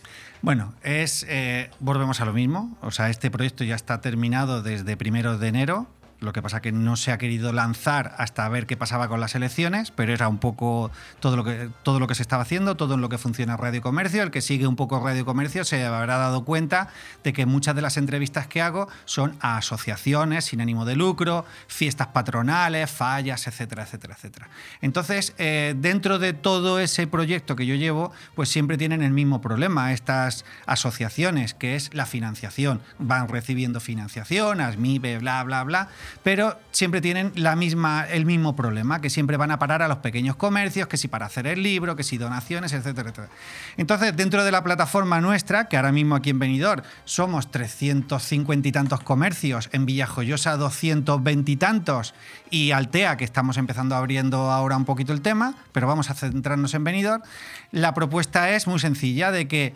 Bueno, es eh, volvemos a lo mismo. O sea, este proyecto ya está terminado desde primeros de enero. Lo que pasa que no se ha querido lanzar hasta ver qué pasaba con las elecciones, pero era un poco todo lo que, todo lo que se estaba haciendo, todo en lo que funciona Radio Comercio. El que sigue un poco Radio Comercio se habrá dado cuenta de que muchas de las entrevistas que hago son a asociaciones sin ánimo de lucro, fiestas patronales, fallas, etcétera, etcétera, etcétera. Entonces, eh, dentro de todo ese proyecto que yo llevo, pues siempre tienen el mismo problema estas asociaciones, que es la financiación. Van recibiendo financiación, ASMIBE, bla, bla, bla, pero siempre tienen la misma, el mismo problema, que siempre van a parar a los pequeños comercios, que si para hacer el libro, que si donaciones, etcétera, etcétera. Entonces, dentro de la plataforma nuestra, que ahora mismo aquí en Benidorm somos 350 y tantos comercios, en Villajoyosa 220 y tantos, y Altea, que estamos empezando abriendo ahora un poquito el tema, pero vamos a centrarnos en Benidorm, la propuesta es muy sencilla, de que,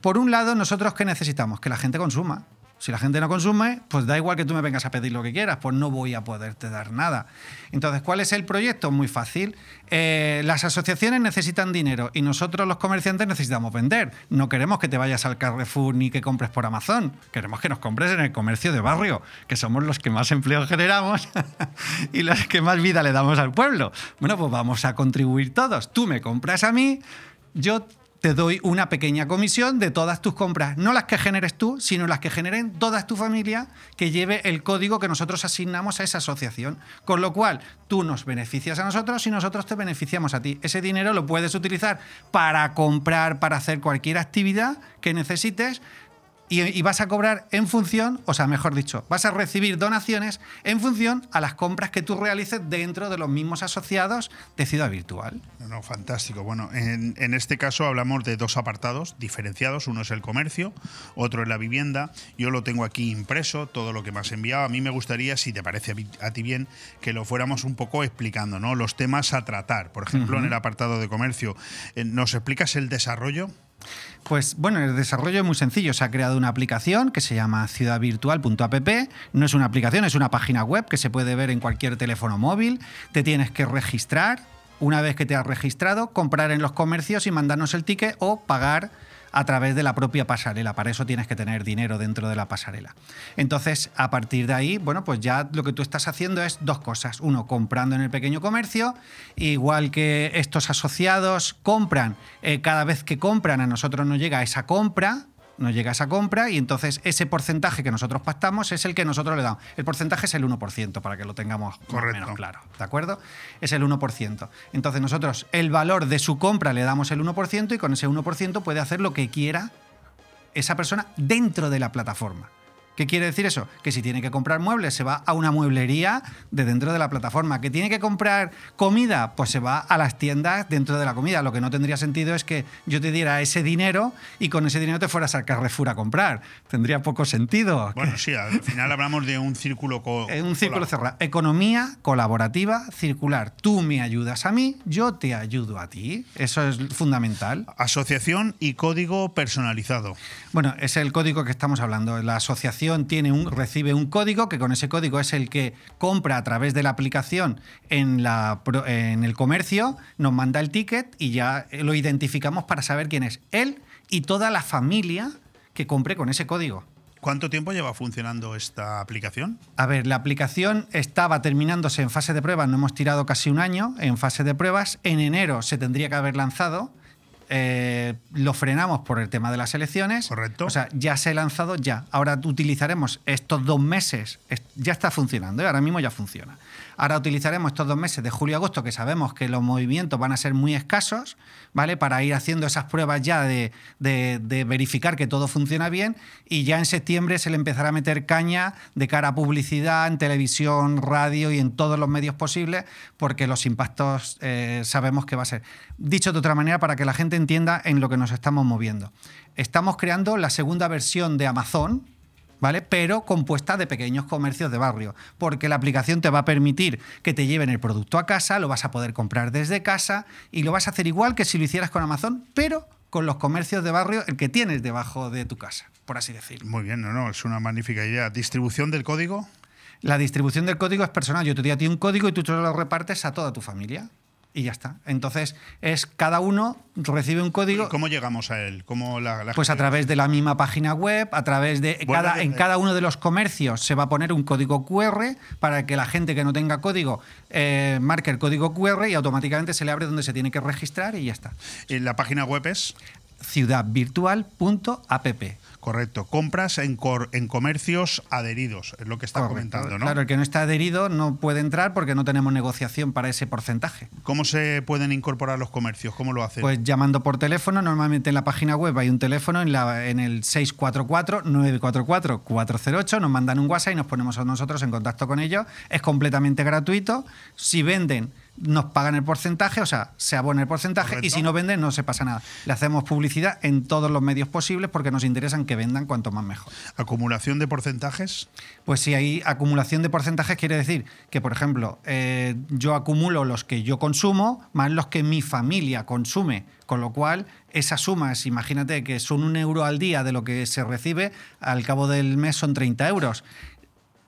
por un lado, nosotros ¿qué necesitamos? Que la gente consuma. Si la gente no consume, pues da igual que tú me vengas a pedir lo que quieras, pues no voy a poderte dar nada. Entonces, ¿cuál es el proyecto? Muy fácil. Eh, las asociaciones necesitan dinero y nosotros los comerciantes necesitamos vender. No queremos que te vayas al Carrefour ni que compres por Amazon. Queremos que nos compres en el comercio de barrio, que somos los que más empleo generamos y los que más vida le damos al pueblo. Bueno, pues vamos a contribuir todos. Tú me compras a mí, yo te doy una pequeña comisión de todas tus compras, no las que generes tú, sino las que generen toda tu familia que lleve el código que nosotros asignamos a esa asociación. Con lo cual, tú nos beneficias a nosotros y nosotros te beneficiamos a ti. Ese dinero lo puedes utilizar para comprar, para hacer cualquier actividad que necesites. Y, y vas a cobrar en función, o sea, mejor dicho, vas a recibir donaciones en función a las compras que tú realices dentro de los mismos asociados de Ciudad Virtual. No, no, fantástico. Bueno, en, en este caso hablamos de dos apartados diferenciados. Uno es el comercio, otro es la vivienda. Yo lo tengo aquí impreso, todo lo que me has enviado. A mí me gustaría, si te parece a ti bien, que lo fuéramos un poco explicando, ¿no? Los temas a tratar. Por ejemplo, en el apartado de comercio, eh, ¿nos explicas el desarrollo? Pues bueno, el desarrollo es muy sencillo. Se ha creado una aplicación que se llama ciudadvirtual.app. No es una aplicación, es una página web que se puede ver en cualquier teléfono móvil. Te tienes que registrar. Una vez que te has registrado, comprar en los comercios y mandarnos el ticket o pagar a través de la propia pasarela. Para eso tienes que tener dinero dentro de la pasarela. Entonces, a partir de ahí, bueno, pues ya lo que tú estás haciendo es dos cosas. Uno, comprando en el pequeño comercio, igual que estos asociados compran, eh, cada vez que compran a nosotros nos llega esa compra, nos llega esa compra y entonces ese porcentaje que nosotros pactamos es el que nosotros le damos. El porcentaje es el 1%, para que lo tengamos más o menos claro, ¿de acuerdo? Es el 1%. Entonces nosotros el valor de su compra le damos el 1% y con ese 1% puede hacer lo que quiera esa persona dentro de la plataforma. ¿Qué quiere decir eso? Que si tiene que comprar muebles, se va a una mueblería de dentro de la plataforma. ¿Que tiene que comprar comida? Pues se va a las tiendas dentro de la comida. Lo que no tendría sentido es que yo te diera ese dinero y con ese dinero te fueras al Carrefour a comprar. Tendría poco sentido. Bueno, sí, al final hablamos de un círculo... Co un círculo cerrado. Economía colaborativa circular. Tú me ayudas a mí, yo te ayudo a ti. Eso es fundamental. Asociación y código personalizado. Bueno, es el código que estamos hablando. La asociación tiene un, recibe un código, que con ese código es el que compra a través de la aplicación en, la, en el comercio, nos manda el ticket y ya lo identificamos para saber quién es él y toda la familia que compre con ese código. ¿Cuánto tiempo lleva funcionando esta aplicación? A ver, la aplicación estaba terminándose en fase de pruebas, no hemos tirado casi un año en fase de pruebas. En enero se tendría que haber lanzado eh, lo frenamos por el tema de las elecciones. Correcto. O sea, ya se ha lanzado ya. Ahora utilizaremos estos dos meses, ya está funcionando, ¿eh? ahora mismo ya funciona. Ahora utilizaremos estos dos meses de julio y agosto, que sabemos que los movimientos van a ser muy escasos, ¿vale? Para ir haciendo esas pruebas ya de, verificar que todo funciona bien y ya en septiembre se le empezará a meter caña de cara a publicidad en televisión, radio y en todos los medios posibles, porque los impactos eh, sabemos que va a ser. Dicho de otra manera, para que la gente entienda en lo que nos estamos moviendo. Estamos creando la segunda versión de Amazon, ¿vale? Pero compuesta de pequeños comercios de barrio, porque la aplicación te va a permitir que te lleven el producto a casa, lo vas a poder comprar desde casa y lo vas a hacer igual que si lo hicieras con Amazon, pero con los comercios de barrio el que tienes debajo de tu casa, por así decirlo. Muy bien, no, no, es una magnífica idea. ¿Distribución del código? La distribución del código es personal. Yo te doy a ti un código y tú te lo repartes a toda tu familia y ya está. Entonces, es cada uno recibe un código. ¿Cómo llegamos a él? ¿Cómo la, pues a través de la misma página web, a través de cada, en cada uno de los comercios se va a poner un código QR para que la gente que no tenga código eh, marque el código QR y automáticamente se le abre donde se tiene que registrar y ya está. ¿Y la página web es? ciudadvirtual.app. Correcto. Compras en, en comercios adheridos, es lo que está comentando, ¿no? Claro, el que no está adherido no puede entrar porque no tenemos negociación para ese porcentaje. ¿Cómo se pueden incorporar los comercios? ¿Cómo lo hacen? Pues llamando por teléfono. Normalmente en la página web hay un teléfono en, la, en el 644-944-408. Nos mandan un WhatsApp y nos ponemos a nosotros en contacto con ellos. Es completamente gratuito. Si venden nos pagan el porcentaje, o sea, se abona el porcentaje y si no venden no se pasa nada. Le hacemos publicidad en todos los medios posibles porque nos interesan que vendan cuanto más mejor. ¿Acumulación de porcentajes? Pues si hay acumulación de porcentajes quiere decir que, por ejemplo, eh, yo acumulo los que yo consumo más los que mi familia consume, con lo cual esas sumas, imagínate que son un euro al día de lo que se recibe, al cabo del mes son 30 euros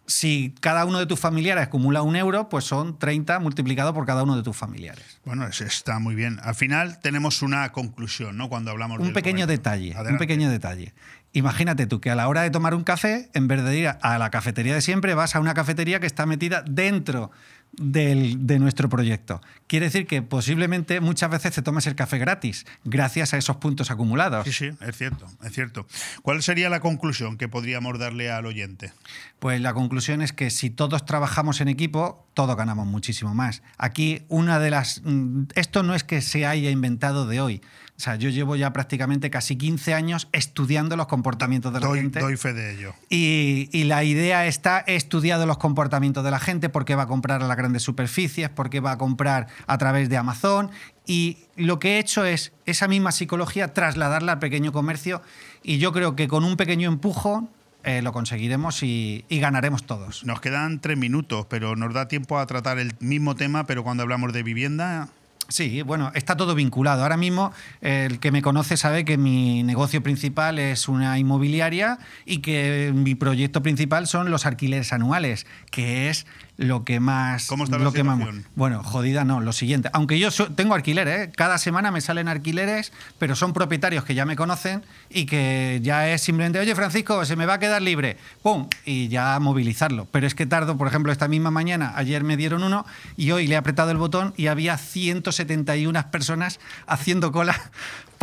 si cada uno de tus familiares acumula un euro, pues son 30 multiplicado por cada uno de tus familiares. Bueno, está muy bien. Al final tenemos una conclusión, ¿no? Cuando hablamos un pequeño detalle, un pequeño detalle. Imagínate tú que a la hora de tomar un café, en vez de ir a la cafetería de siempre, vas a una cafetería que está metida dentro de nuestro proyecto. Quiere decir que posiblemente muchas veces te tomes el café gratis, gracias a esos puntos acumulados. Sí, sí, es cierto, es cierto. ¿Cuál sería la conclusión que podríamos darle al oyente? Pues la conclusión es que si todos trabajamos en equipo, todos ganamos muchísimo más. Aquí una de las... Mm, esto no es que se haya inventado de hoy. O sea, yo llevo ya prácticamente casi 15 años estudiando los comportamientos de la gente. Doy fe de ello. Y, y, la idea está, he estudiado los comportamientos de la gente, por qué va a comprar a las grandes superficies, por qué va a comprar a través de Amazon. Y lo que he hecho es esa misma psicología trasladarla al pequeño comercio. Y yo creo que con un pequeño empujón eh, lo conseguiremos y, y, ganaremos todos. Nos quedan tres minutos, pero nos da tiempo a tratar el mismo tema, pero cuando hablamos de vivienda, Sí, bueno, está todo vinculado. Ahora mismo el que me conoce sabe que mi negocio principal es una inmobiliaria y que mi proyecto principal son los alquileres anuales, que es lo que más... ¿Cómo está lo que más, Bueno, jodida no, lo siguiente. Aunque yo tengo alquileres, ¿eh? cada semana me salen alquileres, pero son propietarios que ya me conocen y que ya es simplemente, oye Francisco, se me va a quedar libre, ¡pum! Y ya movilizarlo. Pero es que tardo, por ejemplo, esta misma mañana, ayer me dieron uno y hoy le he apretado el botón y había 171 personas haciendo cola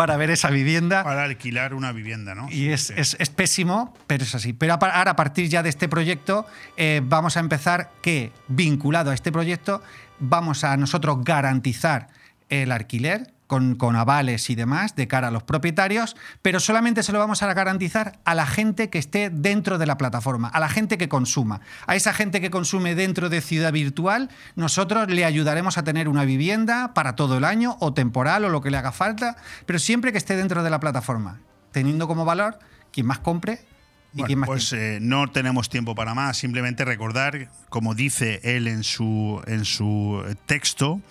para ver esa vivienda. Para alquilar una vivienda, ¿no? Y es, es, es pésimo, pero es así. Pero ahora, a partir ya de este proyecto, eh, vamos a empezar que, vinculado a este proyecto, vamos a nosotros garantizar el alquiler con, con avales y demás de cara a los propietarios, pero solamente se lo vamos a garantizar a la gente que esté dentro de la plataforma, a la gente que consuma. A esa gente que consume dentro de Ciudad Virtual, nosotros le ayudaremos a tener una vivienda para todo el año o temporal o lo que le haga falta, pero siempre que esté dentro de la plataforma, teniendo como valor quien más compre bueno, pues eh, no tenemos tiempo para más. Simplemente recordar, como dice él en su, en su texto,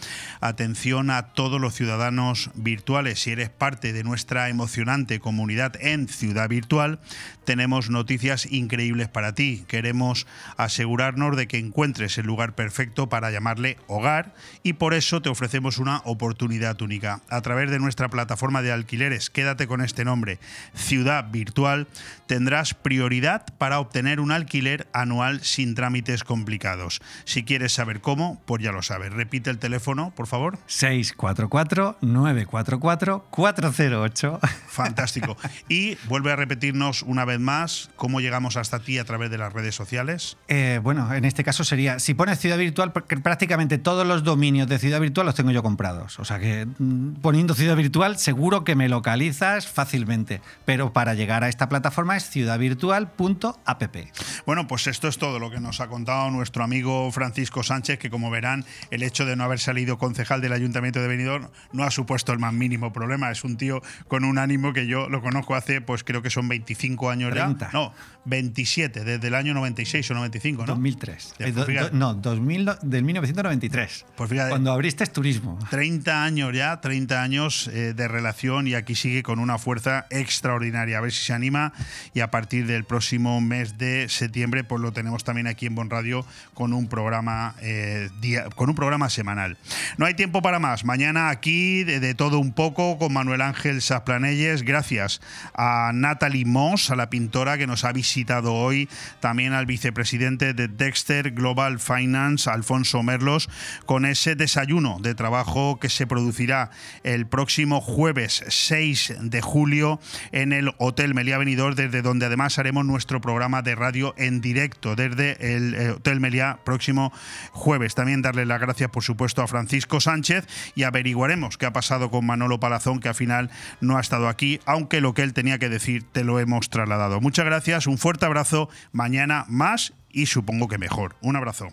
atención a todos los ciudadanos virtuales. Si eres parte de nuestra emocionante comunidad en Ciudad Virtual, tenemos noticias increíbles para ti. Queremos asegurarnos de que encuentres el lugar perfecto para llamarle hogar y por eso te ofrecemos una oportunidad única. A través de nuestra plataforma de alquileres, quédate con este nombre, Ciudad Virtual, tendrás prioridad para obtener un alquiler anual sin trámites complicados. Si quieres saber cómo, pues ya lo sabes. Repite el teléfono, por favor. 644-944-408. Fantástico. Y vuelve a repetirnos una vez más cómo llegamos hasta ti a través de las redes sociales. Eh, bueno, en este caso sería, si pones ciudad virtual, porque prácticamente todos los dominios de ciudad virtual los tengo yo comprados. O sea que mm, poniendo ciudad virtual seguro que me localizas fácilmente. Pero para llegar a esta plataforma es ciudad virtual virtual.app. Bueno, pues esto es todo lo que nos ha contado nuestro amigo Francisco Sánchez, que como verán, el hecho de no haber salido concejal del Ayuntamiento de Benidorm no ha supuesto el más mínimo problema. Es un tío con un ánimo que yo lo conozco hace, pues creo que son 25 años ya. No, 27, desde el año 96 o 95, ¿no? 2003. Eh, no, 2000, del 1993. Pues fíjate, cuando abriste turismo. 30 años ya, 30 años eh, de relación y aquí sigue con una fuerza extraordinaria. A ver si se anima y a partir del próximo mes de septiembre, pues lo tenemos también aquí en Bon Radio con un programa eh, con un programa semanal. No hay tiempo para más. Mañana aquí de, todo un poco con Manuel Ángel Sasplanelles. Gracias a Natalie Moss, a la pintora que nos ha visitado hoy, también al vicepresidente de Dexter Global Finance, Alfonso Merlos, con ese desayuno de trabajo que se producirá el próximo jueves 6 de julio en el Hotel Meliá Benidorm, desde donde además haremos nuestro programa de radio en directo desde el eh, Hotel Meliá próximo jueves. También darle las gracias, por supuesto, a Francisco Sánchez y averiguaremos qué ha pasado con Manolo Palazón, que al final no ha estado aquí, aunque lo que él tenía que decir te lo hemos trasladado. Muchas gracias, un fuerte abrazo. Mañana más y supongo que mejor. Un abrazo.